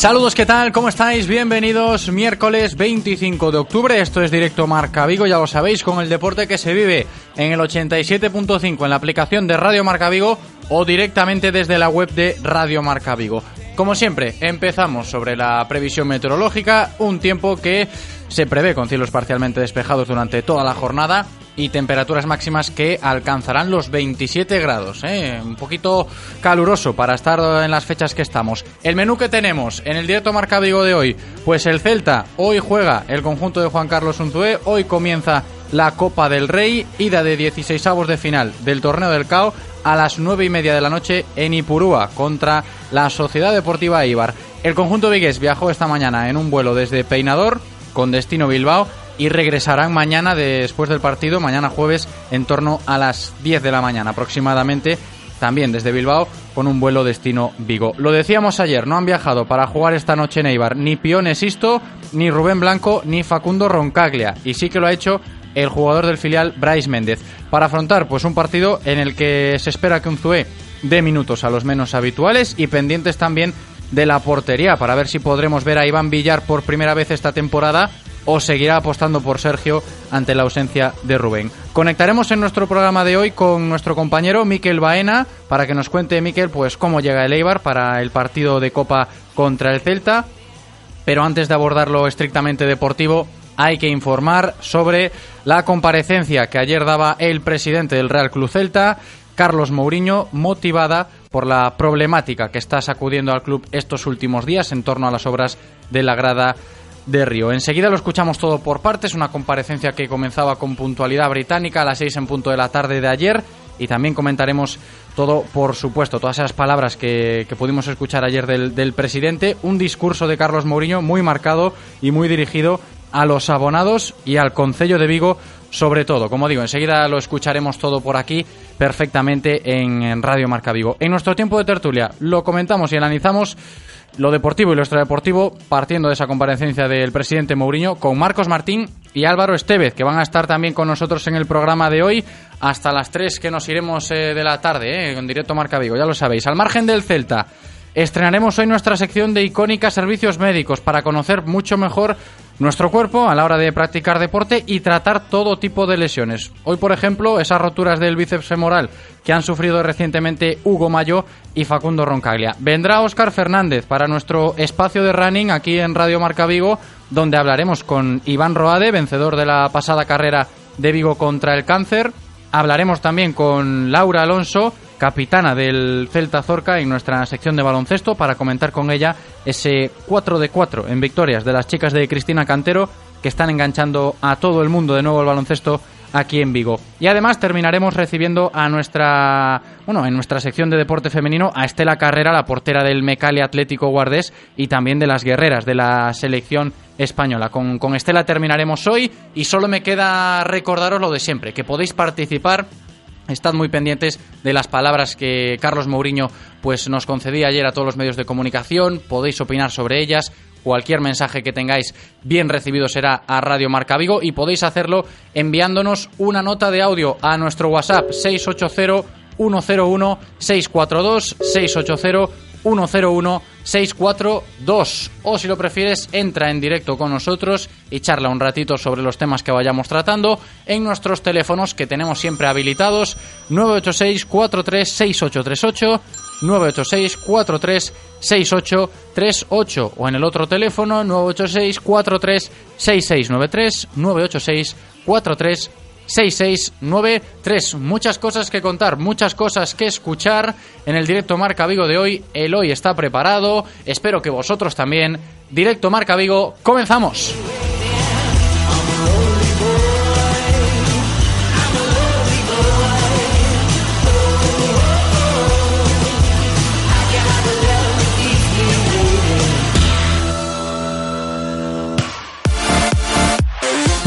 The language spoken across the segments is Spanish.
Saludos, ¿qué tal? ¿Cómo estáis? Bienvenidos. Miércoles 25 de octubre. Esto es Directo Marca Vigo, ya lo sabéis, con el deporte que se vive en el 87.5 en la aplicación de Radio Marca Vigo o directamente desde la web de Radio Marca Vigo. Como siempre, empezamos sobre la previsión meteorológica, un tiempo que se prevé con cielos parcialmente despejados durante toda la jornada y temperaturas máximas que alcanzarán los 27 grados. ¿eh? Un poquito caluroso para estar en las fechas que estamos. El menú que tenemos en el directo Marca Vigo de hoy, pues el Celta hoy juega el conjunto de Juan Carlos Unzué, hoy comienza la Copa del Rey, ida de 16 avos de final del torneo del CAO a las 9 y media de la noche en Ipurúa contra la Sociedad Deportiva Ibar. El conjunto vigués viajó esta mañana en un vuelo desde Peinador con destino Bilbao y regresarán mañana después del partido, mañana jueves, en torno a las 10 de la mañana aproximadamente, también desde Bilbao, con un vuelo destino Vigo. Lo decíamos ayer, no han viajado para jugar esta noche en Eibar ni Pione Sisto, ni Rubén Blanco, ni Facundo Roncaglia, y sí que lo ha hecho el jugador del filial Bryce Méndez, para afrontar pues un partido en el que se espera que un Zue dé minutos a los menos habituales y pendientes también de la portería para ver si podremos ver a Iván Villar por primera vez esta temporada o seguirá apostando por Sergio ante la ausencia de Rubén. Conectaremos en nuestro programa de hoy con nuestro compañero Miquel Baena para que nos cuente Miquel pues cómo llega el Eibar para el partido de Copa contra el Celta. Pero antes de abordarlo estrictamente deportivo, hay que informar sobre la comparecencia que ayer daba el presidente del Real Club Celta, Carlos Mourinho, motivada por la problemática que está sacudiendo al club estos últimos días en torno a las obras de la grada de Río. Enseguida lo escuchamos todo por partes, una comparecencia que comenzaba con puntualidad británica a las 6 en punto de la tarde de ayer y también comentaremos todo, por supuesto, todas esas palabras que, pudimos escuchar ayer del, del, presidente, un discurso de Carlos Mourinho muy marcado y muy dirigido a los abonados y al Concello de Vigo sobre todo. Como digo, enseguida lo escucharemos todo por aquí perfectamente en, Radio Marca Vigo. En nuestro tiempo de tertulia lo comentamos y analizamos lo deportivo y lo extradeportivo partiendo de esa comparecencia del presidente Mourinho con Marcos Martín y Álvaro Estevez, que van a estar también con nosotros en el programa de hoy hasta las 3 que nos iremos eh, de la tarde, eh, en directo Marca Vigo, ya lo sabéis. Al margen del Celta, estrenaremos hoy nuestra sección de icónicas servicios médicos para conocer mucho mejor nuestro cuerpo a la hora de practicar deporte y tratar todo tipo de lesiones. Hoy, por ejemplo, esas roturas del bíceps femoral que han sufrido recientemente Hugo Mayo y Facundo Roncaglia. Vendrá Óscar Fernández para nuestro espacio de running aquí en Radio Marca Vigo, donde hablaremos con Iván Roade, vencedor de la pasada carrera de Vigo contra el cáncer. Hablaremos también con Laura Alonso, capitana del Celta Zorca en nuestra sección de baloncesto para comentar con ella ese 4 de 4 en victorias de las chicas de Cristina Cantero que están enganchando a todo el mundo de nuevo el baloncesto aquí en Vigo. Y además terminaremos recibiendo a nuestra, bueno, en nuestra sección de deporte femenino a Estela Carrera, la portera del Mecali Atlético Guardés y también de las guerreras de la selección española. Con, con Estela terminaremos hoy y solo me queda recordaros lo de siempre, que podéis participar Estad muy pendientes de las palabras que Carlos Mourinho pues, nos concedía ayer a todos los medios de comunicación. Podéis opinar sobre ellas, Cualquier mensaje que tengáis bien recibido será a Radio Marca Vigo y podéis hacerlo enviándonos una nota de audio a nuestro WhatsApp 680 101 642 680 101 642 o si lo prefieres entra en directo con nosotros y charla un ratito sobre los temas que vayamos tratando en nuestros teléfonos que tenemos siempre habilitados. 986 43 6838 986 43 6838 o en el otro teléfono 986 43 6693 986 43 6693. Muchas cosas que contar, muchas cosas que escuchar en el directo Marca Vigo de hoy. El hoy está preparado, espero que vosotros también. Directo Marca Vigo, comenzamos.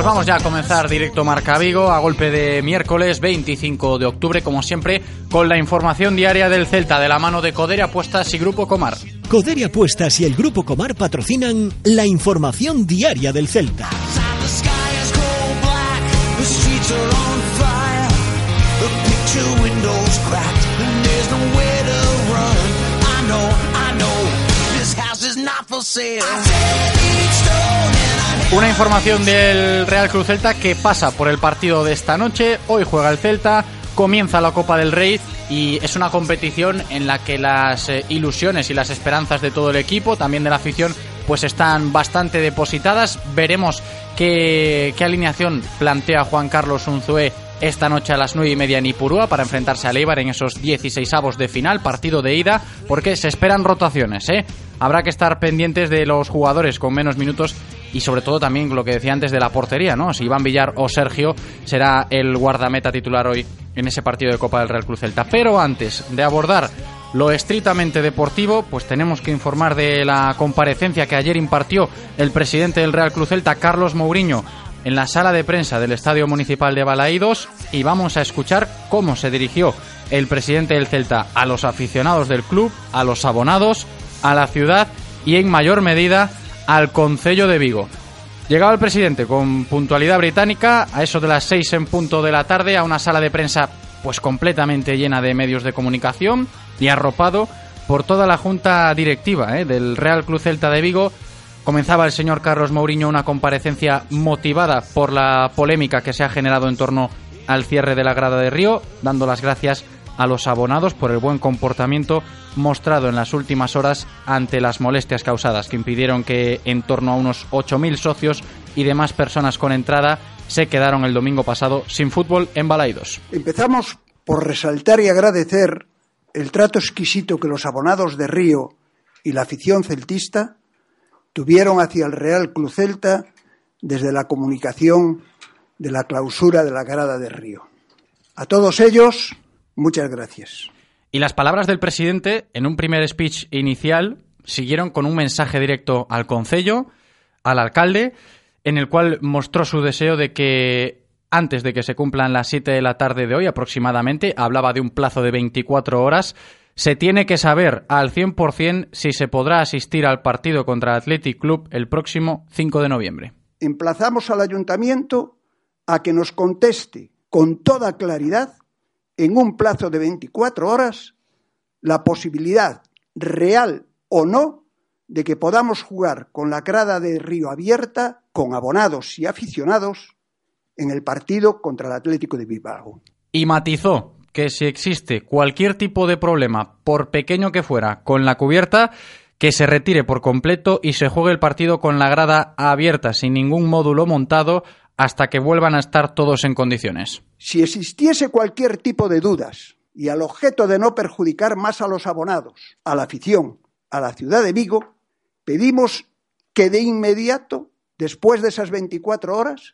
Pues vamos ya a comenzar directo Marca Vigo a golpe de miércoles 25 de octubre, como siempre, con la información diaria del Celta de la mano de Coderia Apuestas y Grupo Comar. Coderia Apuestas y el Grupo Comar patrocinan la información diaria del Celta. Una información del Real Cruz Celta que pasa por el partido de esta noche. Hoy juega el Celta, comienza la Copa del Rey y es una competición en la que las eh, ilusiones y las esperanzas de todo el equipo, también de la afición, pues están bastante depositadas. Veremos qué, qué alineación plantea Juan Carlos Unzué esta noche a las 9 y media en Ipurúa para enfrentarse a Eibar en esos 16 avos de final, partido de ida, porque se esperan rotaciones, ¿eh? Habrá que estar pendientes de los jugadores con menos minutos y sobre todo también lo que decía antes de la portería, ¿no? Si Iván Villar o Sergio será el guardameta titular hoy en ese partido de Copa del Real Cruz Celta. Pero antes de abordar lo estrictamente deportivo, pues tenemos que informar de la comparecencia que ayer impartió el presidente del Real Cruz Celta, Carlos Mourinho, en la sala de prensa del Estadio Municipal de Balaídos y vamos a escuchar cómo se dirigió el presidente del Celta a los aficionados del club, a los abonados, a la ciudad y en mayor medida al Concello de Vigo. Llegaba el presidente con puntualidad británica a eso de las seis en punto de la tarde a una sala de prensa pues completamente llena de medios de comunicación y arropado por toda la junta directiva ¿eh? del Real Club Celta de Vigo. Comenzaba el señor Carlos Mourinho una comparecencia motivada por la polémica que se ha generado en torno al cierre de la grada de Río, dando las gracias a los abonados por el buen comportamiento mostrado en las últimas horas ante las molestias causadas que impidieron que en torno a unos 8.000 socios y demás personas con entrada se quedaron el domingo pasado sin fútbol en Balaidos. Empezamos por resaltar y agradecer el trato exquisito que los abonados de Río y la afición celtista tuvieron hacia el Real Club Celta desde la comunicación de la clausura de la grada de Río. A todos ellos, muchas gracias. Y las palabras del presidente en un primer speech inicial siguieron con un mensaje directo al concello, al alcalde, en el cual mostró su deseo de que antes de que se cumplan las 7 de la tarde de hoy aproximadamente, hablaba de un plazo de 24 horas, se tiene que saber al 100% si se podrá asistir al partido contra el Athletic Club el próximo 5 de noviembre. Emplazamos al ayuntamiento a que nos conteste con toda claridad, en un plazo de 24 horas, la posibilidad real o no de que podamos jugar con la grada de Río abierta, con abonados y aficionados, en el partido contra el Atlético de Bilbao. Y matizó que si existe cualquier tipo de problema, por pequeño que fuera, con la cubierta, que se retire por completo y se juegue el partido con la grada abierta, sin ningún módulo montado, hasta que vuelvan a estar todos en condiciones. Si existiese cualquier tipo de dudas y al objeto de no perjudicar más a los abonados, a la afición, a la ciudad de Vigo, pedimos que de inmediato, después de esas 24 horas,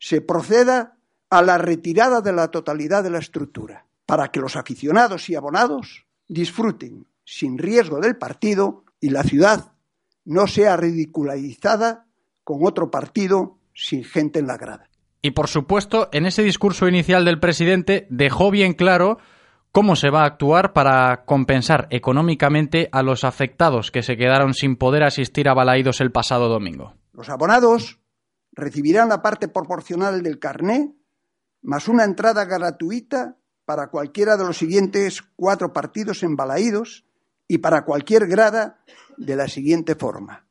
se proceda a la retirada de la totalidad de la estructura, para que los aficionados y abonados disfruten sin riesgo del partido y la ciudad no sea ridiculizada con otro partido sin gente en la grada. Y por supuesto, en ese discurso inicial del presidente dejó bien claro cómo se va a actuar para compensar económicamente a los afectados que se quedaron sin poder asistir a Balaídos el pasado domingo. Los abonados recibirán la parte proporcional del carné más una entrada gratuita para cualquiera de los siguientes cuatro partidos en Balaídos y para cualquier grada de la siguiente forma.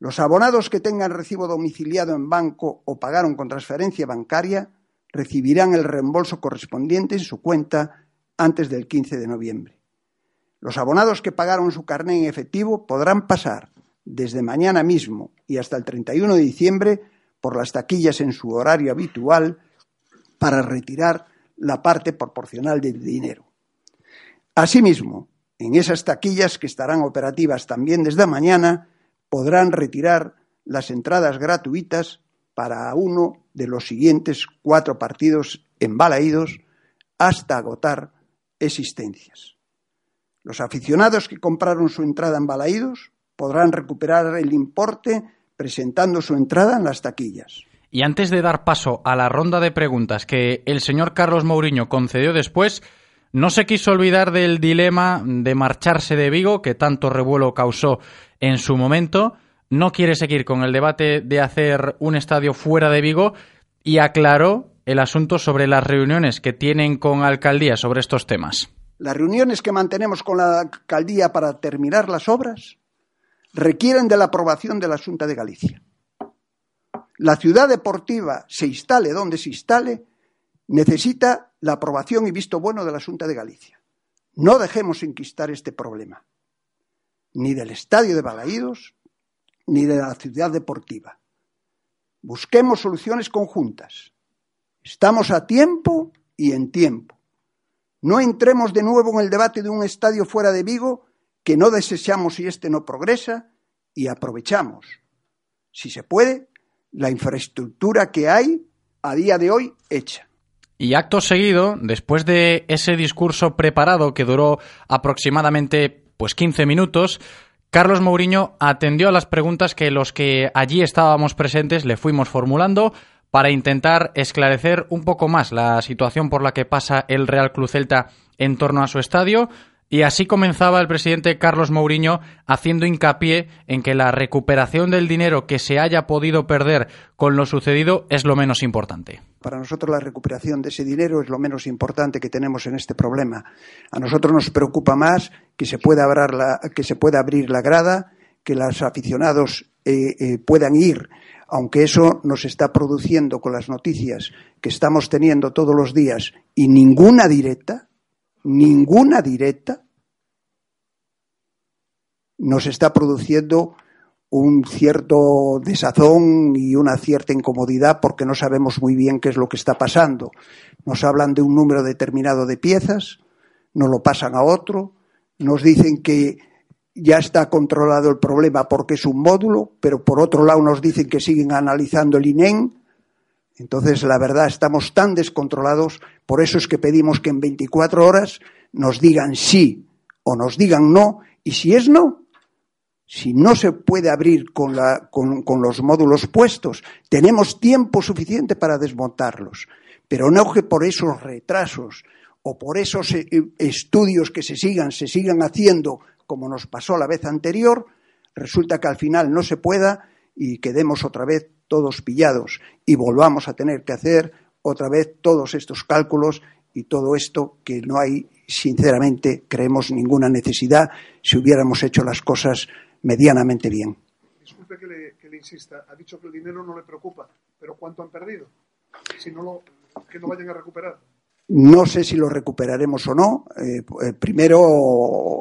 Los abonados que tengan recibo domiciliado en banco o pagaron con transferencia bancaria recibirán el reembolso correspondiente en su cuenta antes del 15 de noviembre. Los abonados que pagaron su carné en efectivo podrán pasar desde mañana mismo y hasta el 31 de diciembre por las taquillas en su horario habitual para retirar la parte proporcional del dinero. Asimismo, en esas taquillas que estarán operativas también desde mañana, podrán retirar las entradas gratuitas para uno de los siguientes cuatro partidos embalaídos hasta agotar existencias. Los aficionados que compraron su entrada en Balaídos podrán recuperar el importe presentando su entrada en las taquillas. Y antes de dar paso a la ronda de preguntas que el señor Carlos Mourinho concedió después, no se quiso olvidar del dilema de marcharse de Vigo, que tanto revuelo causó en su momento. No quiere seguir con el debate de hacer un estadio fuera de Vigo y aclaró el asunto sobre las reuniones que tienen con alcaldía sobre estos temas. Las reuniones que mantenemos con la alcaldía para terminar las obras requieren de la aprobación de la Junta de Galicia. La ciudad deportiva se instale donde se instale, necesita la aprobación y visto bueno de la Junta de Galicia. No dejemos enquistar este problema, ni del estadio de Balaídos, ni de la ciudad deportiva. Busquemos soluciones conjuntas. Estamos a tiempo y en tiempo. No entremos de nuevo en el debate de un estadio fuera de Vigo que no desechamos si éste no progresa y aprovechamos, si se puede, la infraestructura que hay a día de hoy hecha. Y acto seguido, después de ese discurso preparado que duró aproximadamente pues 15 minutos, Carlos Mourinho atendió a las preguntas que los que allí estábamos presentes le fuimos formulando para intentar esclarecer un poco más la situación por la que pasa el Real Club Celta en torno a su estadio, y así comenzaba el presidente Carlos Mourinho haciendo hincapié en que la recuperación del dinero que se haya podido perder con lo sucedido es lo menos importante. Para nosotros la recuperación de ese dinero es lo menos importante que tenemos en este problema. A nosotros nos preocupa más que se pueda, abrir la, grada, que los aficionados eh, eh, puedan ir, aunque eso nos está produciendo con las noticias que estamos teniendo todos los días y ninguna directa, ninguna directa, nos está produciendo un cierto desazón y una cierta incomodidad porque no sabemos muy bien qué es lo que está pasando. Nos hablan de un número determinado de piezas, nos lo pasan a otro, nos dicen que ya está controlado el problema porque es un módulo, pero por otro lado nos dicen que siguen analizando el INEN. Entonces, la verdad, estamos tan descontrolados, por eso es que pedimos que en 24 horas nos digan sí o nos digan no, y si es no, si no se puede abrir con, los módulos puestos, tenemos tiempo suficiente para desmontarlos. Pero no que por esos retrasos o por esos eh, estudios que se sigan, se sigan haciendo como nos pasó la vez anterior, resulta que al final no se pueda y quedemos otra vez todos pillados y volvamos a tener que hacer otra vez todos estos cálculos y todo esto que no hay, sinceramente, creemos ninguna necesidad si hubiéramos hecho las cosas medianamente bien. Disculpe que le, insista, ha dicho que el dinero no le preocupa, pero ¿cuánto han perdido? Si no lo, que no vayan a recuperar. No sé si lo recuperaremos o no. Eh, eh, primero,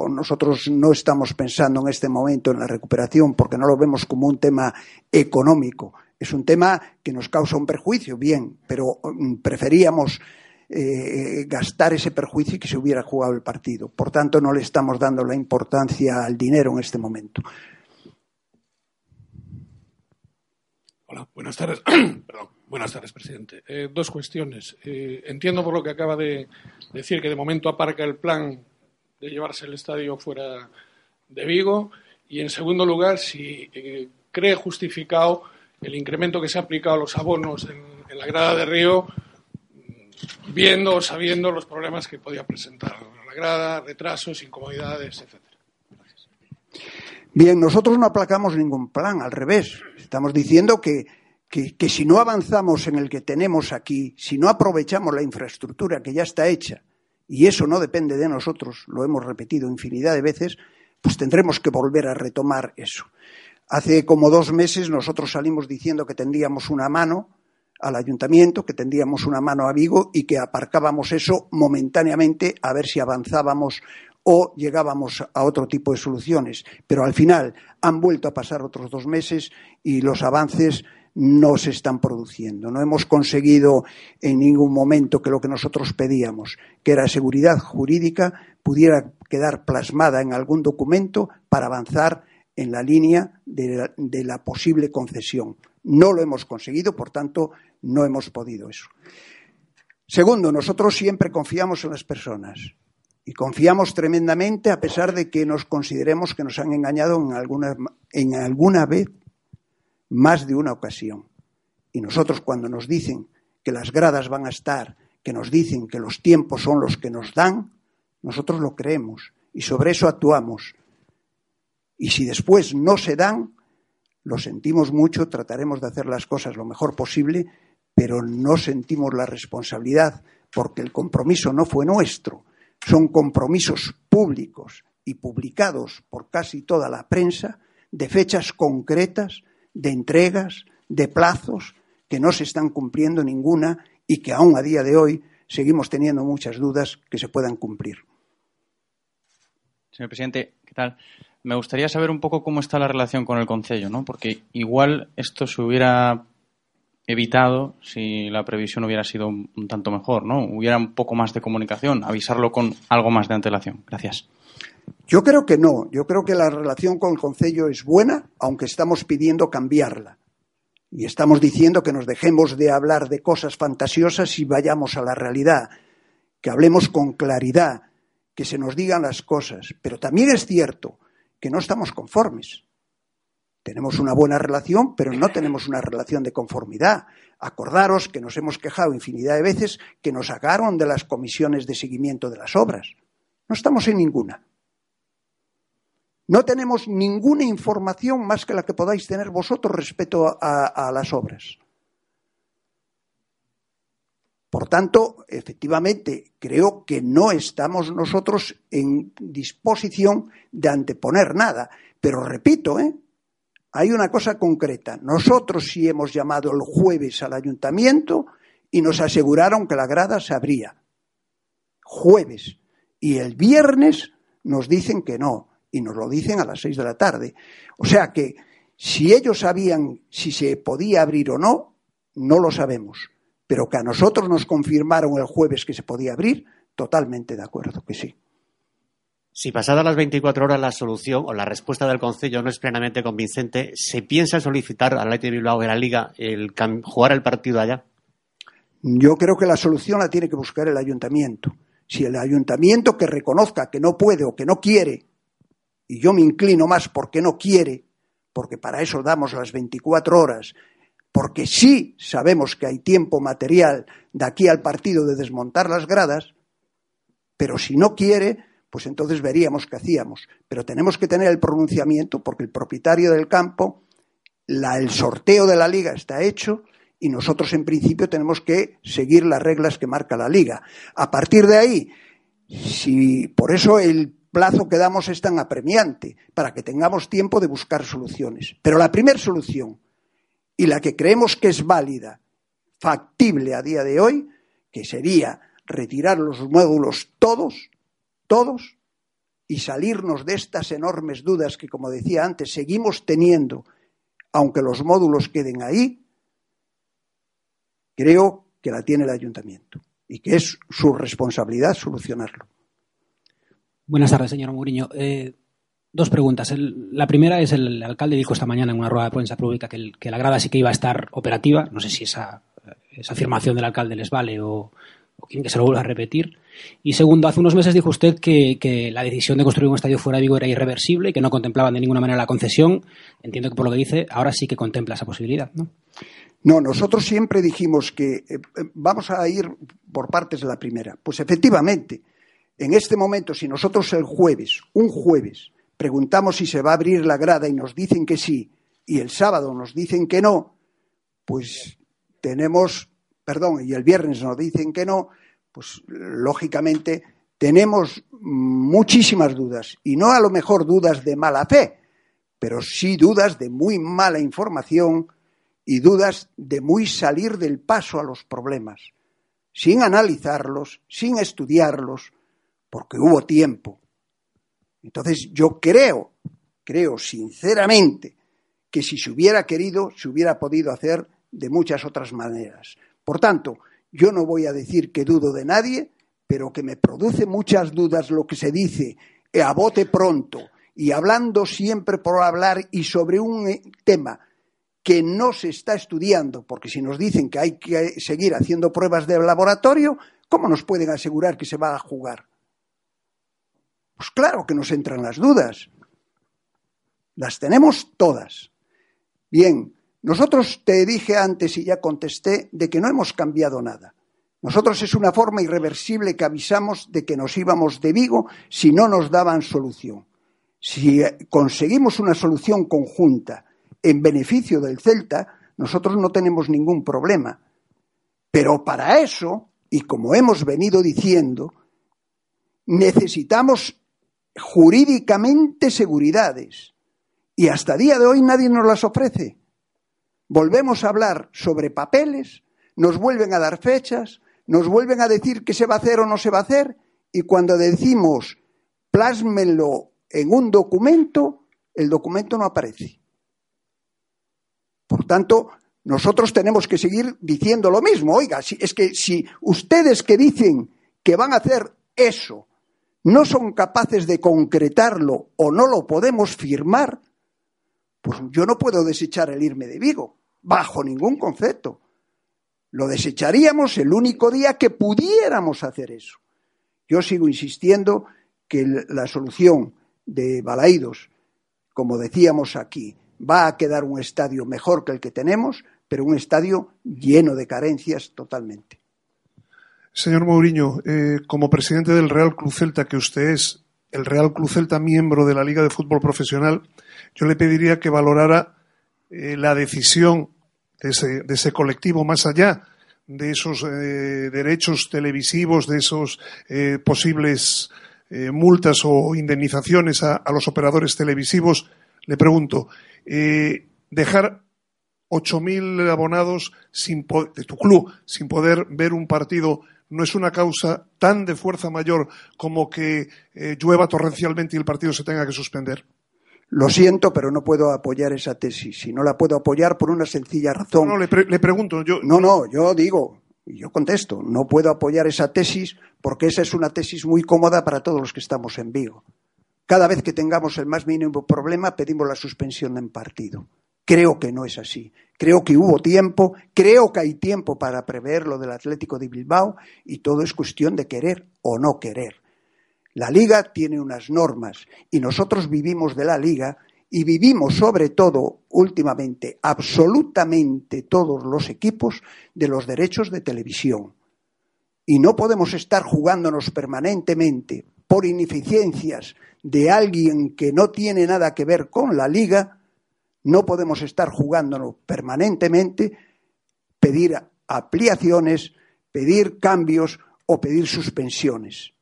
nosotros no estamos pensando en este momento en la recuperación porque no lo vemos como un tema económico. Es un tema que nos causa un perjuicio, bien, pero mm, preferíamos eh, gastar ese perjuicio y que se hubiera jugado el partido. Por tanto, no le estamos dando la importancia al dinero en este momento. Hola, buenas tardes. Buenas tardes, presidente. Eh, dos cuestiones. Eh, entiendo por lo que acaba de decir que de momento aparca el plan de llevarse el estadio fuera de Vigo. Y en segundo lugar, si cree justificado el incremento que se ha aplicado a los abonos en la grada de Río viendo o sabiendo los problemas que podía presentar la grada, retrasos, incomodidades, etc. Bien, nosotros no aplacamos ningún plan, al revés. Estamos diciendo que, que, si no avanzamos en el que tenemos aquí, si no aprovechamos la infraestructura que ya está hecha, y eso no depende de nosotros, lo hemos repetido infinidad de veces, pues tendremos que volver a retomar eso. Hace como dos meses nosotros salimos diciendo que tendríamos una mano al ayuntamiento, que tendríamos una mano a Vigo y que aparcábamos eso momentáneamente a ver si avanzábamos o llegábamos a otro tipo de soluciones. Pero al final han vuelto a pasar otros dos meses y los avances no se están produciendo. No hemos conseguido en ningún momento que lo que nosotros pedíamos, que era seguridad jurídica, pudiera quedar plasmada en algún documento para avanzar en la línea de la, de la posible concesión. No lo hemos conseguido, por tanto, no hemos podido eso. Segundo, nosotros siempre confiamos en las personas y confiamos tremendamente a pesar de que nos consideremos que nos han engañado en alguna, en alguna vez, más de una ocasión. Y nosotros cuando nos dicen que las gradas van a estar, que nos dicen que los tiempos son los que nos dan, nosotros lo creemos y sobre eso actuamos. Y si después no se dan, lo sentimos mucho, trataremos de hacer las cosas lo mejor posible, pero no sentimos la responsabilidad porque el compromiso no fue nuestro, son compromisos públicos y publicados por casi toda la prensa de fechas concretas, de entregas, de plazos que no se están cumpliendo ninguna y que aún a día de hoy seguimos teniendo muchas dudas que se puedan cumplir. Señor presidente, ¿qué tal? Me gustaría saber un poco cómo está la relación con el Concello, ¿no? Porque igual esto se hubiera evitado si la previsión hubiera sido un, tanto mejor, ¿no? Hubiera un poco más de comunicación, avisarlo con algo más de antelación. Gracias. Yo creo que no. Yo creo que la relación con el Concello es buena, aunque estamos pidiendo cambiarla. Y estamos diciendo que nos dejemos de hablar de cosas fantasiosas y vayamos a la realidad, que hablemos con claridad, que se nos digan las cosas. Pero también es cierto que no estamos conformes. Tenemos una buena relación, pero no tenemos una relación de conformidad. Acordaros que nos hemos quejado infinidad de veces que nos sacaron de las comisiones de seguimiento de las obras. No estamos en ninguna. No tenemos ninguna información más que la que podáis tener vosotros respecto a, a las obras. Por tanto, efectivamente, creo que no estamos nosotros en disposición de anteponer nada. Pero repito, ¿eh? Hay una cosa concreta. Nosotros sí hemos llamado el jueves al ayuntamiento y nos aseguraron que la grada se abría. Jueves. Y el viernes nos dicen que no, y nos lo dicen a las seis de la tarde. O sea que si ellos sabían si se podía abrir o no, no lo sabemos. Pero que a nosotros nos confirmaron el jueves que se podía abrir, totalmente de acuerdo, que sí. Si pasadas las 24 horas la solución o la respuesta del Consejo no es plenamente convincente, ¿se piensa solicitar al Athletic Bilbao de la Liga el jugar el partido allá? Yo creo que la solución la tiene que buscar el ayuntamiento. Si el ayuntamiento que reconozca que no puede o que no quiere, y yo me inclino más porque no quiere, porque para eso damos las 24 horas, porque sí sabemos que hay tiempo material de aquí al partido de desmontar las gradas, pero si no quiere, pues entonces veríamos qué hacíamos. Pero tenemos que tener el pronunciamiento porque el propietario del campo, el sorteo de la liga está hecho y nosotros en principio tenemos que seguir las reglas que marca la liga. A partir de ahí, si por eso el plazo que damos es tan apremiante, para que tengamos tiempo de buscar soluciones. Pero la primera solución, y la que creemos que es válida, factible a día de hoy, que sería retirar los módulos todos, todos, y salirnos de estas enormes dudas que, como decía antes, seguimos teniendo, aunque los módulos queden ahí, creo que la tiene el ayuntamiento y que es su responsabilidad solucionarlo. Buenas tardes, señor Mourinho. Eh, dos preguntas. la primera es el alcalde dijo esta mañana en una rueda de prensa pública que, la grada sí que iba a estar operativa. No sé si esa, afirmación del alcalde les vale o, que se lo vuelva a repetir. Y segundo, hace unos meses dijo usted que, la decisión de construir un estadio fuera de Vigo era irreversible y que no contemplaban de ninguna manera la concesión. Entiendo que por lo que dice, ahora sí que contempla esa posibilidad, ¿no? No, nosotros siempre dijimos que eh, eh, vamos a ir por partes de la primera. Pues efectivamente, en este momento, si nosotros el jueves, un jueves, preguntamos si se va a abrir la grada y nos dicen que sí, y el sábado nos dicen que no, pues tenemos, perdón, y el viernes nos dicen que no, pues lógicamente tenemos muchísimas dudas, y no a lo mejor dudas de mala fe, pero sí dudas de muy mala información y dudas de muy salir del paso a los problemas, sin analizarlos, sin estudiarlos, porque hubo tiempo. Entonces yo creo, creo sinceramente, que si se hubiera querido, se hubiera podido hacer de muchas otras maneras. Por tanto, yo no voy a decir que dudo de nadie, pero que me produce muchas dudas lo que se dice a bote pronto y hablando siempre por hablar y sobre un eh, tema que no se está estudiando, porque si nos dicen que hay que seguir haciendo pruebas de laboratorio, ¿cómo nos pueden asegurar que se va a jugar? Pues claro que nos entran las dudas. Las tenemos todas. Bien, nosotros te dije antes y ya contesté de que no hemos cambiado nada. Nosotros es una forma irreversible que avisamos de que nos íbamos de Vigo si no nos daban solución. Si conseguimos una solución conjunta en beneficio del Celta, nosotros no tenemos ningún problema. Pero para eso, y como hemos venido diciendo, necesitamos jurídicamente seguridades. Y hasta día de hoy nadie nos las ofrece. Volvemos a hablar sobre papeles, nos vuelven a dar fechas, nos vuelven a decir qué se va a hacer o no se va a hacer, y cuando decimos plásmenlo en un documento, el documento no aparece. Por tanto, nosotros tenemos que seguir diciendo lo mismo. Oiga, es que si ustedes que dicen que van a hacer eso no son capaces de concretarlo o no lo podemos firmar, pues yo no puedo desechar el irme de Vigo, bajo ningún concepto. Lo desecharíamos el único día que pudiéramos hacer eso. Yo sigo insistiendo que la solución de Balaídos, como decíamos aquí, va a quedar un estadio mejor que el que tenemos, pero un estadio lleno de carencias totalmente. Señor Mourinho, eh, como presidente del Real Club Celta, que usted es el Real Club Celta miembro de la Liga de Fútbol Profesional, yo le pediría que valorara eh, la decisión de ese, colectivo más allá de esos eh, derechos televisivos, de esos posibles multas o indemnizaciones a, los operadores televisivos. Le pregunto, eh, dejar 8.000 abonados sin de tu club sin poder ver un partido no es una causa tan de fuerza mayor como que eh, llueva torrencialmente y el partido se tenga que suspender? Lo siento, pero no puedo apoyar esa tesis. Y no la puedo apoyar por una sencilla razón. No, le, le pregunto. Yo... No, no, yo digo, y yo contesto, no puedo apoyar esa tesis porque esa es una tesis muy cómoda para todos los que estamos en Vigo. Cada vez que tengamos el más mínimo problema pedimos la suspensión en partido. Creo que no es así. Creo que hubo tiempo, creo que hay tiempo para prever lo del Atlético de Bilbao y todo es cuestión de querer o no querer. La liga tiene unas normas y nosotros vivimos de la liga y vivimos sobre todo últimamente absolutamente todos los equipos de los derechos de televisión. Y no podemos estar jugándonos permanentemente por ineficiencias de alguien que no tiene nada que ver con la liga, no podemos estar jugándonos permanentemente, pedir ampliaciones, pedir cambios o pedir suspensiones.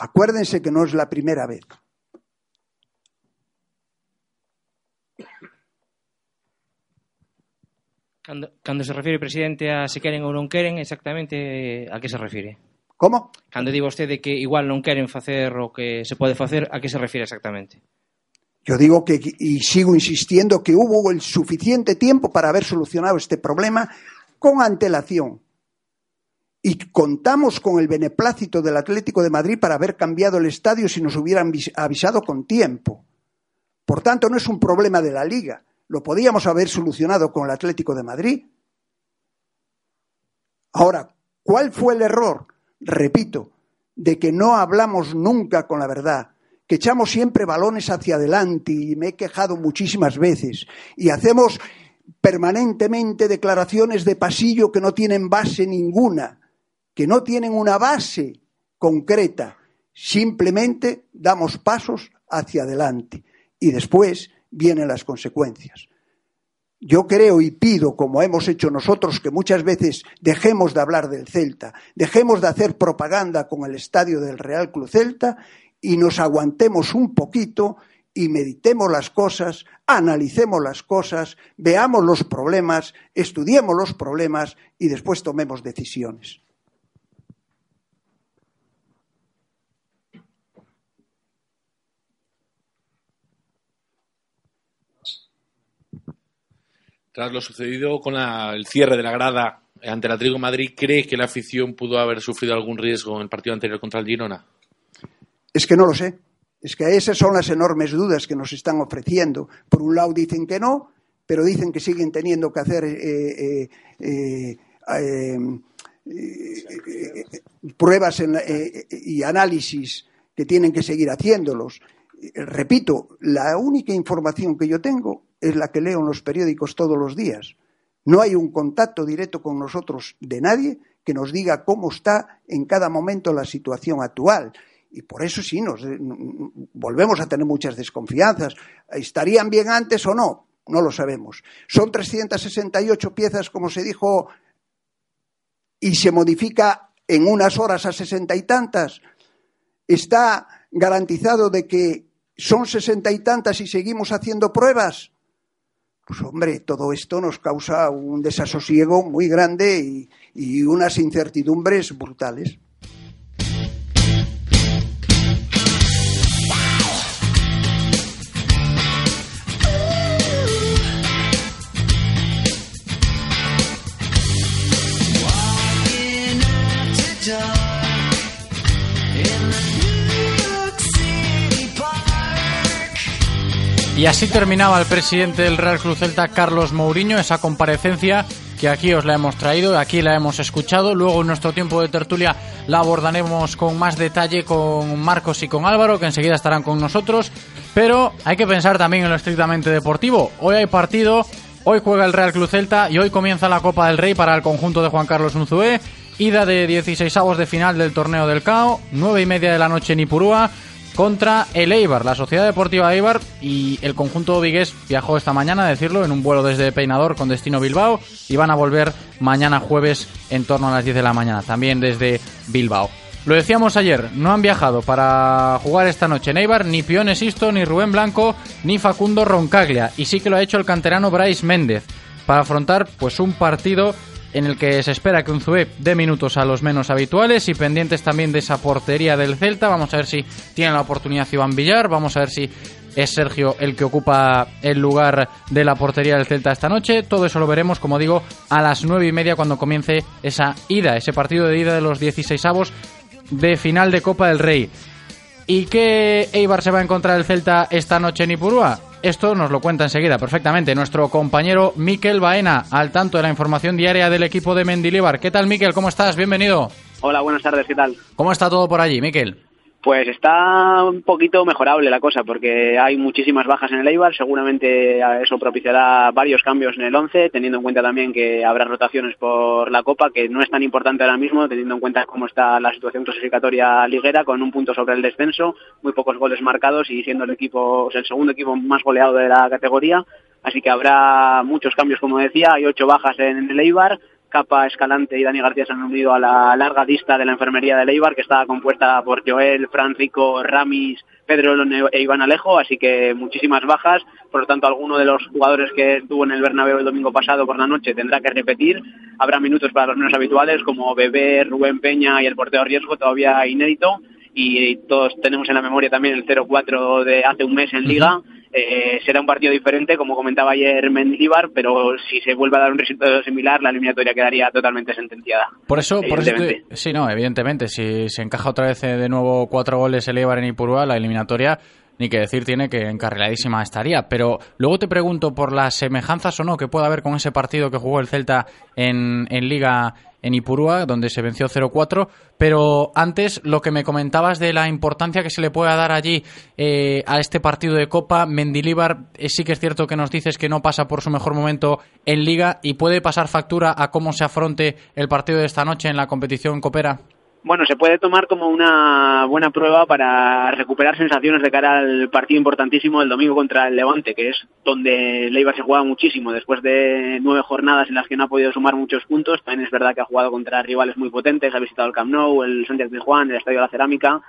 Acuérdense que no es la primera vez. Cando se refire, presidente, a se queren ou non queren, exactamente a que se refire? Como? Cando di vostede que igual non queren facer o que se pode facer, a que se refire exactamente? Yo digo que, y sigo insistiendo, que hubo el suficiente tiempo para haber solucionado este problema con antelación. Y contamos con el beneplácito del Atlético de Madrid para haber cambiado el estadio si nos hubieran avisado con tiempo. Por tanto, no es un problema de la Liga. Lo podíamos haber solucionado con el Atlético de Madrid. Ahora, ¿cuál fue el error? repito, de que no hablamos nunca con la verdad, que echamos siempre balones hacia adelante y me he quejado muchísimas veces y hacemos permanentemente declaraciones de pasillo que no tienen base ninguna, que no tienen una base concreta, simplemente damos pasos hacia adelante y después vienen las consecuencias. Yo creo y pido, como hemos hecho nosotros, que muchas veces dejemos de hablar del Celta, dejemos de hacer propaganda con el estadio del Real Club Celta y nos aguantemos un poquito y meditemos las cosas, analicemos las cosas, veamos los problemas, estudiemos los problemas y después tomemos decisiones. Tras lo sucedido con la, el cierre de la grada ante Atlético de Madrid, ¿cree que la afición pudo haber sufrido algún riesgo en el partido anterior contra el Girona? Es que no lo sé. Es que esas son las enormes dudas que nos están ofreciendo. Por un lado dicen que no, pero dicen que siguen teniendo que hacer eh, eh, eh, pruebas y análisis que tienen que seguir haciéndolos. Repito, la única información que yo tengo es la que leo en los periódicos todos los días. No hay un contacto directo con nosotros de nadie que nos diga cómo está en cada momento la situación actual. Y por eso sí, nos eh, volvemos a tener muchas desconfianzas. ¿Estarían bien antes o no? No lo sabemos. Son 368 piezas, como se dijo, y se modifica en unas horas a sesenta y tantas. ¿Está garantizado de que son sesenta y tantas y seguimos haciendo pruebas? Pues hombre, todo esto nos causa un desasosiego muy grande y, y unas incertidumbres brutales. Y así terminaba el presidente del Real Cruz Celta, Carlos Mourinho, esa comparecencia que aquí os la hemos traído, aquí la hemos escuchado. Luego en nuestro tiempo de tertulia la abordaremos con más detalle con Marcos y con Álvaro, que enseguida estarán con nosotros. Pero hay que pensar también en lo estrictamente deportivo. Hoy hay partido, hoy juega el Real Club Celta y hoy comienza la Copa del Rey para el conjunto de Juan Carlos Unzué. Ida de 16 avos de final del torneo del CAO, 9 y media de la noche en Ipurúa contra el Eibar, la Sociedad Deportiva Eibar y el conjunto vigués viajó esta mañana, a decirlo, en un vuelo desde Peinador con destino Bilbao y van a volver mañana jueves en torno a las 10 de la mañana, también desde Bilbao. Lo decíamos ayer, no han viajado para jugar esta noche en Eibar ni Pione Sisto, ni Rubén Blanco, ni Facundo Roncaglia, y sí que lo ha hecho el canterano Bryce Méndez, para afrontar pues un partido en el que se espera que un Unzué dé minutos a los menos habituales y pendientes también de esa portería del Celta. Vamos a ver si tiene la oportunidad Iván Villar, vamos a ver si es Sergio el que ocupa el lugar de la portería del Celta esta noche. Todo eso lo veremos, como digo, a las nueve y media cuando comience esa ida, ese partido de ida de los 16 avos de final de Copa del Rey. ¿Y qué Eibar se va a encontrar el Celta esta noche en Ipurúa? Esto nos lo cuenta enseguida perfectamente nuestro compañero Miquel Baena, al tanto de la información diaria del equipo de Mendilibar. ¿Qué tal, Miquel? ¿Cómo estás? Bienvenido. Hola, buenas tardes, ¿qué tal? ¿Cómo está todo por allí, Miquel? Pues está un poquito mejorable la cosa, porque hay muchísimas bajas en el Eibar. Seguramente eso propiciará varios cambios en el 11, teniendo en cuenta también que habrá rotaciones por la Copa, que no es tan importante ahora mismo, teniendo en cuenta cómo está la situación clasificatoria liguera, con un punto sobre el descenso, muy pocos goles marcados y siendo el equipo, el segundo equipo más goleado de la categoría. Así que habrá muchos cambios, como decía. Hay ocho bajas en el Eibar Capa, Escalante y Dani García se han unido a la larga lista de la enfermería de Leibar, que está compuesta por Joel, Francisco, Ramis, Pedro e Iván Alejo, así que muchísimas bajas. Por lo tanto, alguno de los jugadores que estuvo en el Bernabéu el domingo pasado por la noche tendrá que repetir. Habrá minutos para los menos habituales, como Bebé, Rubén Peña y el portero Riesgo, todavía inédito. Y todos tenemos en la memoria también el 0-4 de hace un mes en Liga. Eh, será un partido diferente, como comentaba ayer Mendilibar, pero si se vuelve a dar un resultado similar, la eliminatoria quedaría totalmente sentenciada. Por eso, por eso sí, no, evidentemente, si se encaja otra vez eh, de nuevo cuatro goles el Eibar en Ipurúa, la eliminatoria ni que decir tiene que encarriladísima estaría. Pero luego te pregunto por las semejanzas o no que pueda haber con ese partido que jugó el Celta en, Liga en Ipurúa, donde se venció 0-4. Pero antes, lo que me comentabas de la importancia que se le pueda dar allí eh, a este partido de Copa, Mendilíbar eh, sí que es cierto que nos dices que no pasa por su mejor momento en Liga y puede pasar factura a cómo se afronte el partido de esta noche en la competición Copera. Bueno, se puede tomar como una buena prueba para recuperar sensaciones de cara al partido importantísimo del domingo contra el Levante, que es donde Leiva se juega muchísimo después de nueve jornadas en las que no ha podido sumar muchos puntos. También es verdad que ha jugado contra rivales muy potentes, ha visitado el Camp Nou, el Santiago de Juan, el Estadio de la Cerámica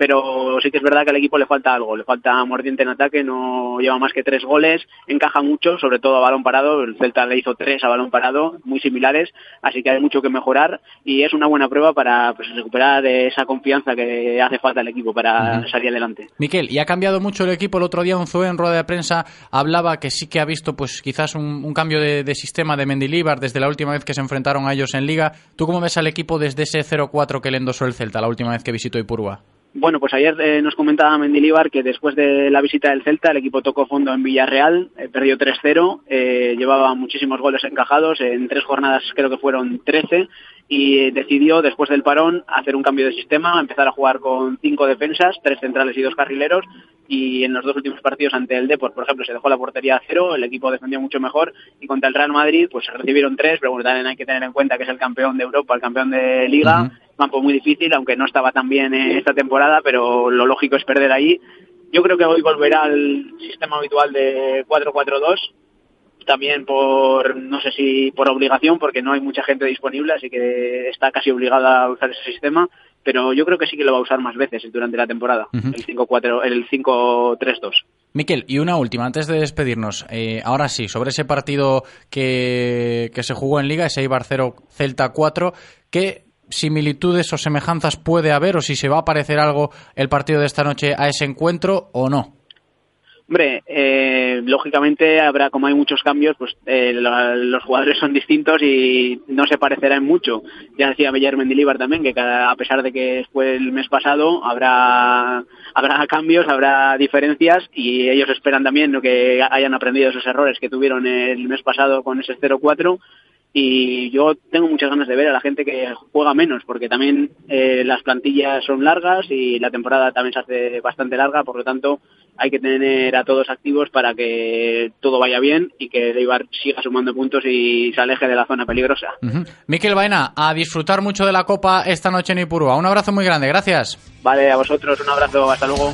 pero sí que es verdad que al equipo le falta algo, le falta mordiente en ataque, no lleva más que tres goles, encaja mucho, sobre todo a balón parado, el Celta le hizo tres a balón parado, muy similares, así que hay mucho que mejorar y es una buena prueba para pues, recuperar esa confianza que hace falta al equipo para salir adelante. Miquel, y ha cambiado mucho el equipo, el otro día un Zoe en rueda de prensa hablaba que sí que ha visto pues quizás un, cambio de, de, sistema de Mendilíbar desde la última vez que se enfrentaron a ellos en Liga. ¿Tú cómo ves al equipo desde ese 0-4 que le endosó el Celta la última vez que visitó Ipurúa? Bueno, pues ayer eh, nos comentaba Mendilibar que después de la visita del Celta el equipo tocó fondo en Villarreal, eh, perdió 3-0, eh, llevaba muchísimos goles encajados, en tres jornadas creo que fueron 13 y decidió después del parón hacer un cambio de sistema, empezar a jugar con cinco defensas, tres centrales y dos carrileros y en los dos últimos partidos ante el Depor, por ejemplo, se dejó la portería a cero, el equipo defendió mucho mejor y contra el Real Madrid pues recibieron tres, pero bueno, también hay que tener en cuenta que es el campeón de Europa, el campeón de Liga campo muy difícil, aunque no estaba tan bien esta temporada, pero lo lógico es perder ahí. Yo creo que hoy volverá al sistema habitual de 4-4-2, también por, no sé si por obligación, porque no hay mucha gente disponible, así que está casi obligada a usar ese sistema, pero yo creo que sí que lo va a usar más veces durante la temporada, el 5-4, el 5-3-2. Miquel, y una última, antes de despedirnos. Eh, ahora sí, sobre ese partido que, que se jugó en Liga, ese Ibar 0 Celta 4, ¿qué similitudes o semejanzas puede haber o si se va a parecer algo el partido de esta noche a ese encuentro o no. Hombre, eh, lógicamente habrá, como hay muchos cambios, pues eh, los jugadores son distintos y no se parecerán mucho. Ya decía Bellar Mendilibar también que a pesar de que fue el mes pasado, habrá habrá cambios, habrá diferencias y ellos esperan también que hayan aprendido esos errores que tuvieron el mes pasado con ese 0-4 y yo tengo muchas ganas de ver a la gente que juega menos porque también eh, las plantillas son largas y la temporada también se hace bastante larga por lo tanto hay que tener a todos activos para que todo vaya bien y que Leibar siga sumando puntos y se aleje de la zona peligrosa. Miquel Baena, a disfrutar mucho de la Copa esta noche en Ipurúa. Un abrazo muy grande, gracias. Vale, a vosotros un abrazo, hasta luego.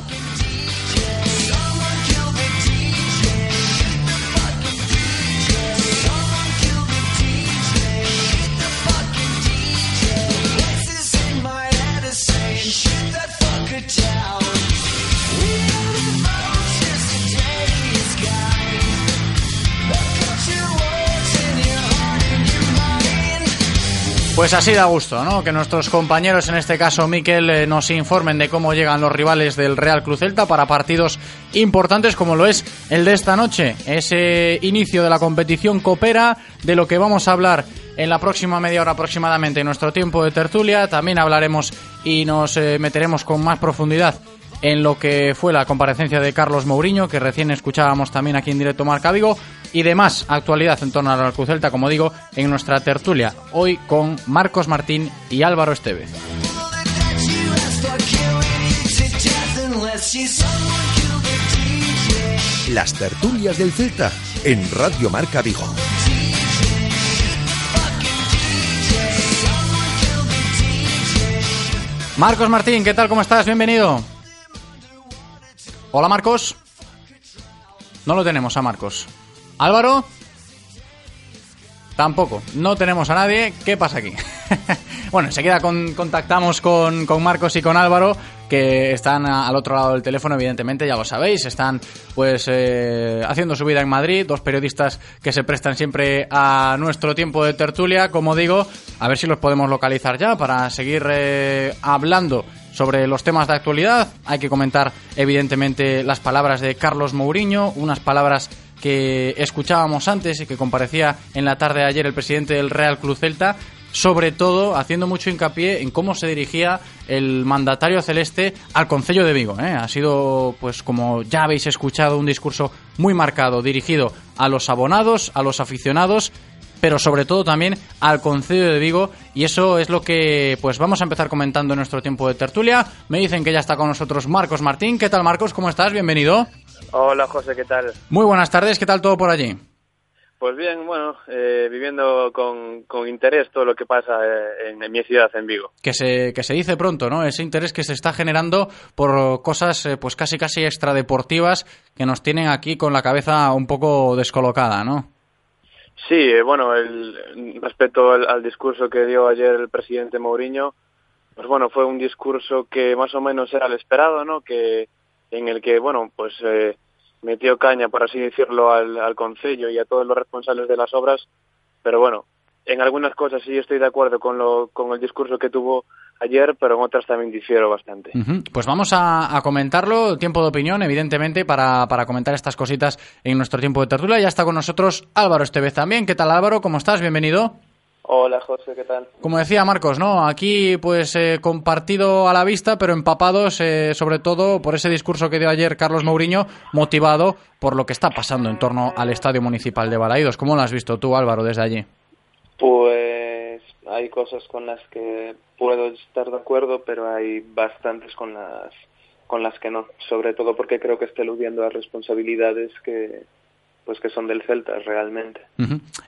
Pues así da gusto, ¿no? Que nuestros compañeros, en este caso Miquel, eh, nos informen de cómo llegan los rivales del Real Cruz Celta para partidos importantes como lo es el de esta noche. Ese inicio de la competición coopera, de lo que vamos a hablar en la próxima media hora aproximadamente en nuestro tiempo de tertulia. También hablaremos y nos eh, meteremos con más profundidad en lo que fue la comparecencia de Carlos Mourinho, que recién escuchábamos también aquí en directo Marca Vigo, y demás actualidad en torno al Cruz Celta, como digo, en nuestra tertulia, hoy con Marcos Martín y Álvaro Estevez. Las tertulias del Celta en Radio Marca Vigo. Marcos Martín, ¿qué tal? ¿Cómo estás? Bienvenido. Hola Marcos. No lo tenemos a Marcos. Álvaro. Tampoco. No tenemos a nadie. ¿Qué pasa aquí? bueno, enseguida con, contactamos con, con, Marcos y con Álvaro, que están al otro lado del teléfono, evidentemente, ya lo sabéis. Están pues eh, haciendo su vida en Madrid. Dos periodistas que se prestan siempre a nuestro tiempo de tertulia. Como digo, a ver si los podemos localizar ya para seguir eh, hablando sobre los temas de actualidad. Hay que comentar, evidentemente, las palabras de Carlos Mourinho, unas palabras que escuchábamos antes y que comparecía en la tarde de ayer el presidente del Real Club Celta, sobre todo haciendo mucho hincapié en cómo se dirigía el mandatario celeste al Concello de Vigo. ¿eh? Ha sido, pues como ya habéis escuchado, un discurso muy marcado, dirigido a los abonados, a los aficionados pero sobre todo también al Concello de Vigo y eso es lo que pues vamos a empezar comentando en nuestro tiempo de tertulia. Me dicen que ya está con nosotros Marcos Martín. ¿Qué tal Marcos? ¿Cómo estás? Bienvenido. Hola José, ¿qué tal? Muy buenas tardes, ¿qué tal todo por allí? Pues bien, bueno, eh, viviendo con, con, interés todo lo que pasa eh, en, en, mi ciudad, en Vigo. Que se, que se dice pronto, ¿no? Ese interés que se está generando por cosas eh, pues casi casi extradeportivas que nos tienen aquí con la cabeza un poco descolocada, ¿no? Sí, eh, bueno, el, respecto al, al, discurso que dio ayer el presidente Mourinho, pues bueno, fue un discurso que más o menos era el esperado, ¿no? Que en el que, bueno, pues eh, metió caña, por así decirlo, al, al Concello y a todos los responsables de las obras, pero bueno, en algunas cosas sí estoy de acuerdo con, lo, con el discurso que tuvo ayer, pero en otras también difiero bastante. Pues vamos a, a, comentarlo, tiempo de opinión, evidentemente, para, para, comentar estas cositas en nuestro tiempo de tertulia. Ya está con nosotros Álvaro Estevez también. ¿Qué tal Álvaro? ¿Cómo estás? Bienvenido. Hola José, ¿qué tal? Como decía Marcos, ¿no? Aquí pues eh, compartido a la vista, pero empapados eh, sobre todo por ese discurso que dio ayer Carlos Mourinho, motivado por lo que está pasando en torno al Estadio Municipal de Balaidos. ¿Cómo lo has visto tú, Álvaro, desde allí? Pues hay cosas con las que puedo estar de acuerdo, pero hay bastantes con las con las que no, sobre todo porque creo que está eludiendo las responsabilidades que pues que son del Celta realmente.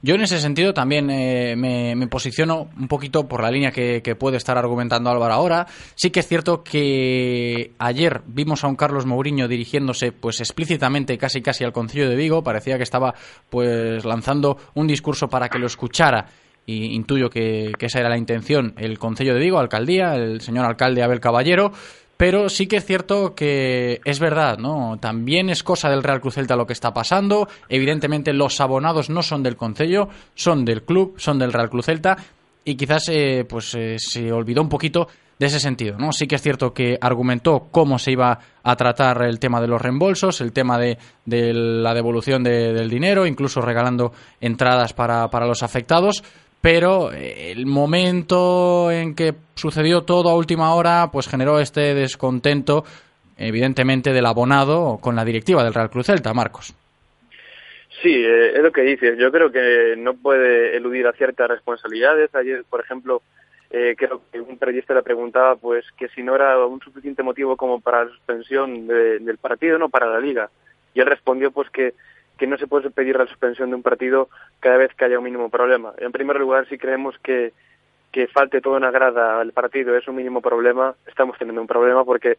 Yo en ese sentido también eh, me, posiciono un poquito por la línea que, que, puede estar argumentando Álvaro ahora. Sí que es cierto que ayer vimos a un Carlos Mourinho dirigiéndose pues explícitamente casi casi al Concilio de Vigo, parecía que estaba pues lanzando un discurso para que lo escuchara. Y intuyo que, que esa era la intención, el Concello de Vigo, alcaldía, el señor alcalde Abel Caballero, pero sí que es cierto que es verdad, ¿no? También es cosa del Real Cruz Celta lo que está pasando. Evidentemente los abonados no son del Concello, son del club, son del Real Cruz Celta y quizás eh, pues eh, se olvidó un poquito de ese sentido, ¿no? Sí que es cierto que argumentó cómo se iba a tratar el tema de los reembolsos, el tema de, de la devolución de, del dinero, incluso regalando entradas para, para los afectados, pero el momento en que sucedió todo a última hora pues generó este descontento evidentemente del abonado con la directiva del Real Cruz Celta, Marcos. Sí, eh, es lo que dices. Yo creo que no puede eludir a ciertas responsabilidades. Ayer, por ejemplo, eh, creo que un periodista le preguntaba pues que si no era un suficiente motivo como para la suspensión de, del partido, no para la liga. Y él respondió pues que que no se puede pedir la suspensión de un partido cada vez que haya un mínimo problema. En primer lugar, si creemos que, que falte toda una grada al partido es un mínimo problema, estamos teniendo un problema porque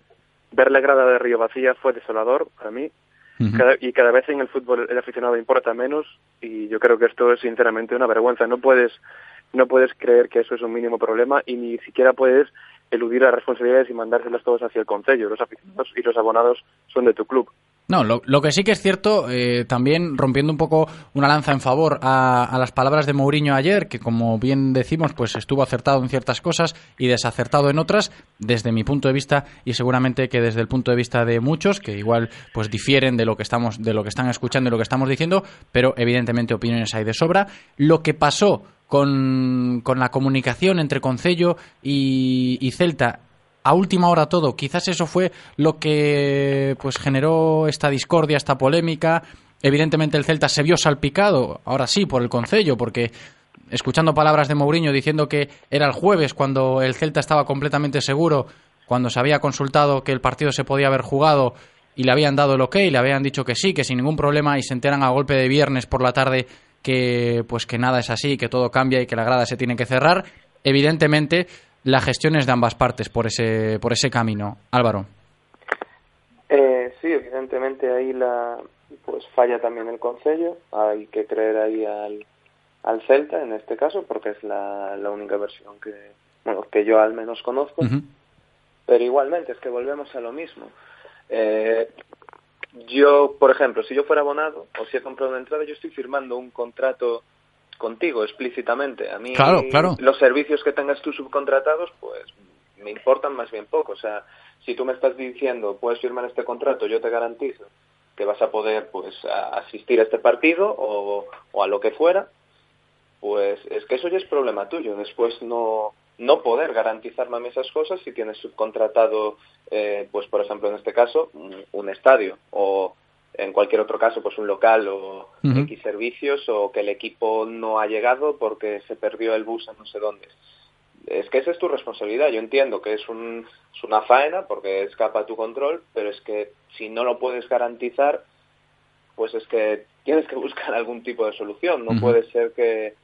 ver la grada de Río vacía fue desolador para mí uh -huh. cada, y cada vez en el fútbol el aficionado importa menos y yo creo que esto es sinceramente una vergüenza. No puedes, no puedes creer que eso es un mínimo problema y ni siquiera puedes eludir las responsabilidades y mandárselas todos hacia el concello. Los aficionados y los abonados son de tu club. No, lo, lo, que sí que es cierto, eh, también rompiendo un poco una lanza en favor a, las palabras de Mourinho ayer, que como bien decimos, pues estuvo acertado en ciertas cosas y desacertado en otras, desde mi punto de vista y seguramente que desde el punto de vista de muchos, que igual pues difieren de lo que estamos, de lo que están escuchando y lo que estamos diciendo, pero evidentemente opiniones hay de sobra. Lo que pasó con, con la comunicación entre Concello y, y Celta a última hora todo. Quizás eso fue lo que pues generó esta discordia, esta polémica. Evidentemente el Celta se vio salpicado, ahora sí, por el Concello, porque escuchando palabras de Mourinho diciendo que era el jueves cuando el Celta estaba completamente seguro, cuando se había consultado que el partido se podía haber jugado y le habían dado el ok, le habían dicho que sí, que sin ningún problema y se enteran a golpe de viernes por la tarde que pues que nada es así, que todo cambia y que la grada se tiene que cerrar. Evidentemente la gestión es de ambas partes por ese, por ese camino. Álvaro. Eh, sí, evidentemente ahí la pues falla también el Concello. Hay que creer ahí al, al Celta en este caso porque es la, la única versión que, bueno, que yo al menos conozco. Uh -huh. Pero igualmente es que volvemos a lo mismo. Eh, yo, por ejemplo, si yo fuera abonado o si he comprado una entrada, yo estoy firmando un contrato contigo explícitamente. A mí claro, claro. los servicios que tengas tú subcontratados, pues me importan más bien poco. O sea, si tú me estás diciendo, puedes firmar este contrato, yo te garantizo que vas a poder pues a asistir a este partido o, o, a lo que fuera, pues es que eso ya es problema tuyo. Después no no poder garantizarme a mí esas cosas si tienes subcontratado, eh, pues por ejemplo en este caso, un, un estadio o en cualquier otro caso, pues un local o uh -huh. X servicios o que el equipo no ha llegado porque se perdió el bus en no sé dónde. Es que esa es tu responsabilidad. Yo entiendo que es, un, es una faena porque escapa a tu control, pero es que si no lo puedes garantizar, pues es que tienes que buscar algún tipo de solución. No uh -huh. puede ser que,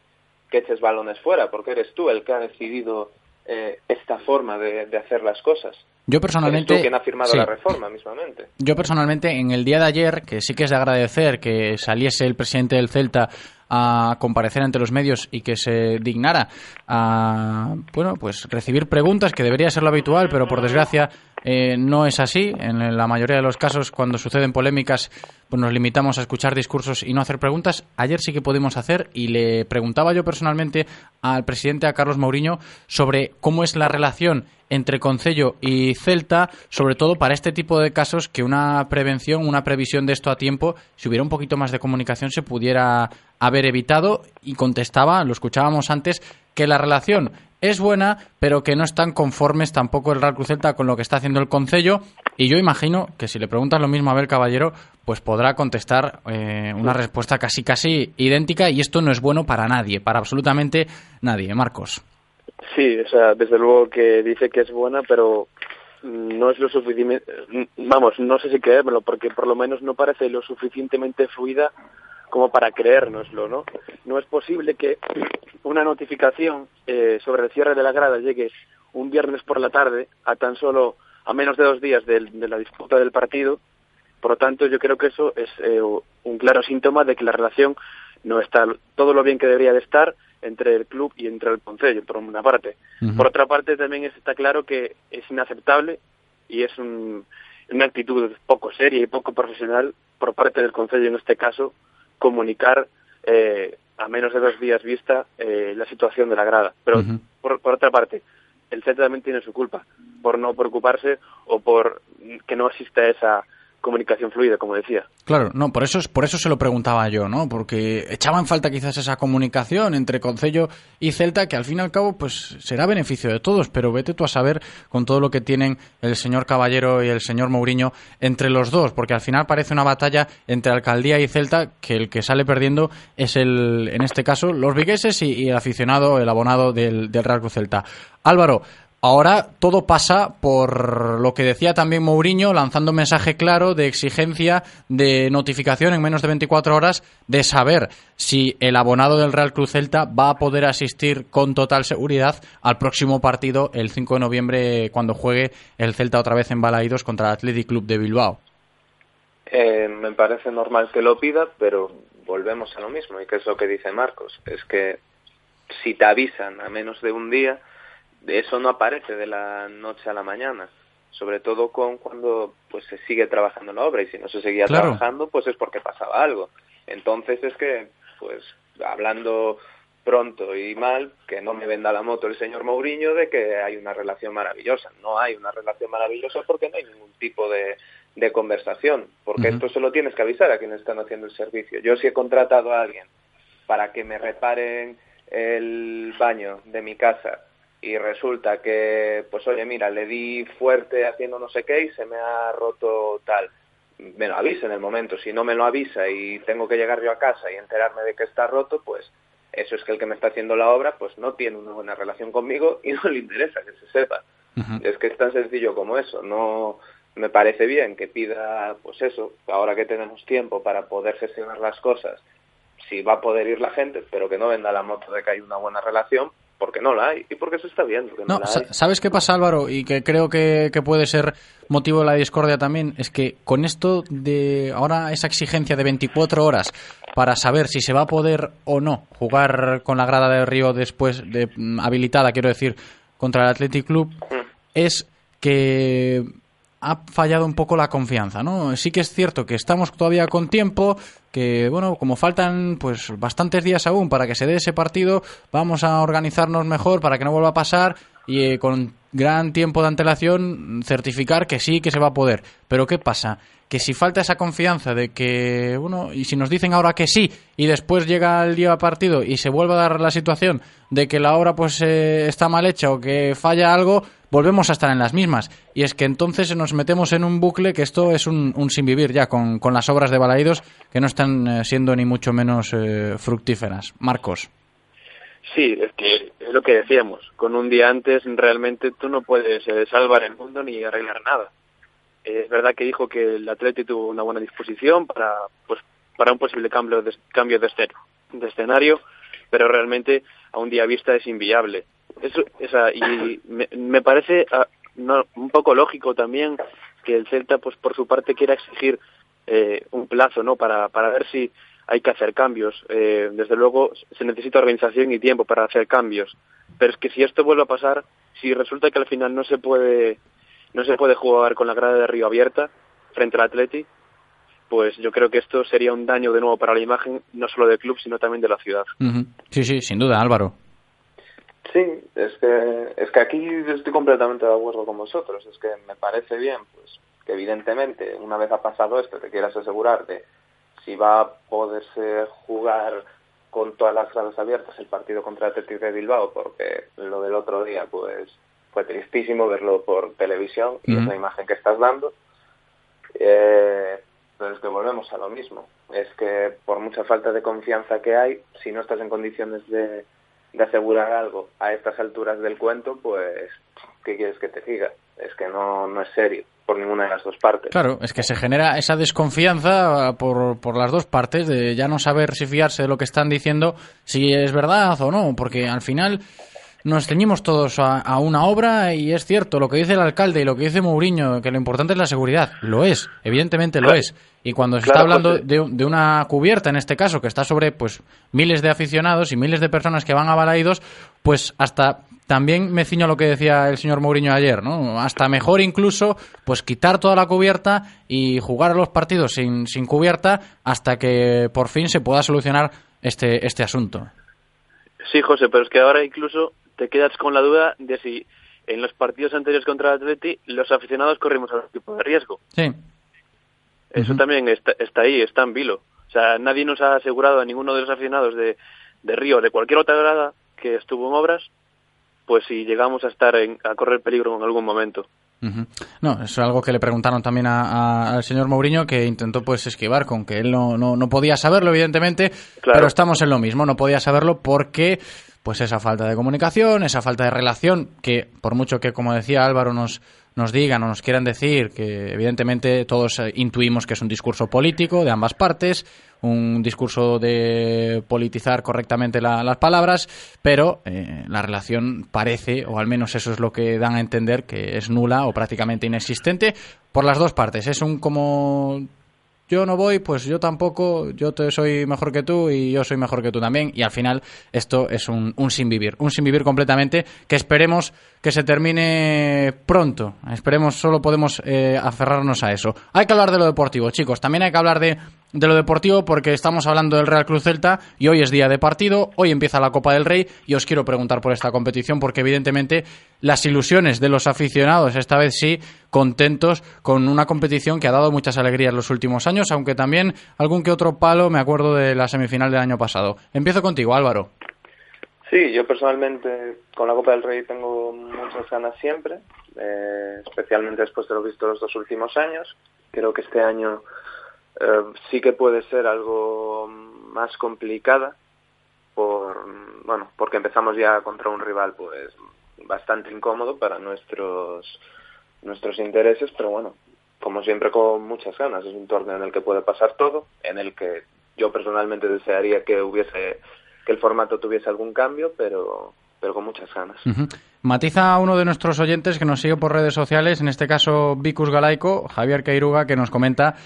que eches balones fuera porque eres tú el que ha decidido eh, esta forma de, de hacer las cosas. Yo personalmente. Quien ha firmado sí. la reforma mismamente. Yo personalmente, en el día de ayer, que sí que es de agradecer que saliese el presidente del Celta a comparecer ante los medios y que se dignara a bueno pues recibir preguntas que debería ser lo habitual pero por desgracia eh, no es así. En la mayoría de los casos cuando suceden polémicas pues nos limitamos a escuchar discursos y no hacer preguntas. Ayer sí que pudimos hacer y le preguntaba yo personalmente al presidente a Carlos Mourinho sobre cómo es la relación entre Concello y Celta, sobre todo para este tipo de casos que una prevención, una previsión de esto a tiempo, si hubiera un poquito más de comunicación se pudiera haber evitado. Y contestaba, lo escuchábamos antes, que la relación es buena, pero que no están conformes tampoco el Real Cruz Celta con lo que está haciendo el Concello y yo imagino que si le preguntas lo mismo a ver Caballero, pues podrá contestar eh, una respuesta casi casi idéntica y esto no es bueno para nadie, para absolutamente nadie, Marcos. Sí, o sea, desde luego que dice que es buena, pero no es lo suficiente, vamos, no sé si creérmelo, porque por lo menos no parece lo suficientemente fluida como para creérnoslo, ¿no? No es posible que una notificación eh, sobre el cierre de la grada llegue un viernes por la tarde a tan solo a menos de dos días de, de la disputa del partido. Por lo tanto, yo creo que eso es eh, un claro síntoma de que la relación no está todo lo bien que debería de estar entre el club y entre el Concello, por una parte. Uh -huh. Por otra parte, también está claro que es inaceptable y es un, una actitud poco seria y poco profesional por parte del Concello, en este caso, comunicar eh, a menos de dos días vista eh, la situación de la grada. Pero, uh -huh. por, por otra parte, el CETA también tiene su culpa por no preocuparse o por que no exista esa comunicación fluida, como decía. Claro, no, por eso, por eso se lo preguntaba yo, ¿no? Porque echaba en falta quizás esa comunicación entre Concello y Celta, que al fin y al cabo, pues será beneficio de todos, pero vete tú a saber con todo lo que tienen el señor Caballero y el señor Mourinho entre los dos, porque al final parece una batalla entre Alcaldía y Celta, que el que sale perdiendo es el, en este caso, los vigueses y, el aficionado, el abonado del, del Real Cruz Celta. Álvaro, Ahora todo pasa por lo que decía también Mourinho, lanzando un mensaje claro de exigencia, de notificación en menos de 24 horas, de saber si el abonado del Real Cruz Celta va a poder asistir con total seguridad al próximo partido el 5 de noviembre cuando juegue el Celta otra vez en Balaídos contra el Athletic Club de Bilbao. Eh, me parece normal que lo pida, pero volvemos a lo mismo, y que es lo que dice Marcos, es que si te avisan a menos de un día, eso no aparece de la noche a la mañana. Sobre todo con cuando pues se sigue trabajando en la obra y si no se seguía Claro. trabajando pues es porque pasaba algo. Entonces es que pues hablando pronto y mal, que no me venda la moto el señor Mourinho de que hay una relación maravillosa. No hay una relación maravillosa porque no hay ningún tipo de, de conversación, porque esto se lo tienes que avisar a quienes están haciendo el servicio. Yo si he contratado a alguien para que me reparen el baño de mi casa y resulta que, pues oye, mira, le di fuerte haciendo no sé qué y se me ha roto tal. Me lo avisa en el momento. Si no me lo avisa y tengo que llegar yo a casa y enterarme de que está roto, pues eso es que el que me está haciendo la obra pues no tiene una buena relación conmigo y no le interesa que se sepa. Es que es tan sencillo como eso. No me parece bien que pida, pues eso, ahora que tenemos tiempo para poder gestionar las cosas, si va a poder ir la gente, pero que no venda la moto de que hay una buena relación, porque no la hay y porque se está viendo que no, No, la sa- hay. ¿sabes qué pasa, Álvaro? Y que creo que, que puede ser motivo de la discordia también, es que con esto de ahora esa exigencia de 24 horas para saber si se va a poder o no jugar con la grada de Río después de mm, habilitada, quiero decir, contra el Athletic Club, es que ha fallado un poco la confianza, ¿no? Sí que es cierto que estamos todavía con tiempo, que bueno, como faltan pues bastantes días aún para que se dé ese partido, vamos a organizarnos mejor para que no vuelva a pasar y eh, con gran tiempo de antelación certificar que sí que se va a poder. Pero ¿qué pasa? Que si falta esa confianza de que, bueno, y si nos dicen ahora que sí y después llega el día partido y se vuelve a dar la situación de que la obra pues eh, está mal hecha o que falla algo, volvemos a estar en las mismas. Y es que entonces nos metemos en un bucle que esto es un, un sin vivir ya con, con las obras de Balaídos que no están eh, siendo ni mucho menos eh, fructíferas. Marcos. Sí, es que es lo que decíamos. Con un día antes realmente tú no puedes eh, salvar el mundo ni arreglar nada. Eh, es verdad que dijo que el Atleti tuvo una buena disposición para pues para un posible cambio de, cambio de, escen- de escenario, pero realmente a un día vista es inviable. Eso, esa, y me, me parece ah, no, un poco lógico también que el Celta, pues por su parte, quiera exigir eh, un plazo, ¿no? Para, para ver si hay que hacer cambios. Eh, desde luego se necesita organización y tiempo para hacer cambios. Pero es que si esto vuelve a pasar, si resulta que al final no se puede no se puede jugar con la grada de Río abierta frente al Atleti, pues yo creo que esto sería un daño de nuevo para la imagen no solo del club sino también de la ciudad. Sí, sí, sin duda, Álvaro. Sí, es que, es que aquí estoy completamente de acuerdo con vosotros. Es que me parece bien, pues, que evidentemente, una vez ha pasado esto, te quieras asegurar de si va a poderse jugar con todas las gradas abiertas el partido contra el Athletic de Bilbao, porque lo del otro día, pues, fue tristísimo verlo por televisión y es la imagen que estás dando. Eh, pero es que volvemos a lo mismo. Es que por mucha falta de confianza que hay, si no estás en condiciones de, de asegurar algo a estas alturas del cuento, pues, ¿qué quieres que te diga? Es que no, no es serio por ninguna de las dos partes. Claro, es que se genera esa desconfianza por, por las dos partes de ya no saber si fiarse de lo que están diciendo, si es verdad o no, porque al final nos ceñimos todos a, a una obra y es cierto lo que dice el alcalde y lo que dice Mourinho, que lo importante es la seguridad. Lo es, evidentemente lo Claro. es. Y cuando se Claro, está hablando de, de una cubierta, en este caso, que está sobre pues miles de aficionados y miles de personas que van a Balaidos, pues hasta también me ciño a lo que decía el señor Mourinho ayer, ¿no? Hasta mejor incluso, pues quitar toda la cubierta y jugar los partidos sin, sin cubierta hasta que por fin se pueda solucionar este, este asunto. Sí, José, pero es que ahora incluso te quedas con la duda de si en los partidos anteriores contra el Atleti los aficionados corrimos algún tipo de riesgo. Sí. Eso también está, está ahí, está en vilo. O sea, nadie nos ha asegurado a ninguno de los aficionados de, de Río, de cualquier otra grada que estuvo en obras, pues si llegamos a estar en, a correr peligro en algún momento. No, eso es algo que le preguntaron también a- a- al señor Mourinho, que intentó pues esquivar con que él no, no, no podía saberlo, evidentemente, pero estamos en lo mismo, no podía saberlo porque pues esa falta de comunicación, esa falta de relación, que por mucho que, como decía Álvaro, nos, nos digan o nos quieran decir, que evidentemente todos eh, intuimos que es un discurso político de ambas partes, un discurso de politizar correctamente la- las palabras, pero eh, la relación parece, o al menos eso es lo que dan a entender, que es nula o prácticamente inexistente por las dos partes. Es un como yo no voy, pues yo tampoco, yo te soy mejor que tú y yo soy mejor que tú también. Y al final esto es un, un sin vivir, un sin vivir completamente que esperemos que se termine pronto. Esperemos, solo podemos eh, aferrarnos a eso. Hay que hablar de lo deportivo, chicos. También hay que hablar de, de lo deportivo porque estamos hablando del Real Cruz Celta y hoy es día de partido, hoy empieza la Copa del Rey y os quiero preguntar por esta competición porque evidentemente las ilusiones de los aficionados, esta vez sí, contentos con una competición que ha dado muchas alegrías los últimos años, aunque también algún que otro palo me acuerdo de la semifinal del año pasado. Empiezo contigo, Álvaro. Sí, yo personalmente con la Copa del Rey tengo muchas ganas siempre, eh, especialmente después de lo visto los dos últimos años. Creo que este año eh, sí que puede ser algo más complicada por bueno porque empezamos ya contra un rival pues bastante incómodo para nuestros nuestros intereses pero bueno como siempre con muchas ganas es un torneo en el que puede pasar todo en el que yo personalmente desearía que hubiese que el formato tuviese algún cambio pero pero con muchas ganas. Matiza a uno de nuestros oyentes que nos sigue por redes sociales, en este caso Vicus Galaico, Javier Queiruga, que nos comenta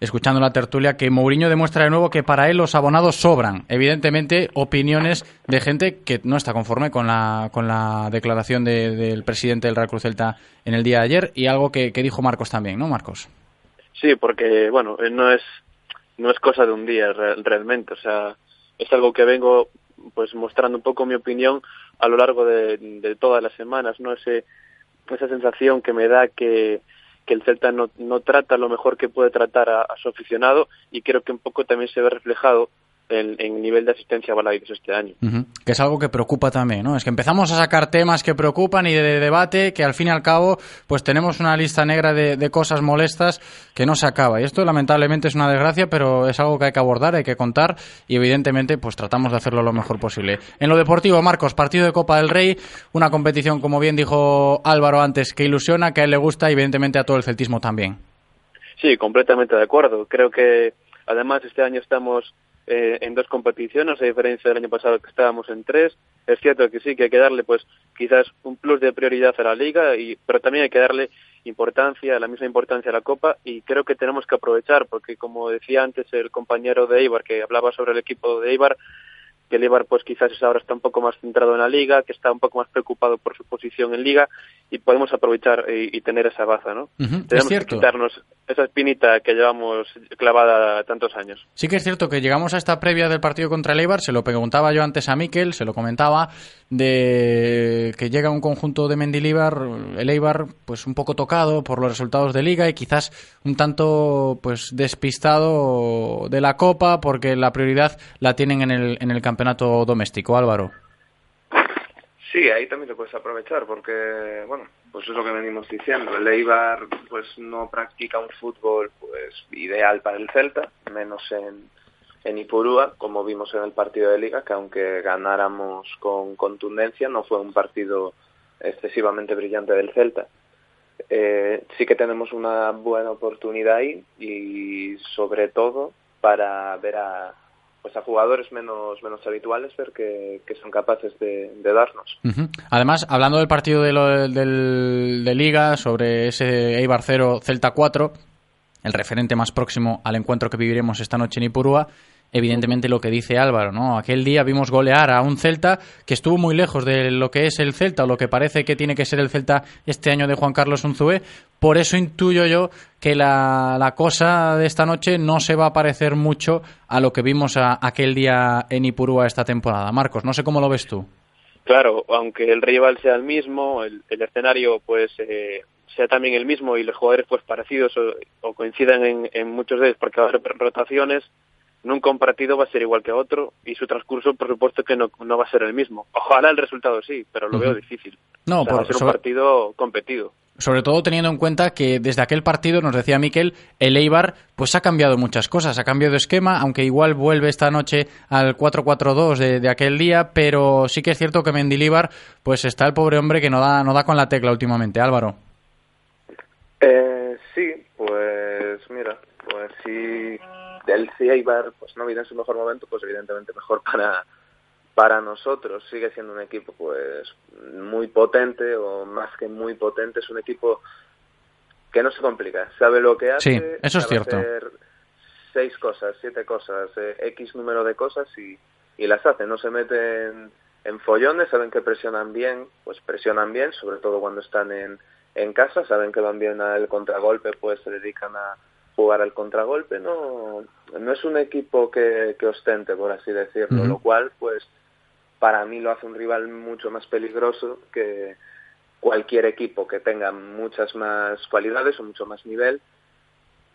escuchando la tertulia, que Mourinho demuestra de nuevo que para él los abonados sobran. Evidentemente, opiniones de gente que no está conforme con la, con la declaración del presidente del Real Cruz Celta en el día de ayer y algo que, que dijo Marcos también, ¿no, Marcos? Sí, porque, bueno, no es, no es cosa de un día realmente, o sea, es algo que vengo pues mostrando un poco mi opinión a lo largo de, de todas las semanas, ¿no? Ese, esa sensación que me da que, que el Celta no, no trata lo mejor que puede tratar a, a, su aficionado y creo que un poco también se ve reflejado en, en nivel de asistencia a Balaidos este año. Uh -huh. Que es algo que preocupa también, ¿no? Es que empezamos a sacar temas que preocupan y de, de debate que al fin y al cabo pues tenemos una lista negra de, de, cosas molestas que no se acaba. Y esto lamentablemente es una desgracia, pero es algo que hay que abordar, hay que contar y evidentemente pues tratamos de hacerlo lo mejor posible. En lo deportivo, Marcos, partido de Copa del Rey, una competición como bien dijo Álvaro antes, que ilusiona, que a él le gusta y evidentemente a todo el celtismo también. Sí, completamente de acuerdo. Creo que además este año estamos eh, en dos competiciones, a diferencia del año pasado que estábamos en tres. Es cierto que sí, que hay que darle pues quizás un plus de prioridad a la liga, y, pero también hay que darle importancia, la misma importancia a la Copa y creo que tenemos que aprovechar porque como decía antes el compañero de Eibar que hablaba sobre el equipo de Eibar, que el Eibar pues quizás ahora está un poco más centrado en la liga, que está un poco más preocupado por su posición en liga y podemos aprovechar y, y tener esa baza, ¿no? Uh -huh, Tenemos que quitarnos esa espinita que llevamos clavada tantos años. Sí que es cierto que llegamos a esta previa del partido contra el Eibar, se lo preguntaba yo antes a Miquel, se lo comentaba, de que llega un conjunto de Mendilibar, el Eibar, pues un poco tocado por los resultados de liga y quizás un tanto pues despistado de la Copa porque la prioridad la tienen en el, en el campeonato doméstico, Álvaro. Sí, ahí también te puedes aprovechar porque, bueno, pues es lo que venimos diciendo. El Eibar pues no practica un fútbol pues ideal para el Celta, menos en, en Ipurúa, como vimos en el partido de Liga, que aunque ganáramos con contundencia, no fue un partido excesivamente brillante del Celta. Eh, sí que tenemos una buena oportunidad ahí y sobre todo para ver a, pues a jugadores menos menos habituales ver que, son capaces de, darnos. Además, hablando del partido de, lo, del, de Liga, sobre ese Eibar 0, Celta 4, el referente más próximo al encuentro que viviremos esta noche en Ipurúa, evidentemente lo que dice Álvaro, ¿no? Aquel día vimos golear a un Celta que estuvo muy lejos de lo que es el Celta o lo que parece que tiene que ser el Celta este año de Juan Carlos Unzué. Por eso intuyo yo que la, la cosa de esta noche no se va a parecer mucho a lo que vimos a, aquel día en Ipurúa esta temporada. Marcos, no sé cómo lo ves tú. Claro, aunque el rival sea el mismo, el, el escenario pues eh, sea también el mismo y los jugadores pues parecidos o, o coincidan en, en muchos de ellos porque va a haber rotaciones, nunca un partido va a ser igual que otro y su transcurso, por supuesto, que no, no va a ser el mismo. Ojalá el resultado sí, pero lo uh -huh. veo difícil. No, o sea, por, va a ser un partido competido. Sobre todo teniendo en cuenta que desde aquel partido, nos decía Miquel, el Eibar pues ha cambiado muchas cosas, ha cambiado de esquema, aunque igual vuelve esta noche al 4-4-2 de, de, aquel día, pero sí que es cierto que Mendilíbar, pues está el pobre hombre que no da, no da con la tecla últimamente. Álvaro. Eh, sí, pues mira, pues sí del Eibar pues no viene en su mejor momento, pues evidentemente mejor para para nosotros. Sigue siendo un equipo pues muy potente o más que muy potente, es un equipo que no se complica, sabe lo que hace. Sí, eso es cierto. Hacer, seis cosas, siete cosas, eh, X número de cosas y, y las hacen, no se meten en follones, saben que presionan bien, pues presionan bien, sobre todo cuando están en, en casa, saben que van bien al contragolpe, pues se dedican a jugar al contragolpe, no, no es un equipo que, que ostente, por así decirlo, lo cual, pues, para mí lo hace un rival mucho más peligroso que cualquier equipo que tenga muchas más cualidades o mucho más nivel,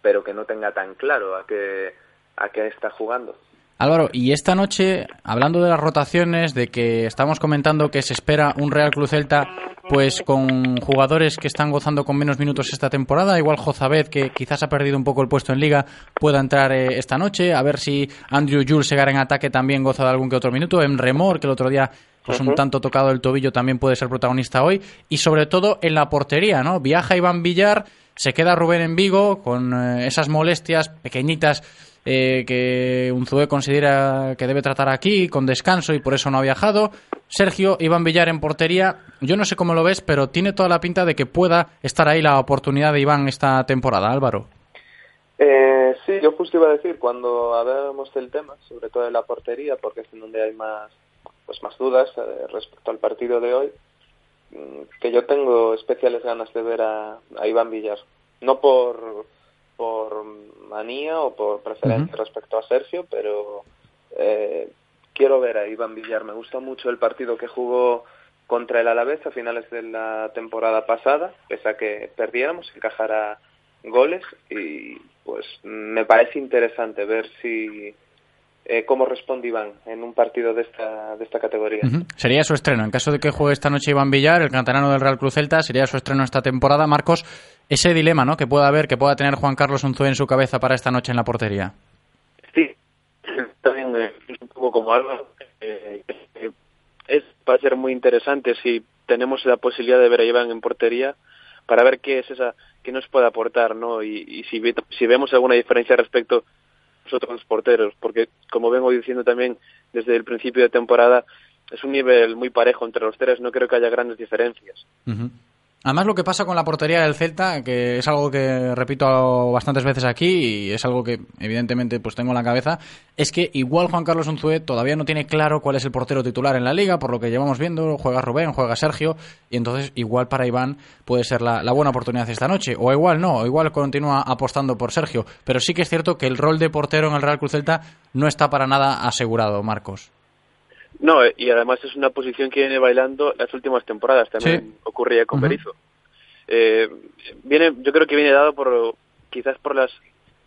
pero que no tenga tan claro a qué, a qué está jugando. Álvaro, y esta noche, hablando de las rotaciones, de que estamos comentando que se espera un Real Cruz Celta, pues con jugadores que están gozando con menos minutos esta temporada, igual Jozabed, que quizás ha perdido un poco el puesto en liga, pueda entrar eh, esta noche, a ver si Andrew Jules Segar en ataque también goza de algún que otro minuto, en Remor, que el otro día pues un tanto tocado el tobillo también puede ser protagonista hoy, y sobre todo en la portería, ¿no? Viaja Iván Villar, se queda Rubén en Vigo con eh, esas molestias pequeñitas eh, que Unzué considera que debe tratar aquí con descanso y por eso no ha viajado. Sergio Iván Villar en portería, yo no sé cómo lo ves, pero tiene toda la pinta de que pueda estar ahí la oportunidad de Iván esta temporada, Álvaro. Eh, sí, yo justo iba a decir, cuando hablábamos del tema, sobre todo de la portería, porque es en donde hay más, pues más dudas eh, respecto al partido de hoy, mm, que yo tengo especiales ganas de ver a, a Iván Villar. No por, por manía o por preferencia respecto a Sergio, pero eh, quiero ver a Iván Villar. Me gusta mucho el partido que jugó contra el Alavés a finales de la temporada pasada, pese a que perdiéramos, encajara goles y pues me parece interesante ver si eh, cómo responde Iván en un partido de esta de esta categoría. Sería su estreno. En caso de que juegue esta noche Iván Villar, el canterano del Real Cruz Celta, sería su estreno esta temporada. Marcos, ese dilema ¿no? que pueda haber, que pueda tener Juan Carlos Unzué en su cabeza para esta noche en la portería. Sí, también eh, es un poco como algo. eh, es, va a ser muy interesante si tenemos la posibilidad de ver a Iván en portería para ver qué es esa que nos puede aportar, ¿no? Y, y si, ve- si vemos alguna diferencia respecto a los otros porteros, porque como vengo diciendo también desde el principio de temporada, es un nivel muy parejo entre los tres, no creo que haya grandes diferencias. Además, lo que pasa con la portería del Celta, que es algo que repito bastantes veces aquí y es algo que evidentemente pues tengo en la cabeza, es que igual Juan Carlos Unzué todavía no tiene claro cuál es el portero titular en la liga, por lo que llevamos viendo, juega Rubén, juega Sergio, y entonces igual para Iván puede ser la, la buena oportunidad esta noche, o igual no, o igual continúa apostando por Sergio, pero sí que es cierto que el rol de portero en el Real Cruz Celta no está para nada asegurado, Marcos. No, eh, y además es una posición que viene bailando las últimas temporadas, también ocurría con Ujú. Berizzo. Eh, viene, yo creo que viene dado por quizás por las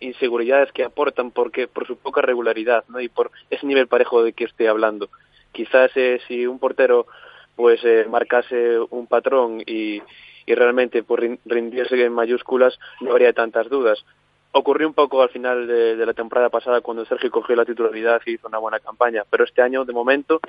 inseguridades que aportan, porque por su poca regularidad, ¿no? Y por ese nivel parejo de que estoy hablando. Quizás eh, si un portero pues eh, marcase un patrón y, y realmente pues rin- rindiese en mayúsculas, no habría tantas dudas. Ocurrió un poco al final de, de la temporada pasada cuando Sergio cogió la titularidad y hizo una buena campaña, pero este año, de momento,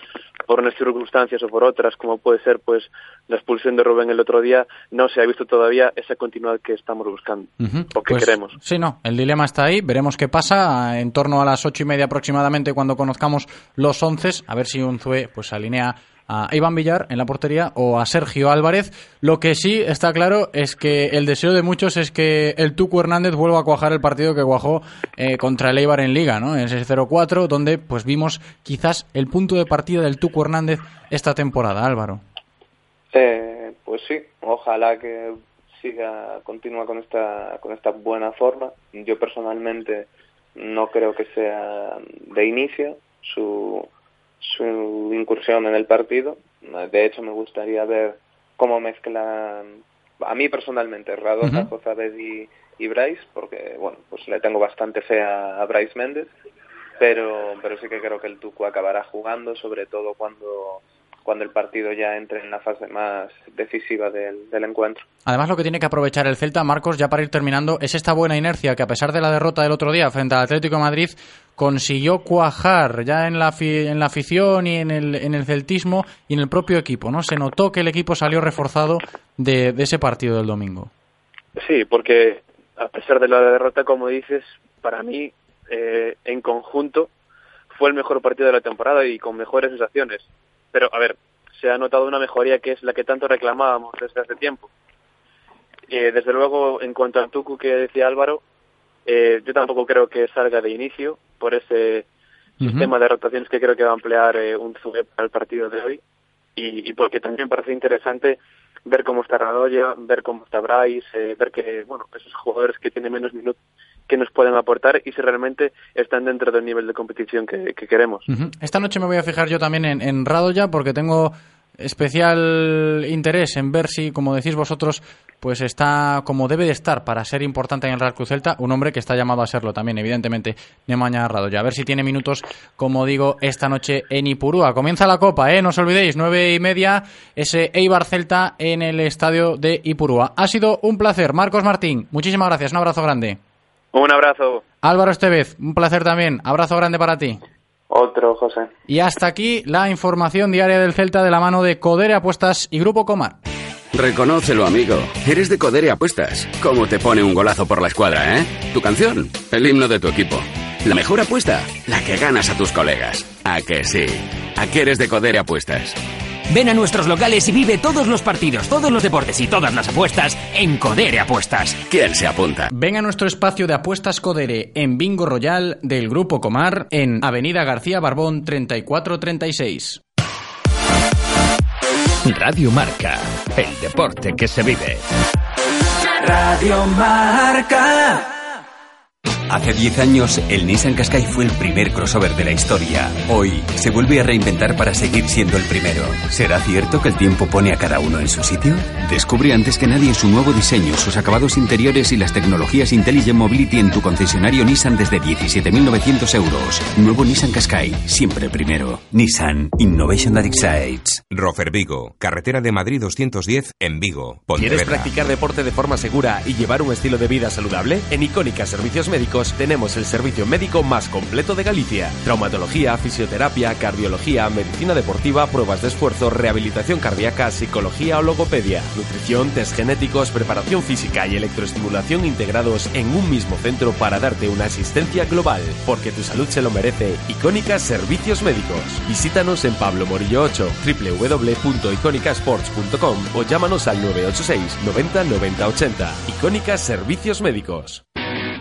por unas circunstancias o por otras, como puede ser pues la expulsión de Rubén el otro día, no se ha visto todavía esa continuidad que estamos buscando o que Pues, queremos. Sí, no, el dilema está ahí. Veremos qué pasa en torno a las ocho y media aproximadamente cuando conozcamos los once. A ver si Unzué pues alinea a Iván Villar en la portería o a Sergio Álvarez. Lo que sí está claro es que el deseo de muchos es que el Tucu Hernández vuelva a cuajar el partido que cuajó eh, contra el Eibar en Liga, ¿no? En ese 0-4, donde pues vimos quizás el punto de partida del Tucu Hernández esta temporada, Álvaro. Eh, pues sí, ojalá que siga, continúa con esta, con esta buena forma. Yo personalmente no creo que sea de inicio su, su incursión en el partido. De hecho, me gustaría ver cómo mezclan, a mí personalmente, Radoja, Ujú. Jozabed y, y Bryce, porque, bueno, pues le tengo bastante fe a, a Bryce Méndez, pero, pero sí que creo que el Tucu acabará jugando, sobre todo cuando cuando el partido ya entre en la fase más decisiva del, del encuentro. Además, lo que tiene que aprovechar el Celta, Marcos, ya para ir terminando, es esta buena inercia que a pesar de la derrota del otro día frente al Atlético de Madrid, consiguió cuajar ya en la, fi- en la afición y en el, en el celtismo y en el propio equipo, ¿no? Se notó que el equipo salió reforzado de, de ese partido del domingo. Sí, porque a pesar de la derrota, como dices, para mí, eh, en conjunto, fue el mejor partido de la temporada y con mejores sensaciones. Pero, a ver, se ha notado una mejoría que es la que tanto reclamábamos desde hace tiempo. Eh, desde luego, en cuanto al Tucu que decía Álvaro, Eh, yo tampoco creo que salga de inicio por ese sistema de rotaciones que creo que va a emplear eh, un Zubé para el partido de hoy y, y porque también parece interesante ver cómo está Radoya, ver cómo está Bryce, eh, ver que, bueno, esos jugadores que tienen menos minutos que nos pueden aportar y si realmente están dentro del nivel de competición que, que queremos. Esta noche me voy a fijar yo también en, en Radoya porque tengo especial interés en ver si, como decís vosotros, pues está como debe de estar para ser importante en el Real Cruz Celta, un hombre que está llamado a serlo también, evidentemente, Nemanja Radoya. A ver si tiene minutos, como digo, esta noche en Ipurúa. Comienza la Copa, ¿eh? No os olvidéis, nueve y media, ese Eibar Celta en el estadio de Ipurúa. Ha sido un placer. Marcos Martín, muchísimas gracias, un abrazo grande. Un abrazo. Álvaro Estevez, un placer también. Abrazo grande para ti. Otro, José. Y hasta aquí la información diaria del Celta de la mano de Codere Apuestas y Grupo Comar. Reconócelo, amigo. Eres de Codere Apuestas. ¿Cómo te pone un golazo por la escuadra, eh? Tu canción, el himno de tu equipo. La mejor apuesta, la que ganas a tus colegas. ¿A que sí? ¿A que eres de Codere Apuestas? Ven a nuestros locales y vive todos los partidos, todos los deportes y todas las apuestas en Codere Apuestas. ¿Quién se apunta? Ven a nuestro espacio de apuestas Codere en Bingo Royal del Grupo Comar en Avenida García Barbón 3436. Radio Marca, el deporte que se vive. Radio Marca. Hace 10 años, el Nissan Qashqai fue el primer crossover de la historia. Hoy, se vuelve a reinventar para seguir siendo el primero. ¿Será cierto que el tiempo pone a cada uno en su sitio? Descubre antes que nadie su nuevo diseño, sus acabados interiores y las tecnologías Intelligent Mobility en tu concesionario Nissan desde 17.900 euros. Nuevo Nissan Qashqai, siempre primero. Nissan Innovation That Excites. Rofer Vigo, carretera de Madrid 210 en Vigo. ¿Quieres practicar deporte de forma segura y llevar un estilo de vida saludable? En Icónica Servicios Médicos tenemos el servicio médico más completo de Galicia. Traumatología, fisioterapia, cardiología, medicina deportiva, pruebas de esfuerzo, rehabilitación cardíaca, psicología o logopedia, nutrición, test genéticos, preparación física y electroestimulación integrados en un mismo centro para darte una asistencia global. Porque tu salud se lo merece. Icónica Servicios Médicos. Visítanos en Pablo Morillo 8, www.iconicasports.com o llámanos al 986 90 90 80. Icónica Servicios Médicos.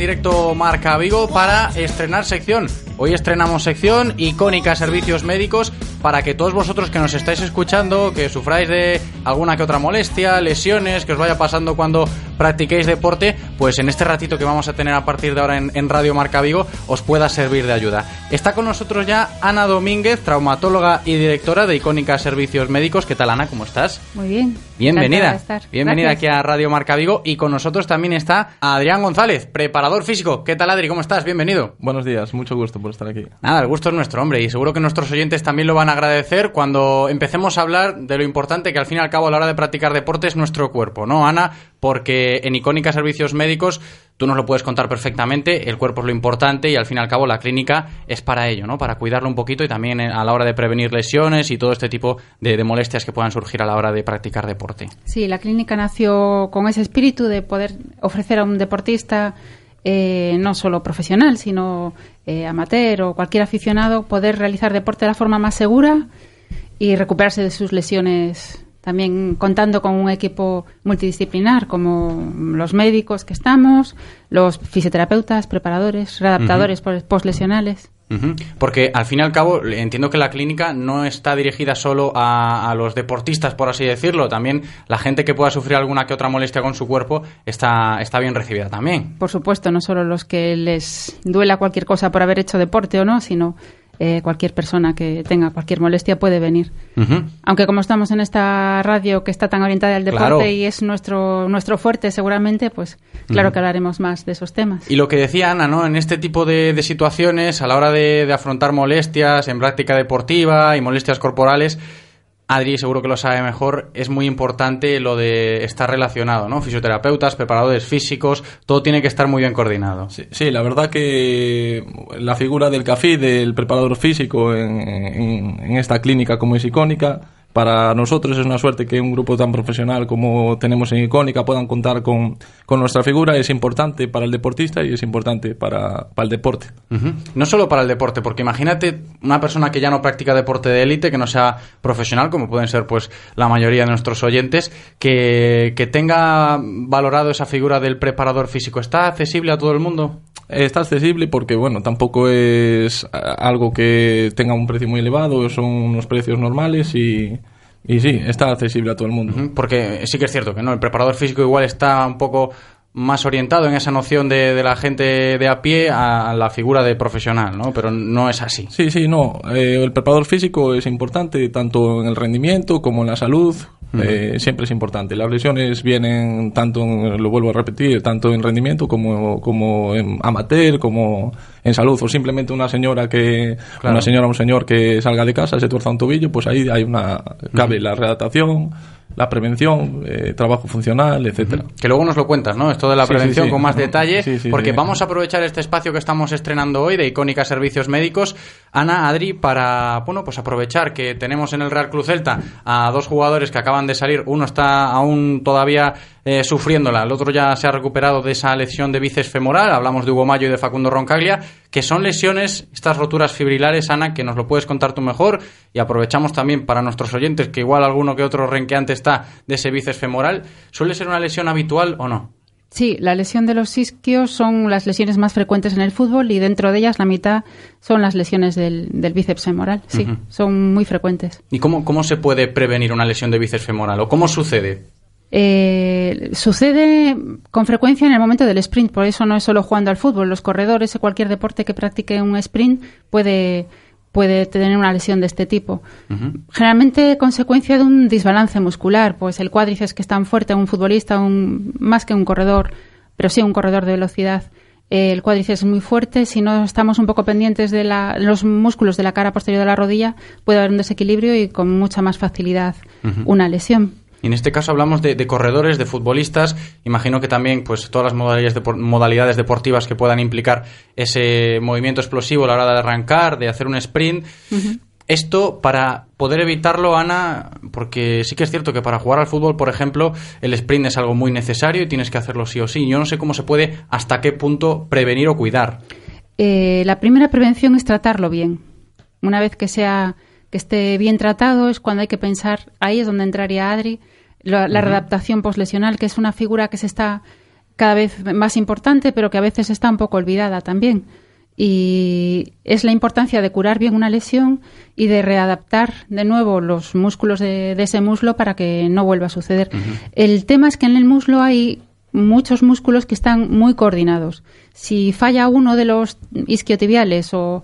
Directo Marca Vigo para estrenar sección. Hoy estrenamos sección icónica servicios médicos para que todos vosotros que nos estáis escuchando, que sufráis de alguna que otra molestia, lesiones, que os vaya pasando cuando practiquéis deporte, pues en este ratito que vamos a tener a partir de ahora en, en Radio Marca Vigo os pueda servir de ayuda. Está con nosotros ya Ana Domínguez, traumatóloga y directora de Icónica Servicios Médicos. ¿Qué tal Ana? ¿Cómo estás? Muy bien. Bienvenida. Estar. Bienvenida Gracias. aquí a Radio Marca Vigo y con nosotros también está Adrián González, preparador físico. ¿Qué tal Adri? ¿Cómo estás? Bienvenido. Buenos días, mucho gusto por estar aquí. Nada, el gusto es nuestro, hombre, y seguro que nuestros oyentes también lo van a agradecer cuando empecemos a hablar de lo importante que al fin y al cabo a la hora de practicar deporte es nuestro cuerpo, ¿no, Ana? Porque en Icónica Servicios Médicos tú nos lo puedes contar perfectamente, el cuerpo es lo importante y al fin y al cabo la clínica es para ello, ¿no? Para cuidarlo un poquito y también eh, a la hora de prevenir lesiones y todo este tipo de, de molestias que puedan surgir a la hora de practicar deporte. Sí, la clínica nació con ese espíritu de poder ofrecer a un deportista, eh, no solo profesional, sino eh, amateur o cualquier aficionado, poder realizar deporte de la forma más segura y recuperarse de sus lesiones también contando con un equipo multidisciplinar como los médicos que estamos, los fisioterapeutas, preparadores, readaptadores uh postlesionales. Porque al fin y al cabo entiendo que la clínica no está dirigida solo a, a, los deportistas, por así decirlo. También la gente que pueda sufrir alguna que otra molestia con su cuerpo está, está bien recibida también. Por supuesto, no solo los que les duela cualquier cosa por haber hecho deporte o no, sino eh, cualquier persona que tenga cualquier molestia puede venir. Aunque como estamos en esta radio que está tan orientada al deporte y es nuestro, nuestro fuerte seguramente, pues claro que hablaremos más de esos temas. Y lo que decía Ana, ¿no? En este tipo de, de situaciones, a la hora de, de afrontar molestias en práctica deportiva y molestias corporales, Adri seguro que lo sabe mejor, es muy importante lo de estar relacionado, ¿no? Fisioterapeutas, preparadores físicos, todo tiene que estar muy bien coordinado. Sí, la verdad que la figura del CAFI, del preparador físico en esta clínica como es icónica, para nosotros es una suerte que un grupo tan profesional como tenemos en Icónica puedan contar con, con nuestra figura. Es importante para el deportista y es importante para, para el deporte. Uh -huh. No solo para el deporte, porque imagínate una persona que ya no practica deporte de élite, que no sea profesional, como pueden ser pues la mayoría de nuestros oyentes, que, que tenga valorado esa figura del preparador físico. ¿Está accesible a todo el mundo? Está accesible porque, bueno, tampoco es algo que tenga un precio muy elevado, son unos precios normales y, y sí, está accesible a todo el mundo. Porque sí que es cierto que no, el preparador físico igual está un poco más orientado en esa noción de, de la gente de a pie a, la figura de profesional, ¿no? Pero no es así. Sí, sí, no. Eh, el preparador físico es importante tanto en el rendimiento como en la salud. Uh -huh. eh, siempre es importante. Las lesiones vienen tanto, en, lo vuelvo a repetir, tanto en rendimiento como, como en amateur, como en salud. O simplemente una señora que, claro. una señora o un señor que salga de casa, se tuerza un tobillo, pues ahí hay una, cabe uh -huh. la redactación la prevención, eh, trabajo funcional, etcétera. Que luego nos lo cuentas, ¿no? Esto de la sí, prevención sí, sí. con más detalle, porque vamos a aprovechar este espacio que estamos estrenando hoy de Icónica Servicios Médicos, Ana, Adri, para, bueno, pues aprovechar que tenemos en el Real Cruz Celta a dos jugadores que acaban de salir, uno está aún todavía eh, sufriéndola, el otro ya se ha recuperado de esa lesión de bíceps femoral, hablamos de Hugo Mayo y de Facundo Roncaglia, que son lesiones, estas roturas fibrilares, Ana, que nos lo puedes contar tú mejor, y aprovechamos también para nuestros oyentes, que igual alguno que otro renqueante está de ese bíceps femoral, ¿suele ser una lesión habitual o no? Sí, la lesión de los isquios son las lesiones más frecuentes en el fútbol y dentro de ellas la mitad son las lesiones del, del bíceps femoral. Sí, uh -huh. son muy frecuentes. ¿Y cómo, cómo se puede prevenir una lesión de bíceps femoral o cómo sucede? Eh, sucede con frecuencia en el momento del sprint, por eso no es solo jugando al fútbol. Los corredores o cualquier deporte que practique un sprint puede, puede tener una lesión de este tipo. Uh -huh. Generalmente consecuencia de un desbalance muscular, pues el cuádriceps que es tan fuerte, un futbolista, un, más que un corredor, pero sí un corredor de velocidad. El cuádriceps es muy fuerte, si no estamos un poco pendientes de la, los músculos de la cara posterior de la rodilla, puede haber un desequilibrio y con mucha más facilidad uh -huh. una lesión. Y en este caso hablamos de, de, corredores, de futbolistas. Imagino que también, pues, todas las modalidades, de, modalidades deportivas que puedan implicar ese movimiento explosivo a la hora de arrancar, de hacer un sprint. Uh -huh. Esto para poder evitarlo, Ana, porque sí que es cierto que para jugar al fútbol, por ejemplo, el sprint es algo muy necesario y tienes que hacerlo sí o sí. Yo no sé cómo se puede, hasta qué punto prevenir o cuidar. Eh, la primera prevención es tratarlo bien. Una vez que sea que esté bien tratado es cuando hay que pensar, ahí es donde entraría Adri, la, la uh -huh. readaptación poslesional, que es una figura que se está cada vez más importante, pero que a veces está un poco olvidada también. Y es la importancia de curar bien una lesión y de readaptar de nuevo los músculos de, de ese muslo para que no vuelva a suceder. Uh -huh. El tema es que en el muslo hay muchos músculos que están muy coordinados. Si falla uno de los isquiotibiales o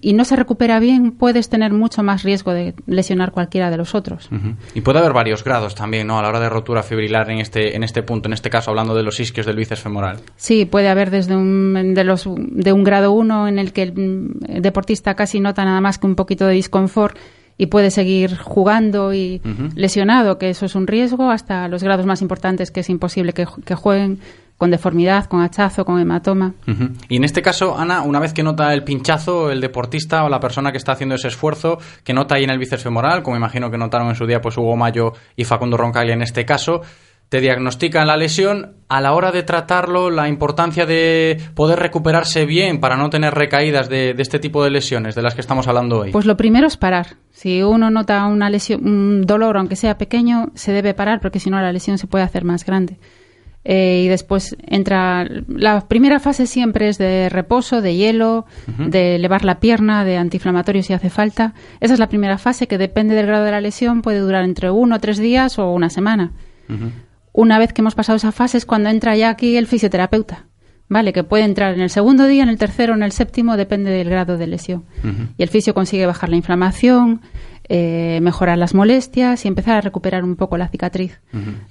y no se recupera bien, puedes tener mucho más riesgo de lesionar cualquiera de los otros. Uh -huh. Y puede haber varios grados también, ¿no? A la hora de rotura fibrilar en este, en este punto, en este caso hablando de los isquios del bíceps femoral. Sí, puede haber desde un, de, los, de un grado 1 en el que el deportista casi nota nada más que un poquito de disconfort y puede seguir jugando y uh -huh. lesionado, que eso es un riesgo, hasta los grados más importantes que es imposible que, que jueguen con deformidad, con hachazo, con hematoma. Uh -huh. Y en este caso, Ana, una vez que nota el pinchazo, el deportista o la persona que está haciendo ese esfuerzo, que nota ahí en el bíceps femoral, como imagino que notaron en su día pues Hugo Mayo y Facundo Roncaglia en este caso, te diagnostican la lesión, a la hora de tratarlo, la importancia de poder recuperarse bien para no tener recaídas de, de, este tipo de lesiones de las que estamos hablando hoy? Pues lo primero es parar. Si uno nota una lesión, un dolor, aunque sea pequeño, se debe parar porque si no la lesión se puede hacer más grande. Eh, y después entra. La primera fase siempre es de reposo, de hielo, uh -huh. de elevar la pierna, de antiinflamatorio si hace falta. Esa es la primera fase que depende del grado de la lesión, puede durar entre uno o tres días o una semana. Uh -huh. Una vez que hemos pasado esa fase es cuando entra ya aquí el fisioterapeuta. ¿Vale? Que puede entrar en el segundo día, en el tercero, en el séptimo, depende del grado de lesión. Uh -huh. Y el fisio consigue bajar la inflamación, eh, mejorar las molestias y empezar a recuperar un poco la cicatriz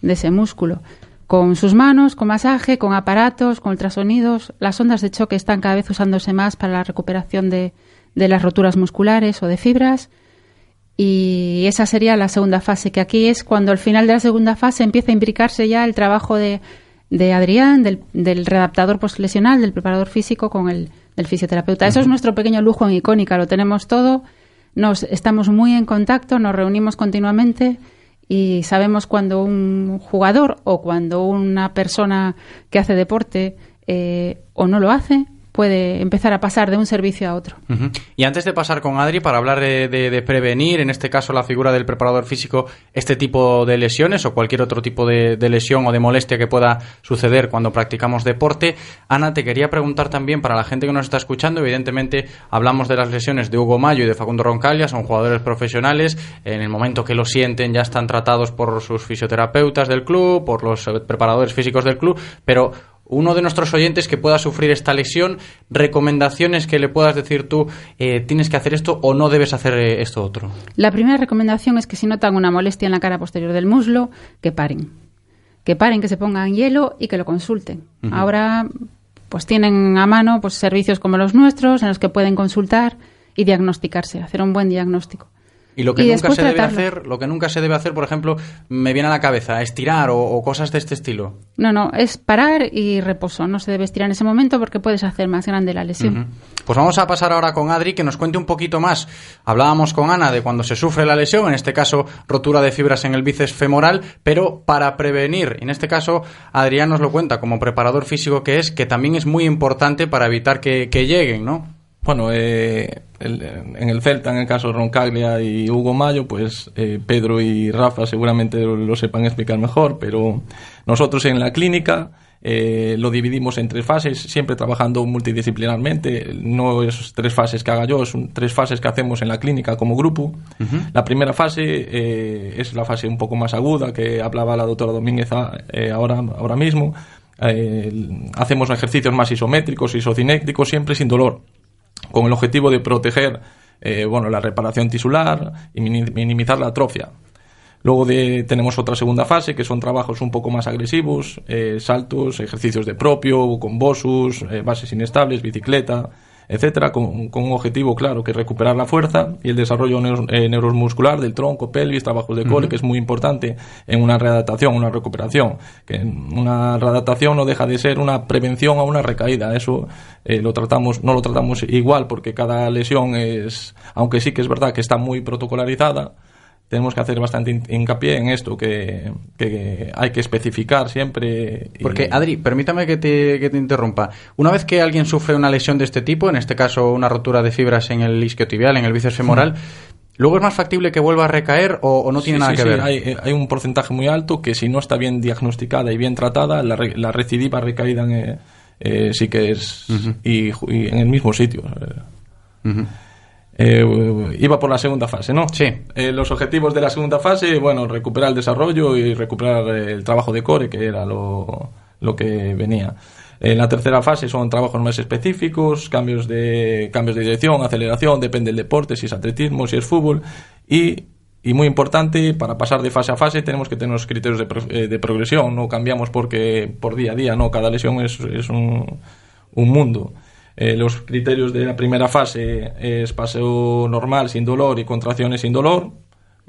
de ese músculo con sus manos, con masaje, con aparatos, con ultrasonidos. Las ondas de choque están cada vez usándose más para la recuperación de, de, las roturas musculares o de fibras. Y esa sería la segunda fase, que aquí es cuando al final de la segunda fase empieza a imbricarse ya el trabajo de, de Adrián, del, del redactador postlesional, del preparador físico con el del fisioterapeuta. Uh -huh. Eso es nuestro pequeño lujo en Icónica, lo tenemos todo, nos estamos muy en contacto, nos reunimos continuamente y sabemos cuando un jugador o cuando una persona que hace deporte eh, o no lo hace puede empezar a pasar de un servicio a otro. Y antes de pasar con Adri para hablar de, prevenir, en este caso la figura del preparador físico, este tipo de lesiones o cualquier otro tipo de, de, lesión o de molestia que pueda suceder cuando practicamos deporte, Ana, te quería preguntar también para la gente que nos está escuchando, evidentemente hablamos de las lesiones de Hugo Mayo y de Facundo Roncaglia, son jugadores profesionales, en el momento que lo sienten ya están tratados por sus fisioterapeutas del club, por los preparadores físicos del club, pero uno de nuestros oyentes que pueda sufrir esta lesión, recomendaciones que le puedas decir tú, eh, tienes que hacer esto o no debes hacer eh, esto otro. La primera recomendación es que si notan una molestia en la cara posterior del muslo, que paren. Que paren, que se pongan hielo y que lo consulten. Uh -huh. Ahora pues tienen a mano pues servicios como los nuestros en los que pueden consultar y diagnosticarse, hacer un buen diagnóstico. Y lo que y nunca se debe hacer, lo que nunca se debe hacer, por ejemplo, me viene a la cabeza, estirar o, o, cosas de este estilo. No, no, es parar y reposo. No se debe estirar en ese momento porque puedes hacer más grande la lesión. Uh -huh. Pues vamos a pasar ahora con Adri, que nos cuente un poquito más. Hablábamos con Ana de cuando se sufre la lesión, en este caso rotura de fibras en el bíceps femoral, pero para prevenir, en este caso Adrián nos lo cuenta como preparador físico que es, que también es muy importante para evitar que, que lleguen, ¿no? Bueno, eh, el, en el Celta, en el caso de Roncaglia y Hugo Mayo, pues eh, Pedro y Rafa seguramente lo, sepan explicar mejor, pero nosotros en la clínica eh, lo dividimos en tres fases, siempre trabajando multidisciplinarmente. No es tres fases que haga yo, son tres fases que hacemos en la clínica como grupo. Uh -huh. La primera fase eh, es la fase un poco más aguda que hablaba la doctora Domínguez eh, ahora, ahora mismo. hacemos ejercicios más isométricos, isocinéticos, siempre sin dolor con el objetivo de proteger eh, bueno, la reparación tisular y minimizar la atrofia. Luego de, tenemos otra segunda fase, que son trabajos un poco más agresivos, eh, saltos, ejercicios de propio, con bosus, eh, bases inestables, bicicleta, etcétera, con, con, un objetivo claro que es recuperar la fuerza y el desarrollo neuro, eh, neuromuscular del tronco, pelvis, trabajos de uh -huh. que es muy importante en una readaptación, una recuperación. Que una readaptación no deja de ser una prevención a una recaída. Eso eh, lo tratamos, no lo tratamos igual porque cada lesión es, aunque sí que es verdad que está muy protocolarizada, tenemos que hacer bastante hincapié en esto, que, que hay que especificar siempre. Y... Porque, Adri, permítame que te, que te, interrumpa. Una vez que alguien sufre una lesión de este tipo, en este caso una rotura de fibras en el isquiotibial, en el bíceps femoral, mm. ¿luego es más factible que vuelva a recaer o, o no tiene sí, nada sí, que sí. ver? Hay, hay, un porcentaje muy alto que si no está bien diagnosticada y bien tratada, la, la recidiva recaída en, eh, eh, sí que es... Uh -huh. y, y, en el mismo sitio. Uh -huh. Eh, iba por la segunda fase, ¿no? Sí. Eh, los objetivos de la segunda fase, bueno, recuperar el desarrollo y recuperar el trabajo de core, que era lo, lo que venía. En la tercera fase son trabajos más específicos, cambios de, cambios de dirección, aceleración, depende del deporte, si es atletismo, si es fútbol. Y, y muy importante, para pasar de fase a fase tenemos que tener unos criterios de, eh, de progresión, no cambiamos porque por día a día, no, cada lesión es, es un, un mundo. Eh, los criterios de la primera fase es paseo normal sin dolor y contracciones sin dolor,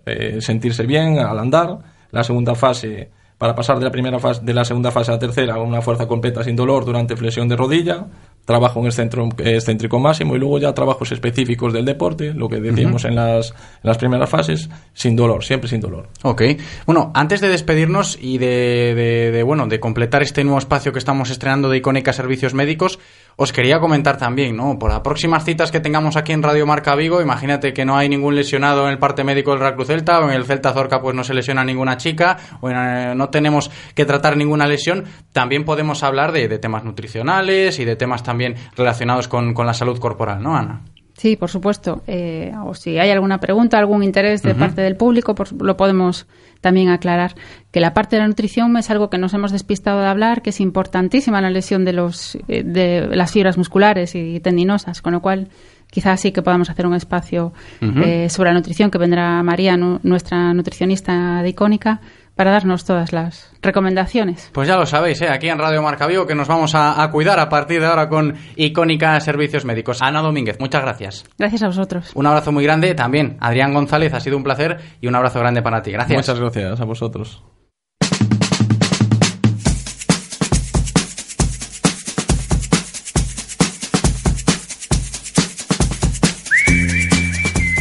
eh, sentirse bien al andar. La segunda fase, para pasar de la primera fase, de la segunda fase a la tercera, una fuerza completa sin dolor durante flexión de rodilla, trabajo en excentro, excéntrico máximo y luego ya trabajos específicos del deporte, lo que decíamos en, las, en las primeras fases, sin dolor, siempre sin dolor. Ok. Bueno, antes de despedirnos y de, de, de, bueno, de completar este nuevo espacio que estamos estrenando de Icónica Servicios Médicos, os quería comentar también, ¿no? Por las próximas citas que tengamos aquí en Radio Marca Vigo, imagínate que no hay ningún lesionado en el parte médico del Real Cruz Celta, o en el Celta Zorca pues no se lesiona ninguna chica, o en, eh, no tenemos que tratar ninguna lesión, también podemos hablar de, temas nutricionales y de temas también relacionados con, con la salud corporal, ¿no, Ana? Sí, por supuesto. Eh, o si hay alguna pregunta, algún interés de parte del público, pues lo podemos también aclarar. Que la parte de la nutrición es algo que nos hemos despistado de hablar, que es importantísima la lesión de, los, eh, de las fibras musculares y tendinosas, con lo cual quizás sí que podamos hacer un espacio eh, sobre la nutrición que vendrá María, nu- nuestra nutricionista de Icónica, para darnos todas las recomendaciones. Pues ya lo sabéis, ¿eh? aquí en Radio Marca Vigo, que nos vamos a, a cuidar a partir de ahora con Icónica Servicios Médicos. Ana Domínguez, muchas gracias. Gracias a vosotros. Un abrazo muy grande también. Adrián González, ha sido un placer y un abrazo grande para ti. Gracias. Muchas gracias a vosotros.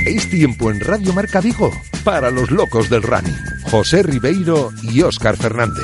Es tiempo en Radio Marca Vigo para los locos del running. José Ribeiro y Óscar Fernández.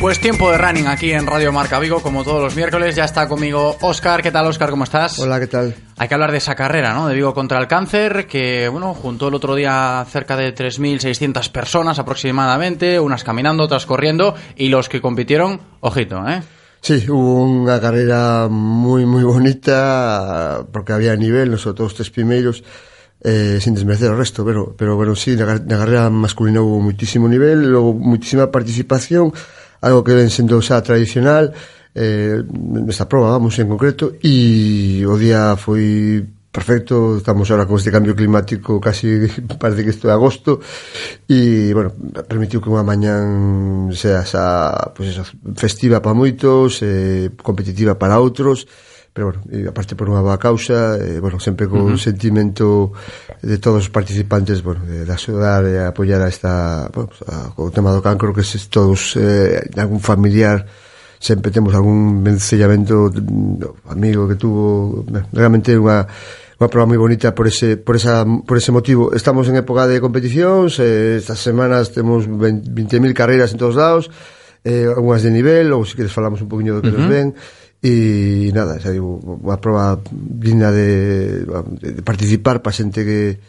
Pues tiempo de running aquí en Radio Marca Vigo, como todos los miércoles. Ya está conmigo Óscar. ¿Qué tal, Óscar? ¿Cómo estás? Hola, ¿qué tal? Hay que hablar de esa carrera, ¿no? De Vigo contra el cáncer, que, bueno, juntó el otro día cerca de 3.600 personas aproximadamente, unas caminando, otras corriendo, y los que compitieron, ojito, ¿eh? Sí, hubo unha carreira moi moi bonita porque había nivel, nosotros todos os tres primeiros eh, sin desmerecer o resto, pero, pero bueno, sí, na, na carrera masculina hubo muitísimo nivel, logo muitísima participación, algo que ven sendo xa tradicional, eh, nesta prova, vamos, en concreto, e o día foi perfecto, estamos ahora con este cambio climático casi parece que isto é agosto e, bueno, permitiu que unha mañán sea esa, pues, esa festiva para moitos, eh, competitiva para outros, pero, bueno, e, aparte por unha boa causa, eh, bueno, sempre con uh -huh. sentimento de todos os participantes, bueno, de, de axudar e apoiar a esta, bueno, pues, a, o tema do cancro, que se todos, eh, algún familiar, sempre temos algún vencellamento amigo que tuvo, realmente unha unha prova moi bonita por ese, por, esa, por ese motivo. Estamos en época de competicións, eh, estas semanas temos 20.000 carreiras en todos lados, eh, algunhas de nivel, ou se queres falamos un poquinho do que uh -huh. nos ven, e nada, xa digo, unha proba digna de, de participar para xente que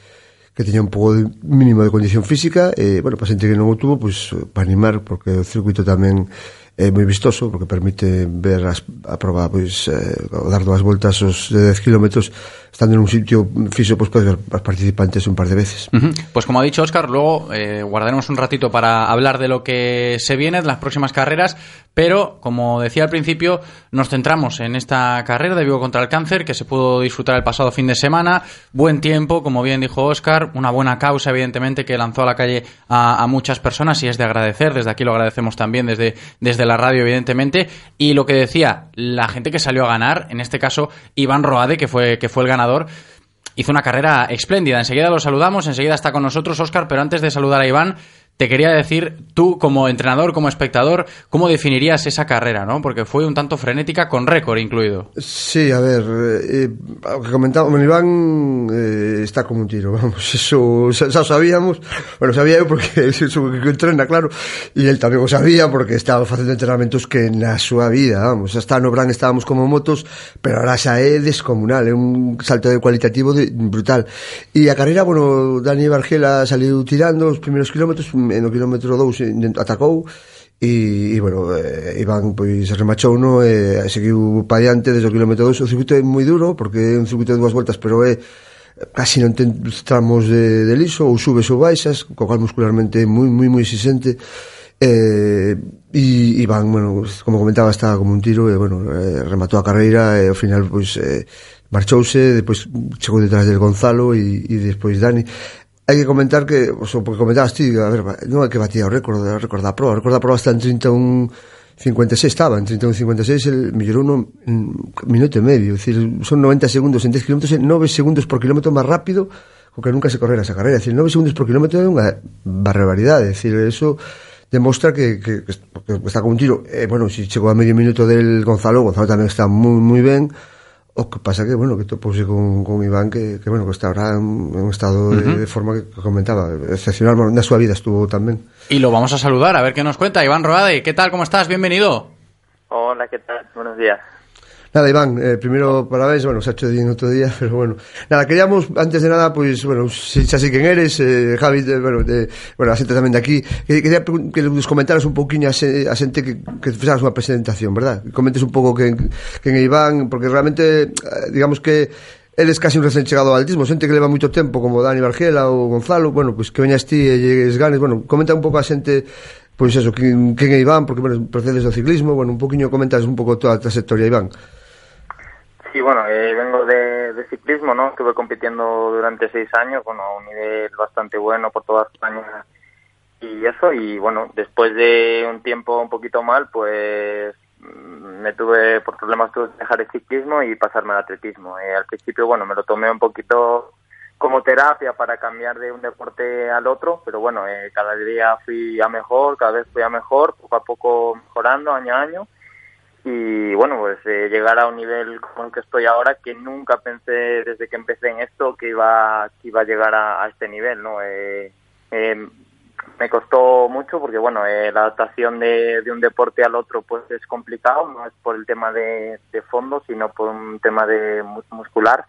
que teña un pouco de, mínimo de condición física e, bueno, para xente que non o tuvo, pois, pues, para animar, porque o circuito tamén é moi vistoso, porque permite ver as, a proba, pois, eh, dar dúas voltas os de 10 kilómetros estando en un sitio fixo, pois, podes ver as participantes un par de veces. Pues como ha dicho Oscar, luego eh, guardaremos un ratito para hablar de lo que se viene, de las próximas carreras, pero como decía al principio, nos centramos en esta carrera de Vigo contra el cáncer que se pudo disfrutar el pasado fin de semana. Buen tiempo, como bien dijo Oscar, una buena causa, evidentemente, que lanzó a la calle a, a muchas personas y es de agradecer. Desde aquí lo agradecemos también desde, desde la radio, evidentemente. Y lo que decía, la gente que salió a ganar, en este caso Iván Roade, que fue, que fue el ganador, hizo una carrera espléndida. Enseguida lo saludamos, enseguida está con nosotros Oscar, pero antes de saludar a Iván, te quería decir, tú como entrenador, como espectador, ¿cómo definirías esa carrera, no? Porque fue un tanto frenética con récord incluido. Sí, a ver, eh, o que comentaba, bueno, Iván eh, está como un tiro, vamos, eso xa, xa o sabíamos, bueno, sabía eu porque é o que entrena, claro, e el tamén o sabía porque estaba facendo entrenamentos que na súa vida, vamos, hasta no Bran estábamos como motos, pero ahora xa descomunal, é un salto de cualitativo de, brutal. E a carreira, bueno, Dani Bargela saliu tirando os primeiros kilómetros, no kilómetro 2 atacou e, e bueno, eh, Iván pois remachou no e eh, seguiu para diante desde o kilómetro 2 o circuito é moi duro porque é un circuito de dúas voltas pero é casi non ten tramos de, de liso ou subes ou baixas co cual muscularmente é moi moi moi exigente eh, e Iván, bueno, como comentaba estaba como un tiro e bueno, eh, rematou a carreira e ao final pois eh, marchouse, depois chegou detrás del Gonzalo e, e despois Dani hai que comentar que, o sea, porque comentabas ti, a ver, non é que batía o récord, o récord da proa, o récord da proa está en 31 56 estaba, en 31.56 el mellorou un minuto e medio, es decir, son 90 segundos en 10 km e 9 segundos por kilómetro máis rápido co que nunca se correra esa carrera, es decir, 9 segundos por kilómetro é unha barbaridade, decir, eso demostra que, que, que está con un tiro, eh, bueno, si chegou a medio minuto del Gonzalo, Gonzalo tamén está moi moi ben, O que pasa que, bueno, que topouse con, con Iván que, que, bueno, que está ahora en, un estado de, uh -huh. de forma que, que comentaba, excepcional, bueno, na súa vida estuvo tamén. Y lo vamos a saludar, a ver qué nos cuenta. Iván Roade, ¿qué tal? ¿Cómo estás? Bienvenido. Hola, ¿qué tal? Buenos días. Nada, Iván, eh, primero parabéns, bueno, xa cho din outro día, pero bueno. Nada, queríamos, antes de nada, pois, pues, bueno, si, xa sei quen eres, eh, Javi, de, bueno, de, bueno, a xente tamén de aquí, que, quería que nos comentaras un pouquiño a, a xente que, que fixaras unha presentación, verdad? Comentes un pouco quen, quen é Iván, porque realmente, eh, digamos que, Eles casi un recién chegado ao altismo, xente que leva moito tempo como Dani Bargela ou Gonzalo, bueno, pois pues, que veñas ti e llegues ganes, bueno, comenta un pouco a xente pois pues eso, quen, quen é Iván, porque bueno, procedes do ciclismo, bueno, un poquinho comentas un pouco toda a trayectoria Iván. Sí, bueno, eh, vengo de, de, ciclismo, ¿no? Estuve compitiendo durante seis años, bueno, a un nivel bastante bueno por toda España y eso, y bueno, después de un tiempo un poquito mal, pues mm, me tuve, por problemas tuve dejar el ciclismo y pasarme al atletismo. Eh, al principio, bueno, me lo tomé un poquito como terapia para cambiar de un deporte al otro, pero bueno, eh, cada día fui a mejor, cada vez fui a mejor, poco a poco mejorando año a año y bueno, pues eh, llegar a un nivel como el que estoy ahora, que nunca pensé desde que empecé en esto que iba, que iba a llegar a, este nivel, ¿no? Eh, eh, me costó mucho porque, bueno, eh, la adaptación de, de, un deporte al otro pues es complicado, no es por el tema de, de fondo, sino por un tema de muscular,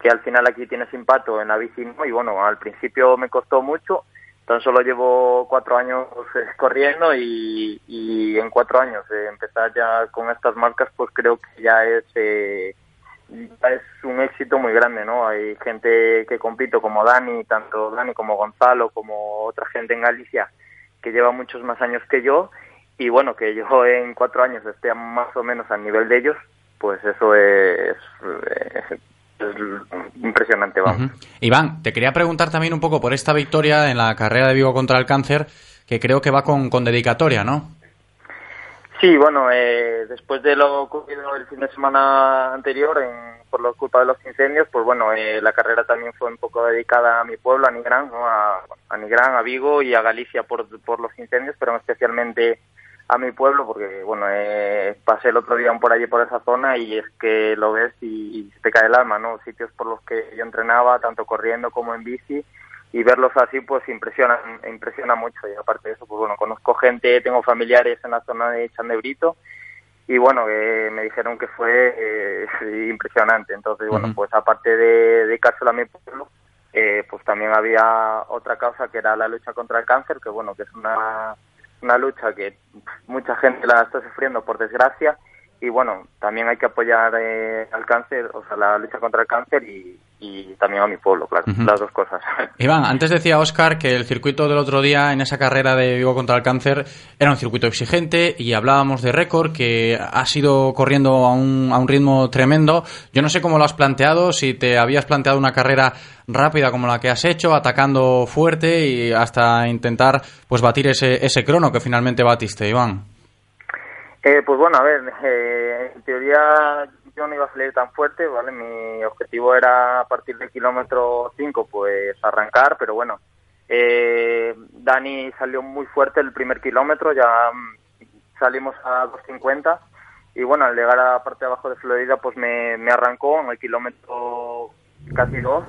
que al final aquí tienes impacto en la bici. Y bueno, al principio me costó mucho, tan solo llevo cuatro años eh, corriendo y, y, en cuatro años eh, empezar ya con estas marcas pues creo que ya es eh, es un éxito muy grande no hay gente que compito como Dani tanto Dani como Gonzalo como otra gente en Galicia que lleva muchos más años que yo. Y bueno que yo en cuatro años esté más o menos al nivel de ellos pues eso es, es impresionante, vamos. Uh -huh. Iván, te quería preguntar también un poco por esta victoria en la carrera de Vigo contra el cáncer, que creo que va con, con dedicatoria, ¿no? Sí, bueno, eh, después de lo ocurrido el fin de semana anterior en, por la culpa de los incendios, pues bueno, eh, la carrera también fue un poco dedicada a mi pueblo, a Nigrán, ¿no? a, a Nigrán, a Vigo y a Galicia por, por los incendios, pero especialmente a mi pueblo porque bueno eh, pasé el otro día por allí por esa zona y es que lo ves y, y, te cae el alma no sitios por los que yo entrenaba tanto corriendo como en bici y verlos así pues impresiona impresiona mucho. Y aparte de eso pues bueno conozco gente tengo familiares en la zona de Chandebrito y bueno eh, me dijeron que fue eh, impresionante. Entonces bueno uh -huh. pues aparte de dedicárselo a mi pueblo eh, pues también había otra causa que era la lucha contra el cáncer que bueno que es una una lucha que mucha gente la está sufriendo por desgracia. Y bueno, también hay que apoyar eh, al cáncer, o sea, la lucha contra el cáncer y, y también a mi pueblo, claro, uh -huh. las dos cosas. Iván, antes decía Oscar que el circuito del otro día en esa carrera de Vigo contra el cáncer era un circuito exigente y hablábamos de récord que ha sido corriendo a un, a un ritmo tremendo. Yo no sé cómo lo has planteado, si te habías planteado una carrera rápida como la que has hecho, atacando fuerte y hasta intentar pues batir ese, ese crono que finalmente batiste, Iván. Eh, pues bueno, a ver, eh, en teoría yo no iba a salir tan fuerte, ¿vale? Mi objetivo era a partir del kilómetro 5, pues arrancar, pero bueno, eh, Dani salió muy fuerte el primer kilómetro, ya mm, salimos a 2.50 y bueno, al llegar a la parte de abajo de Florida, pues me, me arrancó en el kilómetro casi 2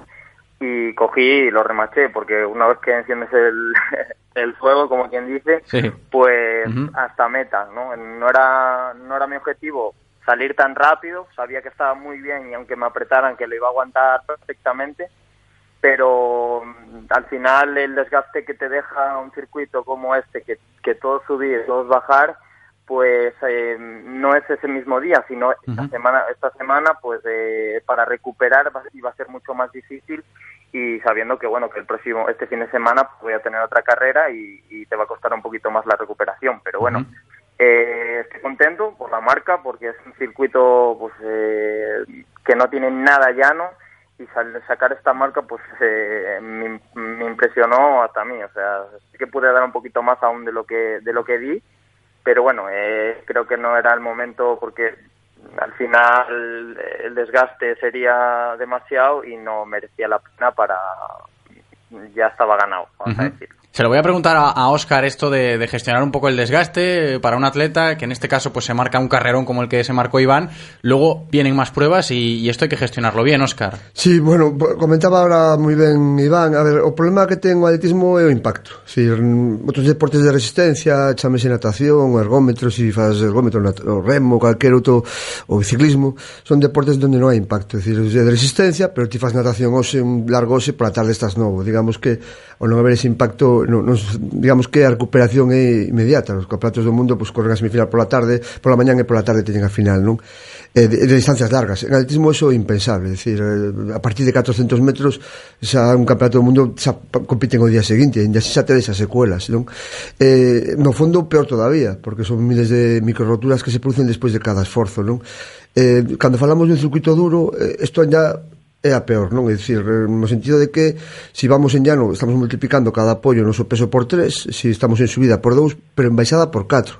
y cogí y lo remaché, porque una vez que enciendes el, el fuego, como quien dice, sí. pues uh -huh. hasta meta, ¿no? No era, no era mi objetivo salir tan rápido, sabía que estaba muy bien y aunque me apretaran que lo iba a aguantar perfectamente, pero mm, al final el desgaste que te deja un circuito como este, que, que todo subir, todo bajar, pues eh, no es ese mismo día, sino uh -huh. esta semana, esta semana pues eh, para recuperar iba a ser mucho más difícil y sabiendo que bueno que el próximo este fin de semana pues, voy a tener otra carrera y, y, te va a costar un poquito más la recuperación pero bueno uh -huh. Eh, estoy contento por la marca porque es un circuito pues eh, que no tiene nada llano y sacar esta marca pues eh, me, me, impresionó hasta a mí o sea sí que pude dar un poquito más aún de lo que de lo que di pero bueno, eh, creo que no era el momento porque al final el desgaste sería demasiado y no merecía la pena para ya estaba ganado, vamos a decir. Se lo voy a preguntar a, Oscar esto de, de, gestionar un poco el desgaste para un atleta que en este caso pues se marca un carrerón como el que se marcó Iván. Luego vienen más pruebas y, y esto hay que gestionarlo bien, Oscar. Sí, bueno, comentaba ahora muy ben Iván. A ver, o problema que ten o atletismo é o impacto. Si, outros deportes de resistencia, chamese natación, o ergómetro, si faz ergómetro, o remo, calquer outro, o ciclismo, son deportes onde non hai impacto. É dicir, de resistencia, pero ti faz natación hoxe, un largo hoxe, pola tarde estás novo. Digamos que o non haber ese impacto no, no, digamos que a recuperación é inmediata os campeonatos do mundo pois, corren a semifinal pola tarde pola mañan e pola tarde teñen a final non? Eh, de, de distancias largas en atletismo eso é impensable decir, eh, a partir de 400 metros xa un campeonato do mundo xa compiten o día seguinte e xa te desas secuelas non? Eh, no fondo peor todavía porque son miles de microroturas que se producen despois de cada esforzo non? Eh, cando falamos dun circuito duro isto eh, ainda é a peor, non? É dicir, eh, no sentido de que se si vamos en llano, estamos multiplicando cada apoio no noso peso por 3, se si estamos en subida por 2, pero en baixada por 4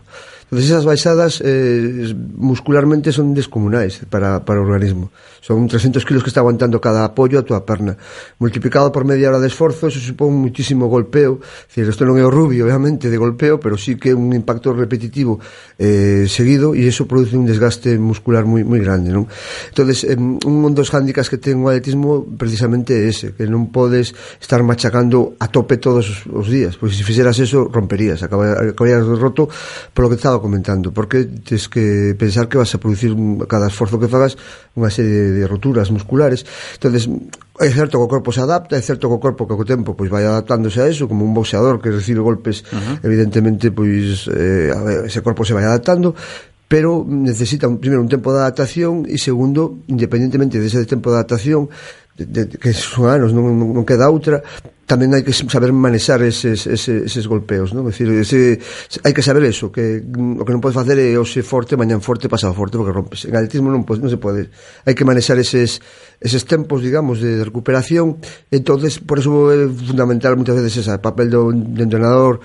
Entonces esas baixadas eh, muscularmente son descomunais para, para o organismo. Son 300 kilos que está aguantando cada apoio a túa perna. Multiplicado por media hora de esforzo, eso supón muitísimo golpeo. Decir, isto non é o rubio, obviamente, de golpeo, pero sí que é un impacto repetitivo eh, seguido e eso produce un desgaste muscular moi, moi grande. Non? entonces eh, un dos hándicaps que ten o atletismo precisamente é ese, que non podes estar machacando a tope todos os, os días, porque se fixeras eso, romperías, acabarías roto polo que estaba comentando, porque tens que pensar que vas a producir cada esforzo que fagas unha serie de roturas musculares. entonces é certo que o corpo se adapta, é certo que o corpo que co tempo pois vai adaptándose a eso, como un boxeador que recibe golpes, uh -huh. evidentemente pois eh, a ver, ese corpo se vai adaptando, pero necesita un, primeiro un tempo de adaptación e segundo, independentemente dese tempo de adaptación, de, de, que son anos, non, non, non queda outra tamén hai que saber manexar eses, eses, eses golpeos, non? Decir, ese, hai que saber eso, que o que non podes facer é hoxe forte, mañan forte, pasado forte, porque rompes. En atletismo non, pues, non se pode. Hai que manexar eses, eses tempos, digamos, de recuperación. Entonces, por eso é fundamental moitas veces esa, papel do, do entrenador,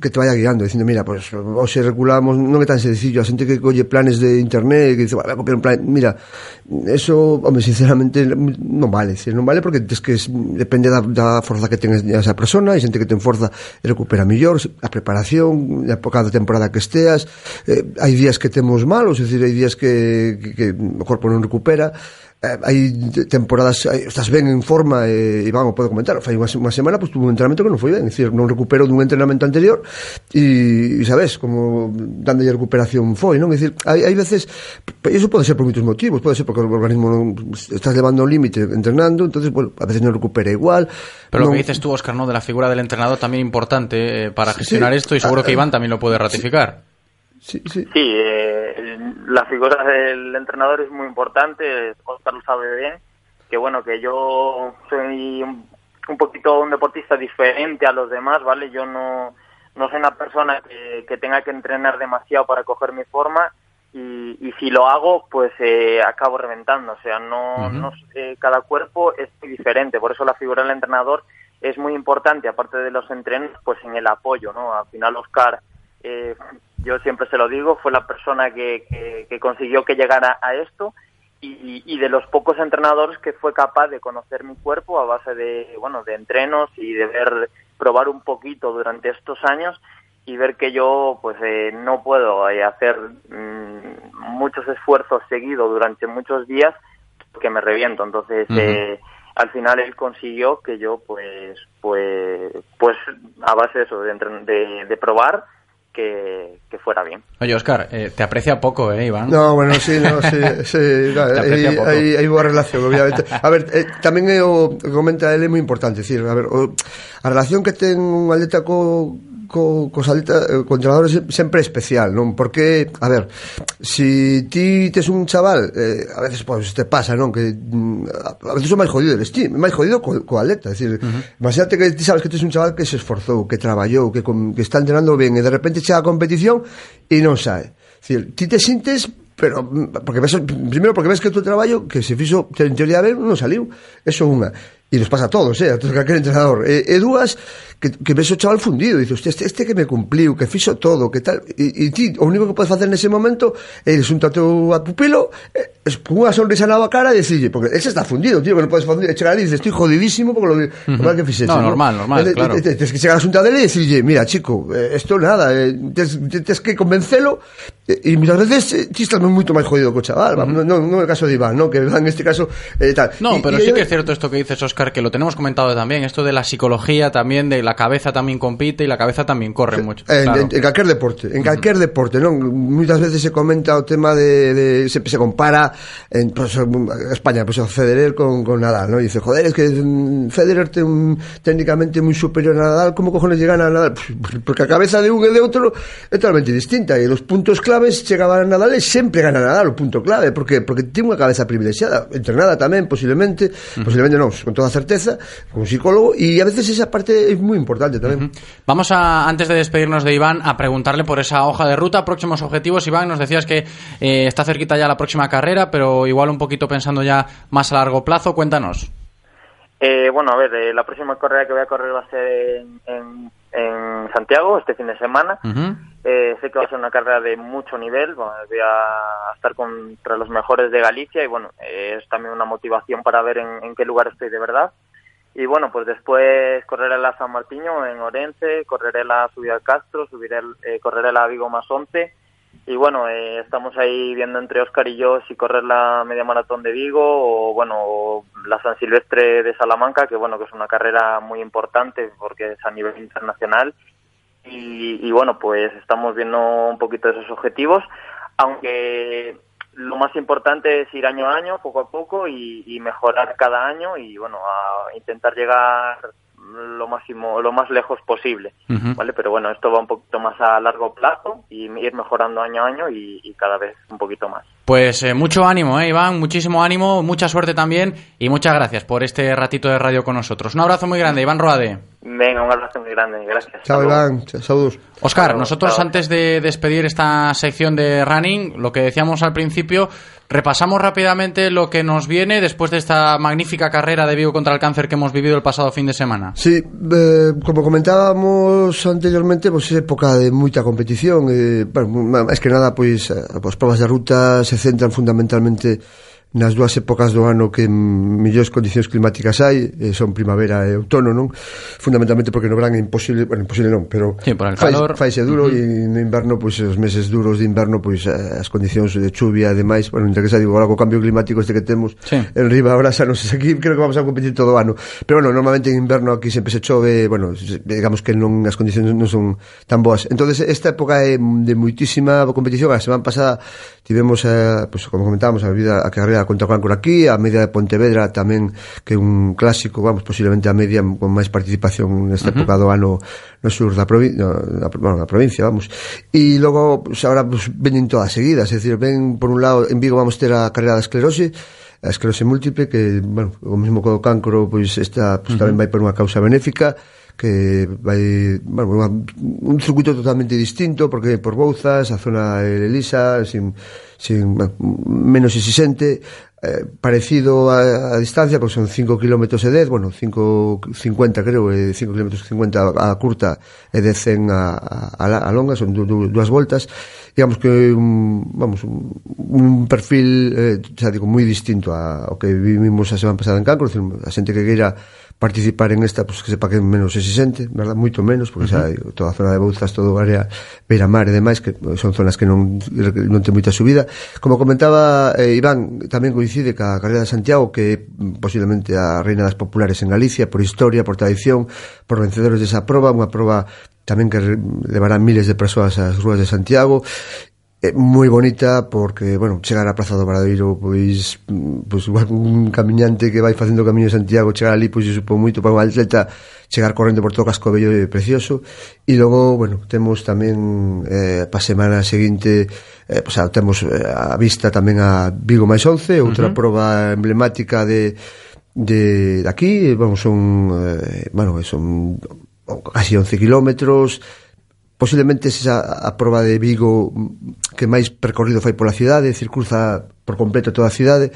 que te vaya guiando, dicindo, mira, pois pues, hoxe reculamos, non é tan sencillo, a xente que colle planes de internet, que dice, vale, copiar un plan, mira, eso, home, sinceramente non vale, se non vale porque tes que depende da, da forza que ten esa persona, hai xente que ten forza e recupera mellor, a preparación, a cada temporada que esteas, eh, hai días que temos malos, é dicir, hai días que, que, que o corpo non recupera, eh, hai temporadas estás ben en forma e, e vamos, podo comentar fai unha, unha semana pues, tuve un entrenamento que non foi ben decir, non recupero dun entrenamento anterior e, sabes, como dando recuperación foi, non? É dicir, hai, hai veces iso pode ser por moitos motivos. Pode ser porque o organismo non, estás levando ao límite entrenando, entonces, bueno, a veces non recupera igual. Pero non... lo que dices tú, Óscar, ¿no? de la figura del entrenador tamén importante eh, para gestionar sí, esto y seguro a, que Iván tamén lo puede ratificar. Sí, sí. sí eh, la figura del entrenador es muy importante, Oscar lo sabe bien, que bueno, que yo soy un, un, poquito un deportista diferente a los demás, ¿vale? Yo no, no soy una persona que, que tenga que entrenar demasiado para coger mi forma y, y si lo hago, pues eh, acabo reventando, o sea, no, uh -huh. no eh, cada cuerpo es diferente, por eso la figura del entrenador es muy importante, aparte de los entrenos, pues en el apoyo, ¿no? Al final Oscar... Eh, yo siempre se lo digo, fue la persona que, que, que consiguió que llegara a esto y, y, de los pocos entrenadores que fue capaz de conocer mi cuerpo a base de, bueno, de entrenos y de ver, probar un poquito durante estos años y ver que yo pues eh, no puedo eh, hacer mmm, muchos esfuerzos seguidos durante muchos días porque me reviento. Entonces, uh -huh. eh, al final él consiguió que yo pues pues pues a base de eso de, de, de probar que, que, fuera bien. Oye, Oscar, eh, te aprecia poco, ¿eh, Iván? No, bueno, sí, no, sí, sí no, hai, hai boa relación, obviamente. A ver, eh, tamén é o que comenta ele é moi importante, decir, a ver, o, a relación que ten un atleta co, co, cos atleta, eh, co entrenador sempre especial, non? Porque, a ver, si ti tes un chaval, eh, a veces pues, te pasa, non? Que mm, a veces son máis jodido eres ti, máis jodido co, co atleta, é dicir, uh -huh. imagínate que ti sabes que tes un chaval que se esforzou, que traballou, que, com, que está entrenando ben e de repente chega a competición e non sae. Dicir, ti te sintes pero mm, porque ves, primeiro porque ves que o teu traballo que se fixo en teoría ben non saliu, eso unha e nos pasa a todos, eh, a todos calquer entrenador. E, e dúas que, que ves o chaval fundido, dices, hostia, este, este que me cumpliu, que fixo todo, que tal, e, e ti, o único que podes facer nese momento é un teu a pupilo, eh, unha sonrisa na cara e dicirlle, porque ese está fundido, tío, que non podes fundir, e chegar e dices, estoy jodidísimo porque lo, uh -huh. lo que fixese. No, normal, normal, e, claro. Tens que chegar a xunta dele e dicirlle, mira, chico, eh, esto nada, eh, tens, que convencelo, e, e muchas veces eh, ti estás moito máis jodido co chaval, uh -huh. non, non, non é o caso de Iván, ¿no? que en este caso, eh, tal. No, y, pero y, sí que es cierto esto que dices, Oscar, que lo tenemos comentado también, esto de la psicología también, de la cabeza también compite y la cabeza tamén corre mucho. En, claro. en, en calquer deporte, en calquer uh -huh. deporte, non? Muitas veces se comenta o tema de, de se, se compara en pues, España, pues Federer con, con Nadal, ¿no? Y dice, joder, es que Federer ten un, técnicamente moi superior a Nadal, como cojones llegan a Nadal? Pues, porque a cabeza de un e de outro é totalmente distinta e los puntos claves chegaban a Nadal e sempre gana Nadal o punto clave, porque porque ten unha cabeza privilexiada, entrenada tamén posiblemente, uh -huh. posiblemente non, con toda certeza, con un psicólogo e a veces esa parte é moi importante. Uh -huh. Vamos Vamos a, antes de despedirnos de Iván, a preguntarle por esa hoja de ruta, próximos objetivos. Iván, nos decías que eh, está cerquita ya la próxima carrera, pero igual un poquito pensando ya más a largo plazo. Cuéntanos. Eh, bueno, a ver, eh, la próxima carrera que voy a correr va a ser en, en, en Santiago este fin de semana. Uh -huh. Eh, sé que va a ser una carrera de mucho nivel, bueno, voy a estar contra los mejores de Galicia y bueno, es también una motivación para ver en, en qué lugar estoy de verdad. Y bueno, pues después correré la San Martiño en Orense, correré la subida al Castro, subiré, eh, correré la Vigo más 11. Y bueno, eh, estamos ahí viendo entre Oscar y yo si correr la media maratón de Vigo o bueno, o la San Silvestre de Salamanca, que bueno, que es una carrera muy importante porque es a nivel internacional. Y, y bueno, pues estamos viendo un poquito esos objetivos, aunque lo más importante es ir año a año, poco a poco, y, y, mejorar cada año y bueno, a intentar llegar lo máximo, lo más lejos posible, uh -huh. ¿vale? Pero bueno, esto va un poquito más a largo plazo y ir mejorando año a año y, y cada vez un poquito más. Pues eh, mucho ánimo, eh, Iván, muchísimo ánimo, mucha suerte también y muchas gracias por este ratito de radio con nosotros. Un abrazo muy grande, Iván Roade. Venga, un abrazo muy grande, gracias. Chao, Iván, saludos. Oscar, nosotros antes de despedir esta sección de running, lo que decíamos al principio, repasamos rápidamente lo que nos viene después de esta magnífica carrera de Vigo contra el cáncer que hemos vivido el pasado fin de semana. Sí, eh, como comentábamos anteriormente, pues es época de mucha competición, eh, bueno, es que nada, pues, pues pruebas de ruta se centran fundamentalmente nas dúas épocas do ano que mellores condicións climáticas hai, eh, son primavera e outono, non? Fundamentalmente porque no verán é imposible, bueno, imposible non, pero sí, por el calor. Faise duro uh -huh. e no inverno, pois pues, os meses duros de inverno, pois pues, as condicións de chuvia e demais, bueno, entre que xa digo, agora co cambio climático este que temos sí. en riba agora xa non sei aquí, creo que vamos a competir todo o ano. Pero bueno, normalmente en inverno aquí sempre se chove, bueno, digamos que non as condicións non son tan boas. Entonces esta época é de muitísima competición, a semana pasada tivemos eh, pues, como comentábamos, a vida a carreira contra Contacuán aquí, a media de Pontevedra tamén, que é un clásico, vamos, posiblemente a media con máis participación nesta uh -huh. época do ano no sur da, provi no, da, bueno, da provincia, vamos. E logo, pues, ahora pues, venen todas seguidas, é dicir, ven, por un lado, en Vigo vamos ter a carreira da esclerose, a esclerose múltiple, que, bueno, o mesmo co cancro, pois, pues, esta, pues, uh -huh. tamén vai por unha causa benéfica, que vai, bueno, unha, un circuito totalmente distinto porque por Bouzas, a zona de Elisa, sin, sin menos exixente, eh, parecido a, a distancia, porque son 5 km e 10, bueno, 5 50 creo, eh, e 5 km 50 a, a curta e 10 a, a, a longa, son du, du, dúas voltas, digamos que un, vamos, un, un perfil, eh, xa digo, moi distinto a, ao que vivimos a semana pasada en Cancro, a xente que queira participar en esta, pues, que sepa que menos exigente, verdad? moito menos, porque uh -huh. xa, toda a zona de Bouzas, todo o área Beira Mar e demais, que son zonas que non, non ten moita subida. Como comentaba eh, Iván, tamén coincide ca carrera de Santiago, que posiblemente a reina das populares en Galicia, por historia, por tradición, por vencedores desa proba, unha proba tamén que levará miles de persoas ás ruas de Santiago é moi bonita porque, bueno, chegar á Praza do Varadoiro pois, mm, pois igual un camiñante que vai facendo o camiño de Santiago chegar ali, pois, supo moito para un atleta chegar correndo por todo o casco bello e precioso e logo, bueno, temos tamén eh, pa semana seguinte eh, pois, temos eh, a vista tamén a Vigo máis 11, outra uh -huh. proba emblemática de de, de aquí, eh, vamos, son eh, bueno, son casi 11 kilómetros posiblemente esa a proba de Vigo mm, que máis percorrido fai pola cidade, circunza por completo toda a cidade.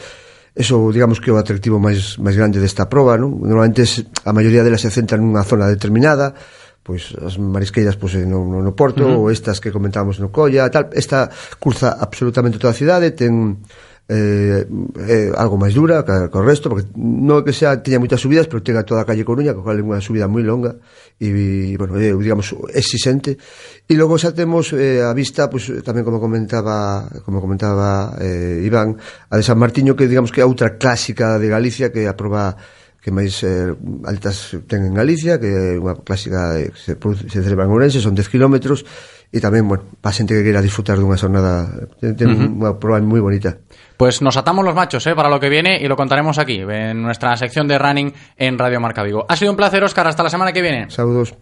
Eso, digamos que é o atractivo máis, máis grande desta proba, non? Normalmente a maioría delas se centra nunha zona determinada, pois as marisqueiras pois, eh, no, no, no Porto, uh -huh. ou estas que comentábamos no Colla, tal. Esta cruza absolutamente toda a cidade, ten eh, eh, algo máis dura que o resto, porque non é que sea teña moitas subidas, pero tenga toda a calle Coruña, que é unha subida moi longa e, bueno, eh, digamos, exixente. E logo xa temos eh, a vista, pues, tamén como comentaba como comentaba eh, Iván, a de San Martiño, que digamos que é outra clásica de Galicia que aproba que máis eh, altas ten en Galicia, que é unha clásica eh, que se, produce, se celebra en Ourense, son 10 kilómetros, e tamén, bueno, para xente que queira disfrutar dunha xornada, ten, ten uh -huh. unha proba moi bonita. Pues nos atamos los machos ¿eh? para lo que viene y lo contaremos aquí, en nuestra sección de running en Radio Marca Vigo. Ha sido un placer, Oscar. Hasta la semana que viene. Saludos.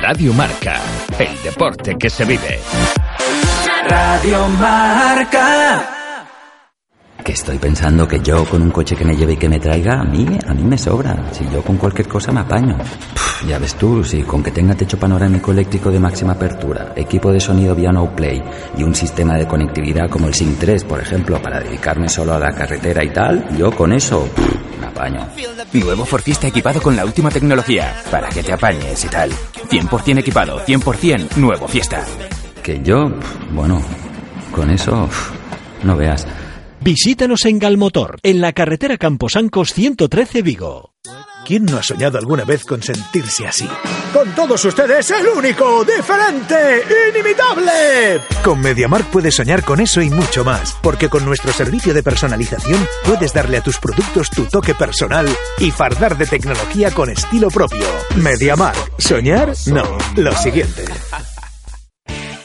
Radio Marca, el deporte que se vive. Radio Marca. Que estoy pensando que yo con un coche que me lleve y que me traiga, a mí, a mí me sobra. Si yo con cualquier cosa me apaño. Pff, ya ves tú, si con que tenga techo panorámico eléctrico de máxima apertura, equipo de sonido vía no play y un sistema de conectividad como el SIM 3, por ejemplo, para dedicarme solo a la carretera y tal, yo con eso pff, me apaño. Nuevo Ford Fiesta equipado con la última tecnología, para que te apañes y tal. 100% equipado, 100% nuevo Fiesta. Que yo, pff, bueno, con eso, no veas. Visítanos en Galmotor, en la carretera Camposancos 113 Vigo. ¿Quién no ha soñado alguna vez con sentirse así? Con todos ustedes, el único, diferente, inimitable. Con MediaMark puedes soñar con eso y mucho más, porque con nuestro servicio de personalización puedes darle a tus productos tu toque personal y fardar de tecnología con estilo propio. MediaMark, soñar, no, lo siguiente.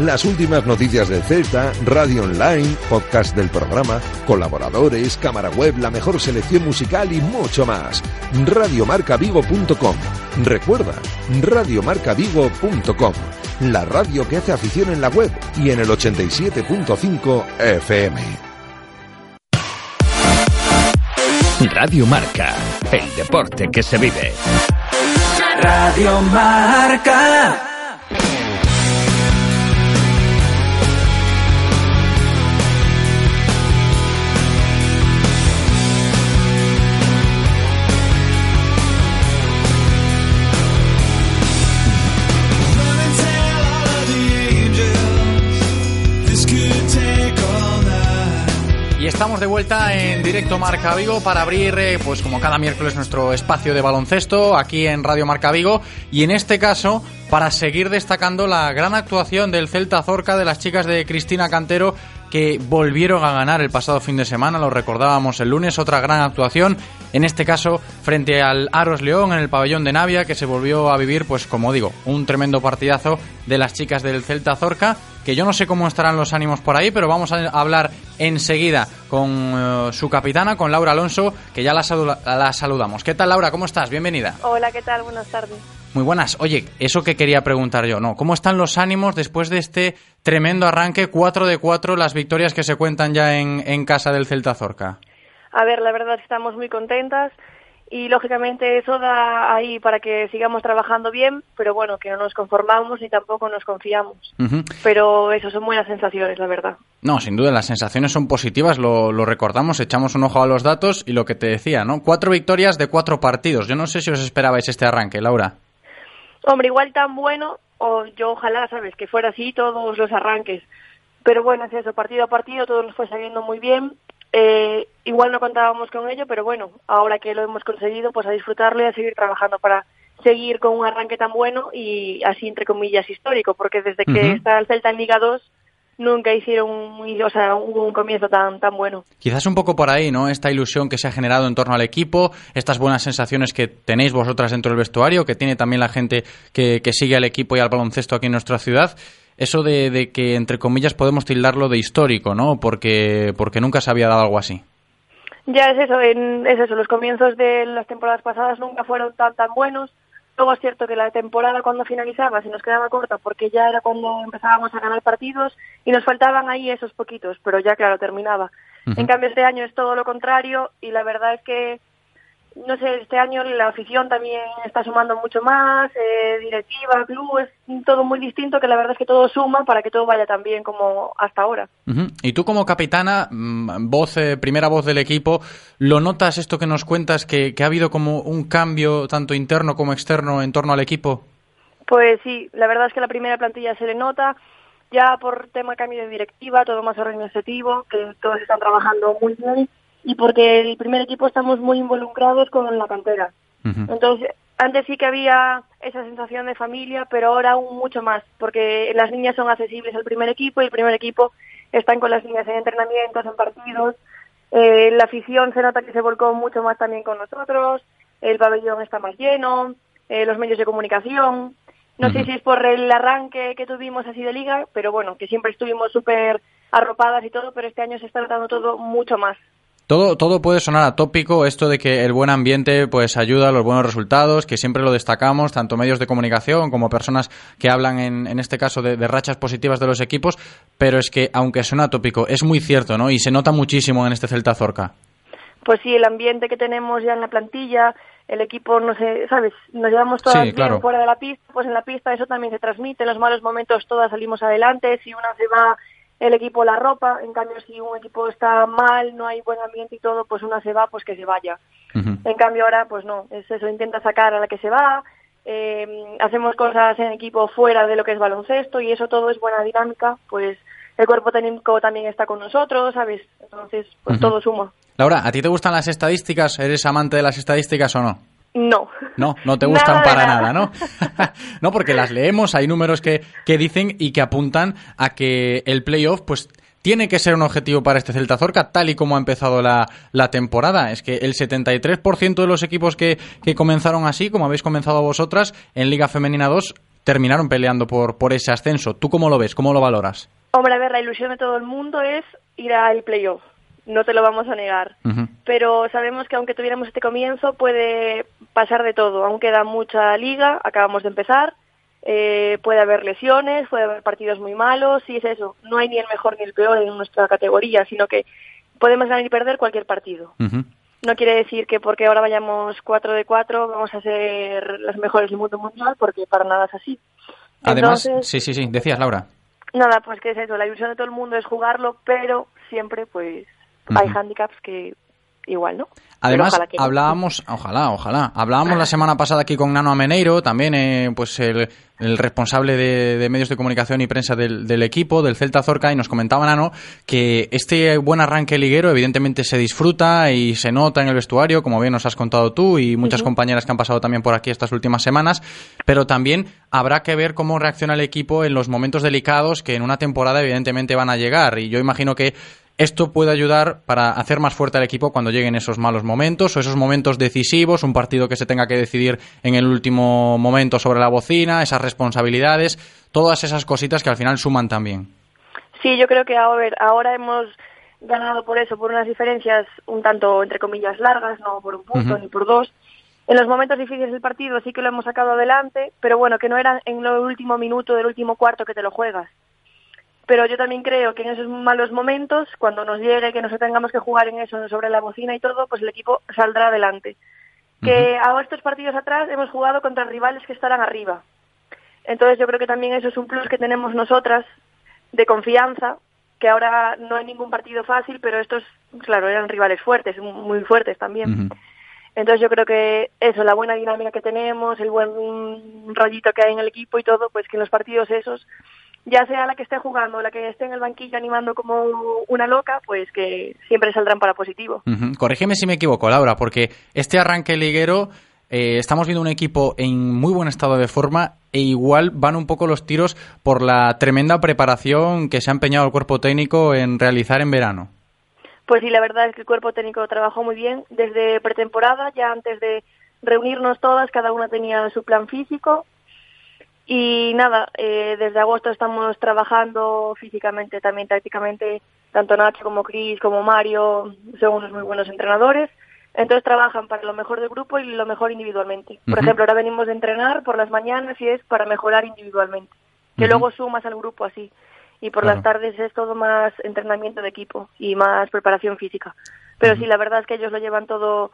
Las últimas noticias del Celta, radio online, podcast del programa, colaboradores, cámara web, la mejor selección musical y mucho más. Radiomarcavigo.com. Recuerda, radiomarcavigo.com. La radio que hace afición en la web y en el 87.5 FM. Radio Marca, el deporte que se vive. Radio Marca. Estamos de vuelta en directo Marca Vigo para abrir, eh, pues como cada miércoles, nuestro espacio de baloncesto aquí en Radio Marca Vigo. Y en este caso, para seguir destacando la gran actuación del Celta Zorca de las chicas de Cristina Cantero que volvieron a ganar el pasado fin de semana, lo recordábamos el lunes, otra gran actuación, en este caso frente al Aros León en el pabellón de Navia, que se volvió a vivir, pues como digo, un tremendo partidazo de las chicas del Celta Zorca, que yo no sé cómo estarán los ánimos por ahí, pero vamos a hablar enseguida con eh, su capitana, con Laura Alonso, que ya la, saluda- la saludamos. ¿Qué tal Laura? ¿Cómo estás? Bienvenida. Hola, ¿qué tal? Buenas tardes. Muy buenas. Oye, eso que quería preguntar yo, ¿no? ¿Cómo están los ánimos después de este tremendo arranque 4 de 4, las victorias que se cuentan ya en, en casa del Celta Zorca? A ver, la verdad estamos muy contentas y lógicamente eso da ahí para que sigamos trabajando bien, pero bueno, que no nos conformamos ni tampoco nos confiamos. Pero eso son buenas sensaciones, la verdad. No, sin duda, las sensaciones son positivas, lo, lo recordamos, echamos un ojo a los datos y lo que te decía, ¿no? Cuatro victorias de cuatro partidos. Yo no sé si os esperabais este arranque, Laura. Hombre, igual tan bueno, o yo ojalá, ¿sabes? Que fuera así todos los arranques. Pero bueno, es eso, partido a partido, todo nos fue saliendo muy bien. Eh, igual no contábamos con ello, pero bueno, ahora que lo hemos conseguido, pues a disfrutarlo y a seguir trabajando para seguir con un arranque tan bueno y así, entre comillas, histórico, porque desde que está el Celta en Liga 2 nunca hicieron, un, o sea, un comienzo tan, tan bueno. Quizás un poco por ahí, ¿no? Esta ilusión que se ha generado en torno al equipo, estas buenas sensaciones que tenéis vosotras dentro del vestuario, que tiene también la gente que, que sigue al equipo y al baloncesto aquí en nuestra ciudad. Eso de, de que, entre comillas, podemos tildarlo de histórico, ¿no? Porque, porque nunca se había dado algo así. Ya es eso, en, es eso, los comienzos de las temporadas pasadas nunca fueron tan tan buenos. Luego es cierto que la temporada cuando finalizaba se nos quedaba corta porque ya era cuando empezábamos a ganar partidos y nos faltaban ahí esos poquitos, pero ya claro, terminaba. En cambio este año es todo lo contrario y la verdad es que no sé, este año la afición también está sumando mucho más, eh, directiva, club, es todo muy distinto que la verdad es que todo suma para que todo vaya tan bien como hasta ahora. Y tú como capitana, mm, voz, eh, primera voz del equipo, ¿lo notas esto que nos cuentas, que, que ha habido como un cambio tanto interno como externo en torno al equipo? Pues sí, la verdad es que la primera plantilla se le nota, ya por tema cambio de directiva, todo más organizativo, que todos están trabajando muy bien y porque el primer equipo estamos muy involucrados con la cantera. Entonces, antes sí que había esa sensación de familia, pero ahora aún mucho más, porque las niñas son accesibles al primer equipo y el primer equipo están con las niñas en entrenamientos, en partidos. Eh, la afición se nota que se volcó mucho más también con nosotros, el pabellón está más lleno, eh, los medios de comunicación. No sé si es por el arranque que tuvimos así de liga, pero bueno, que siempre estuvimos súper arropadas y todo, pero este año se está notando todo mucho más. Todo, todo puede sonar atópico, esto de que el buen ambiente pues ayuda a los buenos resultados, que siempre lo destacamos, tanto medios de comunicación como personas que hablan en, en este caso de, de rachas positivas de los equipos, pero es que aunque suena atópico, es muy cierto, ¿no? Y se nota muchísimo en este Celta Zorca. Pues sí, el ambiente que tenemos ya en la plantilla, el equipo, no sé, ¿sabes? Nos llevamos todas Sí, bien claro. fuera de la pista, pues en la pista eso también se transmite, en los malos momentos todas salimos adelante, si una se va el equipo la ropa, en cambio si un equipo está mal, no hay buen ambiente y todo, pues una se va, pues que se vaya. En cambio ahora, pues no, es eso, intenta sacar a la que se va, eh, hacemos cosas en equipo fuera de lo que es baloncesto y eso todo es buena dinámica, pues el cuerpo técnico también está con nosotros, ¿sabes? Entonces, pues todo suma. Laura, ¿a ti te gustan las estadísticas? ¿Eres amante de las estadísticas o no? No. No, no te gustan Nada para nada. nada, ¿no? no, porque las leemos, hay números que, que dicen y que apuntan a que el playoff, pues, tiene que ser un objetivo para este Celta Zorca, tal y como ha empezado la, la temporada. Es que el 73% de los equipos que, que comenzaron así, como habéis comenzado vosotras, en Liga Femenina 2, terminaron peleando por, por ese ascenso. ¿Tú cómo lo ves? ¿Cómo lo valoras? Hombre, a ver, la ilusión de todo el mundo es ir al playoff, no te lo vamos a negar. Pero sabemos que aunque tuviéramos este comienzo puede pasar de todo. Aún queda mucha liga, acabamos de empezar, eh, puede haber lesiones, puede haber partidos muy malos, y es eso. No hay ni el mejor ni el peor en nuestra categoría, sino que podemos ganar y perder cualquier partido. No quiere decir que porque ahora vayamos 4 de 4 vamos a ser las mejores del mundo mundial, porque para nada es así. Además, Entonces, sí, sí, sí, decías, Laura. Nada, pues que es eso, la ilusión de todo el mundo es jugarlo, pero siempre pues hay handicaps que igual, ¿no? Además, ojalá que no. hablábamos, ojalá, ojalá, hablábamos la semana pasada aquí con Nano Ameneiro, también eh, pues el, el responsable de, de medios de comunicación y prensa del, del equipo, del Celta Zorca, y nos comentaba Nano que este buen arranque liguero evidentemente se disfruta y se nota en el vestuario, como bien nos has contado tú y muchas compañeras que han pasado también por aquí estas últimas semanas, pero también habrá que ver cómo reacciona el equipo en los momentos delicados que en una temporada evidentemente van a llegar, y yo imagino que esto puede ayudar para hacer más fuerte al equipo cuando lleguen esos malos momentos o esos momentos decisivos, un partido que se tenga que decidir en el último momento sobre la bocina, esas responsabilidades, todas esas cositas que al final suman también. Sí, yo creo que ahora hemos ganado por eso, por unas diferencias un tanto, entre comillas, largas, no por un punto ni por dos. En los momentos difíciles del partido sí que lo hemos sacado adelante, pero bueno, que no era en el último minuto del último cuarto que te lo juegas. Pero yo también creo que en esos malos momentos, cuando nos llegue, que nos tengamos que jugar en eso, sobre la bocina y todo, pues el equipo saldrá adelante. Que a estos partidos atrás hemos jugado contra rivales que estarán arriba. Entonces yo creo que también eso es un plus que tenemos nosotras de confianza, que ahora no hay ningún partido fácil, pero estos, claro, eran rivales fuertes, muy fuertes también. Entonces yo creo que eso, la buena dinámica que tenemos, el buen rollito que hay en el equipo y todo, pues que en los partidos esos, ya sea la que esté jugando o la que esté en el banquillo animando como una loca, pues que siempre saldrán para positivo. Corrígeme si me equivoco, Laura, porque este arranque liguero eh, estamos viendo un equipo en muy buen estado de forma e igual van un poco los tiros por la tremenda preparación que se ha empeñado el cuerpo técnico en realizar en verano. Pues sí, la verdad es que el cuerpo técnico trabajó muy bien desde pretemporada, ya antes de reunirnos todas, cada una tenía su plan físico. Y nada, eh, desde agosto estamos trabajando físicamente, también tácticamente tanto Nacho como Chris como Mario son unos muy buenos entrenadores. Entonces trabajan para lo mejor del grupo y lo mejor individualmente. Por ejemplo, ahora venimos de entrenar por las mañanas y es para mejorar individualmente. Que luego sumas al grupo así. Y por Claro. las tardes es todo más entrenamiento de equipo y más preparación física. Pero sí, la verdad es que ellos lo llevan todo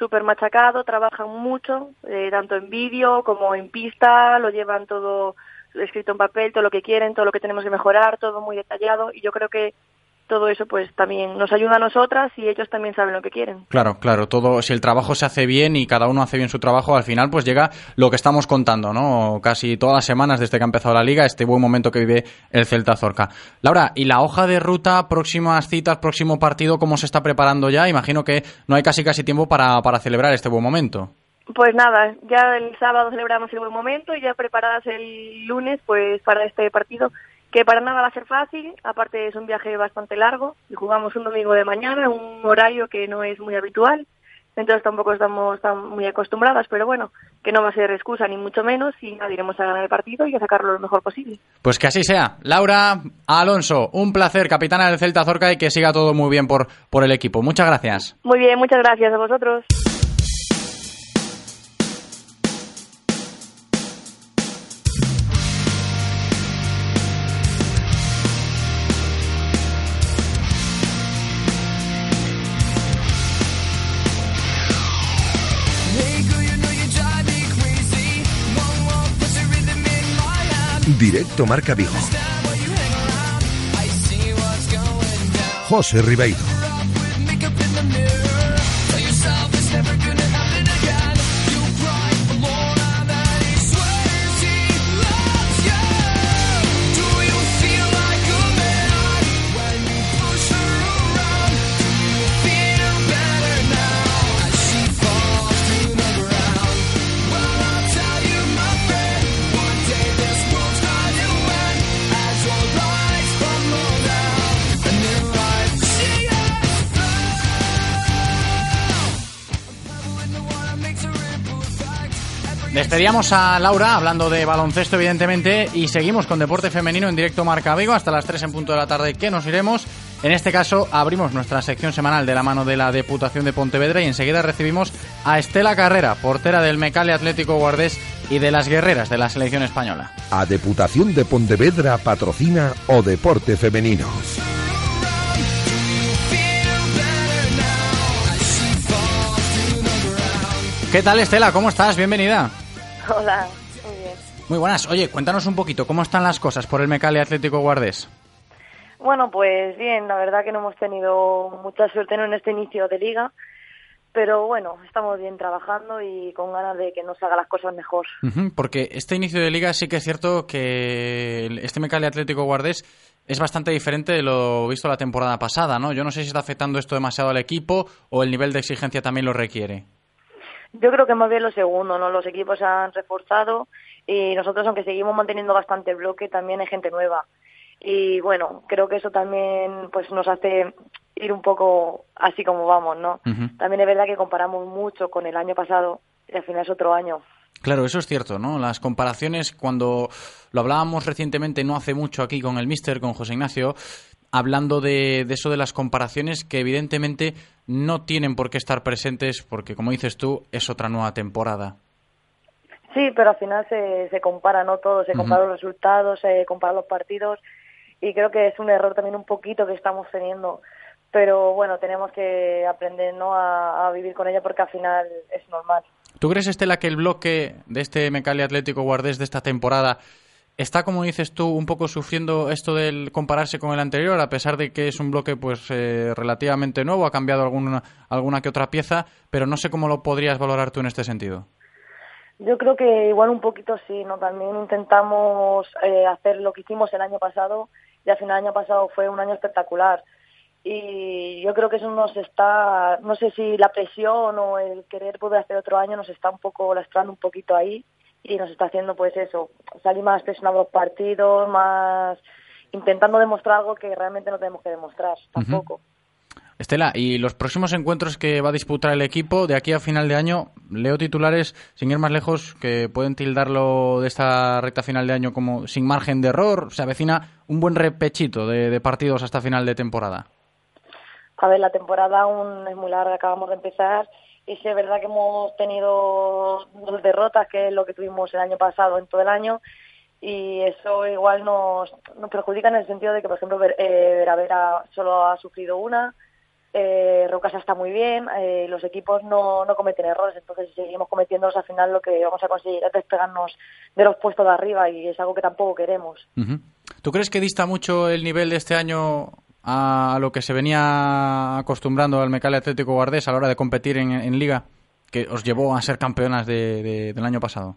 súper machacado, trabajan mucho, eh, tanto en vídeo como en pista, lo llevan todo escrito en papel, todo lo que quieren, todo lo que tenemos que mejorar, todo muy detallado y yo creo que todo eso pues también nos ayuda a nosotras y ellos también saben lo que quieren. Claro, claro, todo, si el trabajo se hace bien y cada uno hace bien su trabajo, al final pues llega lo que estamos contando, ¿no? Casi todas las semanas desde que ha empezado la liga, este buen momento que vive el Celta Zorca. Laura, ¿y la hoja de ruta, próximas citas, próximo partido, cómo se está preparando ya? Imagino que no hay casi casi tiempo para, para celebrar este buen momento. Pues nada, ya el sábado celebramos el buen momento y ya preparadas el lunes pues para este partido que para nada va a ser fácil, aparte es un viaje bastante largo y jugamos un domingo de mañana, un horario que no es muy habitual, entonces tampoco estamos tan muy acostumbradas, pero bueno, que no va a ser excusa ni mucho menos y nada, iremos a ganar el partido y a sacarlo lo mejor posible. Pues que así sea. Laura Alonso, un placer, capitana del Celta Zorca y que siga todo muy bien por, por el equipo. Muchas gracias. Muy bien, muchas gracias a vosotros. Directo Marca Vigo. José Ribeiro. Despedíamos a Laura hablando de baloncesto, evidentemente, y seguimos con deporte femenino en directo Marca Vigo hasta las 3 en punto de la tarde que nos iremos. En este caso, abrimos nuestra sección semanal de la mano de la Deputación de Pontevedra y enseguida recibimos a Estela Carrera, portera del Mecale Atlético Guardés y de las guerreras de la selección española. A Deputación de Pontevedra patrocina o Deporte Femenino. ¿Qué tal, Estela? ¿Cómo estás? Bienvenida. Hola, muy bien. Muy buenas. Oye, cuéntanos un poquito, ¿cómo están las cosas por el Mecale Atlético Guardés? Bueno, pues bien, la verdad que no hemos tenido mucha suerte en este inicio de liga, pero bueno, estamos bien trabajando y con ganas de que nos haga las cosas mejor. Porque este inicio de liga sí que es cierto que el- este Mecale Atlético Guardés es bastante diferente de lo visto la temporada pasada, ¿no? Yo no sé si está afectando esto demasiado al equipo o el nivel de exigencia también lo requiere. Yo creo que más bien lo segundo, ¿no? Los equipos se han reforzado y nosotros, aunque seguimos manteniendo bastante el bloque, también hay gente nueva. Y bueno, creo que eso también pues nos hace ir un poco así como vamos, ¿no? También es verdad que comparamos mucho con el año pasado y al final es otro año. Claro, eso es cierto, ¿no? Las comparaciones, cuando lo hablábamos recientemente, no hace mucho aquí con el Mister, con José Ignacio, hablando de, de eso de las comparaciones que evidentemente no tienen por qué estar presentes porque, como dices tú, es otra nueva temporada. Sí, pero al final se, se compara, ¿no? Todo, se comparan los resultados, se comparan los partidos y creo que es un error también un poquito que estamos teniendo. Pero bueno, tenemos que aprender, ¿no? A, a vivir con ella porque al final es normal. ¿Tú crees, Estela, que el bloque de este Mecali Atlético Guardés de esta temporada está, como dices tú, un poco sufriendo esto del compararse con el anterior, a pesar de que es un bloque pues eh, relativamente nuevo, ha cambiado alguna, alguna que otra pieza, pero no sé cómo lo podrías valorar tú en este sentido? Yo creo que igual un poquito sí, ¿no? También intentamos eh, hacer lo que hicimos el año pasado y al final el año pasado fue un año espectacular. Y yo creo que eso nos está, no sé si la presión o el querer poder hacer otro año nos está un poco lastrando un poquito ahí y nos está haciendo pues eso, salir más presionados los partidos, más intentando demostrar algo que realmente no tenemos que demostrar tampoco. Estela, y los próximos encuentros que va a disputar el equipo de aquí a final de año, leo titulares, sin ir más lejos, que pueden tildarlo de esta recta final de año como sin margen de error. Se avecina un buen repechito de, partidos hasta final de temporada. A ver, la temporada aún es muy larga, acabamos de empezar. Y sí es verdad que hemos tenido dos derrotas, que es lo que tuvimos el año pasado en todo el año y eso igual nos, nos perjudica en el sentido de que, por ejemplo, eh, Veravera solo ha sufrido una, eh, Rocasa está muy bien, eh, los equipos no, no cometen errores, entonces si seguimos cometiéndolos al final lo que vamos a conseguir es despegarnos de los puestos de arriba y es algo que tampoco queremos. ¿Tú crees que dista mucho el nivel de este año a lo que se venía acostumbrando al Mecale Atlético Guardés a la hora de competir en, Liga, que os llevó a ser campeonas del año pasado?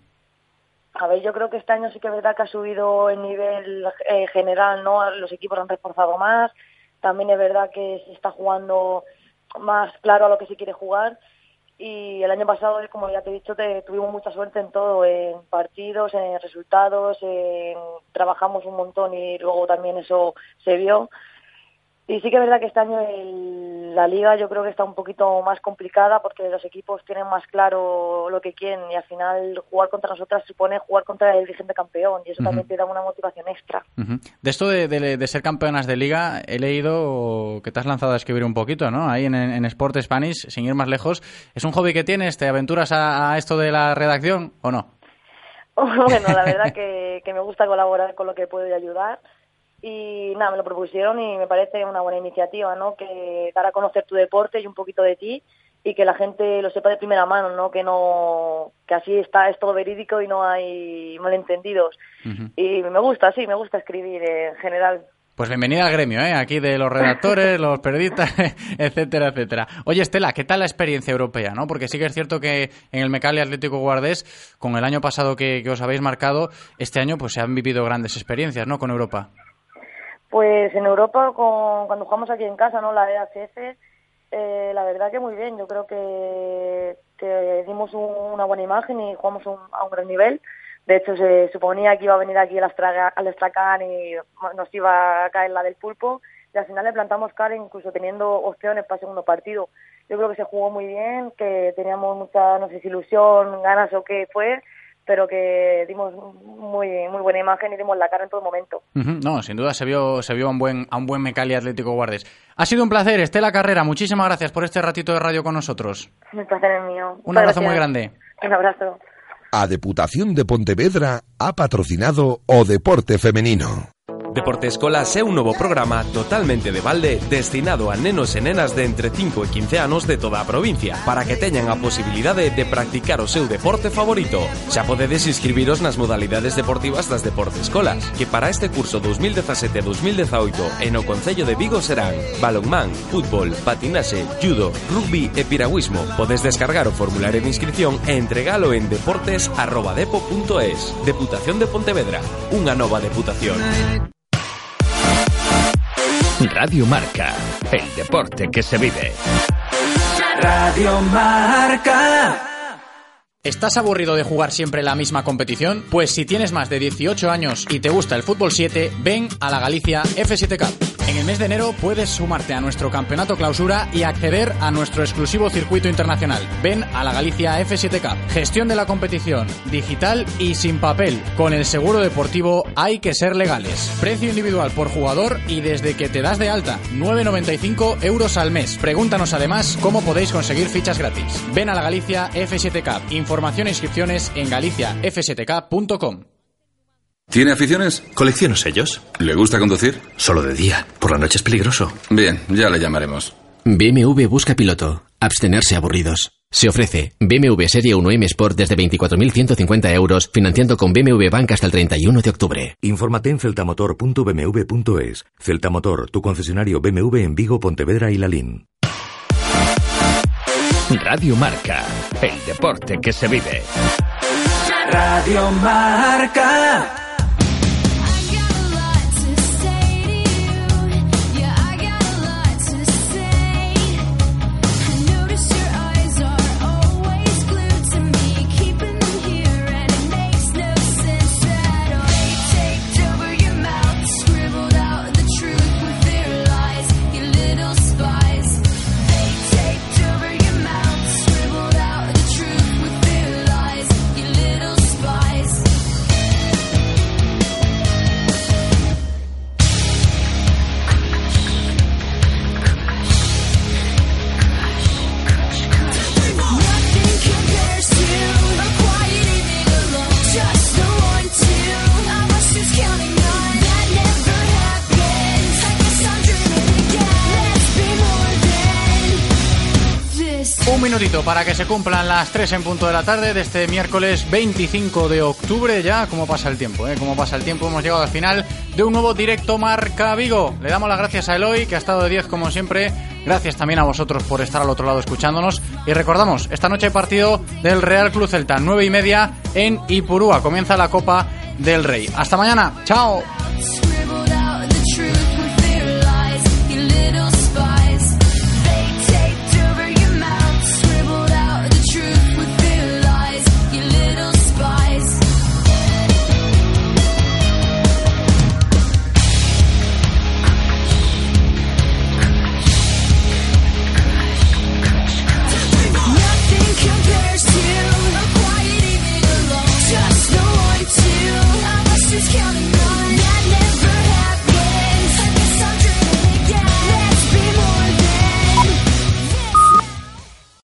A ver, yo creo que este año sí que es verdad que ha subido el nivel eh, general, ¿no? Los equipos han reforzado más, también es verdad que se está jugando más claro a lo que se quiere jugar y el año pasado, como ya te he dicho, te, tuvimos mucha suerte en todo, en partidos, en resultados, trabajamos un montón y luego también eso se vio. Y sí que es verdad que este año la liga yo creo que está un poquito más complicada porque los equipos tienen más claro lo que quieren y al final jugar contra nosotras supone jugar contra el dirigente campeón y eso también te da una motivación extra. De esto de, ser campeonas de liga he leído que te has lanzado a escribir un poquito, ¿no? Ahí en, en Sport Spanish, sin ir más lejos. ¿Es un hobby que tienes? ¿Te aventuras a, esto de la redacción o no? bueno, la verdad que, que me gusta colaborar con lo que puedo ayudar y nada, me lo propusieron y me parece una buena iniciativa, ¿no? Que dar a conocer tu deporte y un poquito de ti y que la gente lo sepa de primera mano, ¿no? Que no que así está es todo verídico y no hay malentendidos. Y me gusta, sí, me gusta escribir en general. Pues bienvenida al gremio, ¿eh? Aquí de los redactores, los periodistas, etcétera, etcétera. Oye, Estela, ¿qué tal la experiencia europea, no? Porque sí que es cierto que en el Mecali Atlético Guardés, con el año pasado que, que os habéis marcado, este año pues se han vivido grandes experiencias, ¿no? Con Europa. Pues en Europa, cuando jugamos aquí en casa, ¿no? La EACF, eh, la verdad que muy bien. Yo creo que, dimos una buena imagen y jugamos a un gran nivel. De hecho, se suponía que iba a venir aquí al Astracan y nos iba a caer la del pulpo. Y al final le plantamos cara, incluso teniendo opciones para el segundo partido. Yo creo que se jugó muy bien, que teníamos mucha, no sé si ilusión, ganas o qué fue, pero que dimos muy muy buena imagen y dimos la cara en todo momento. No, sin duda se vio se vio a un buen a un buen Mecali Atlético Guardes. Ha sido un placer, Estela Carrera, muchísimas gracias por este ratito de radio con nosotros. Un placer es mío. Un abrazo muy grande. Un abrazo. A Deputación de Pontevedra ha patrocinado O Deporte Femenino. Deporte Escola é un novo programa totalmente de balde destinado a nenos e nenas de entre 5 e 15 anos de toda a provincia para que teñan a posibilidade de practicar o seu deporte favorito. Xa podedes inscribiros nas modalidades deportivas das Deporte Escolas, que para este curso 2017-2018 en o Concello de Vigo serán balonmán, fútbol, patinaxe, judo, rugby e piragüismo. Podes descargar o formulario de inscripción e entregalo en deportes.depo.es. Deputación de Pontevedra, unha nova deputación. Radio Marca, el deporte que se vive. Radio Marca. ¿Estás aburrido de jugar siempre la misma competición? Pues si tienes más de 18 años y te gusta el fútbol 7, ven a la Galicia F7 Cup. En el mes de enero puedes sumarte a nuestro campeonato clausura y acceder a nuestro exclusivo circuito internacional. Ven a la Galicia F7 Cup. Gestión de la competición, digital y sin papel. Con el seguro deportivo hay que ser legales. Precio individual por jugador y desde que te das de alta, 9,95 euros al mes. Pregúntanos además cómo podéis conseguir fichas gratis. Ven a la Galicia F7 Cup. Información e inscripciones en galiciaf7k.com. ¿Tiene aficiones? Colecciono sellos. ¿Le gusta conducir? Solo de día. Por la noche es peligroso. Bien, ya le llamaremos. BMW busca piloto. Abstenerse aburridos. Se ofrece BMW Serie 1M Sport desde 24.150 euros, financiando con BMW Bank hasta el 31 de octubre. Infórmate en celtamotor.bmw.es. Celtamotor, tu concesionario BMW en Vigo, Pontevedra y Lalín. Radio Marca, el deporte que se vive. Radio Marca. Minutito para que se cumplan las 3 en punto de la tarde de este miércoles 25 de octubre. Ya, cómo pasa el tiempo, ¿eh? Cómo pasa el tiempo. Hemos llegado al final de un nuevo directo Marca Vigo. Le damos las gracias a Eloy, que ha estado de 10 como siempre. Gracias también a vosotros por estar al otro lado escuchándonos. Y recordamos, esta noche hay partido del Real Club Celta, 9 y media en Ipurúa. Comienza la Copa del Rey. Hasta mañana. Chao.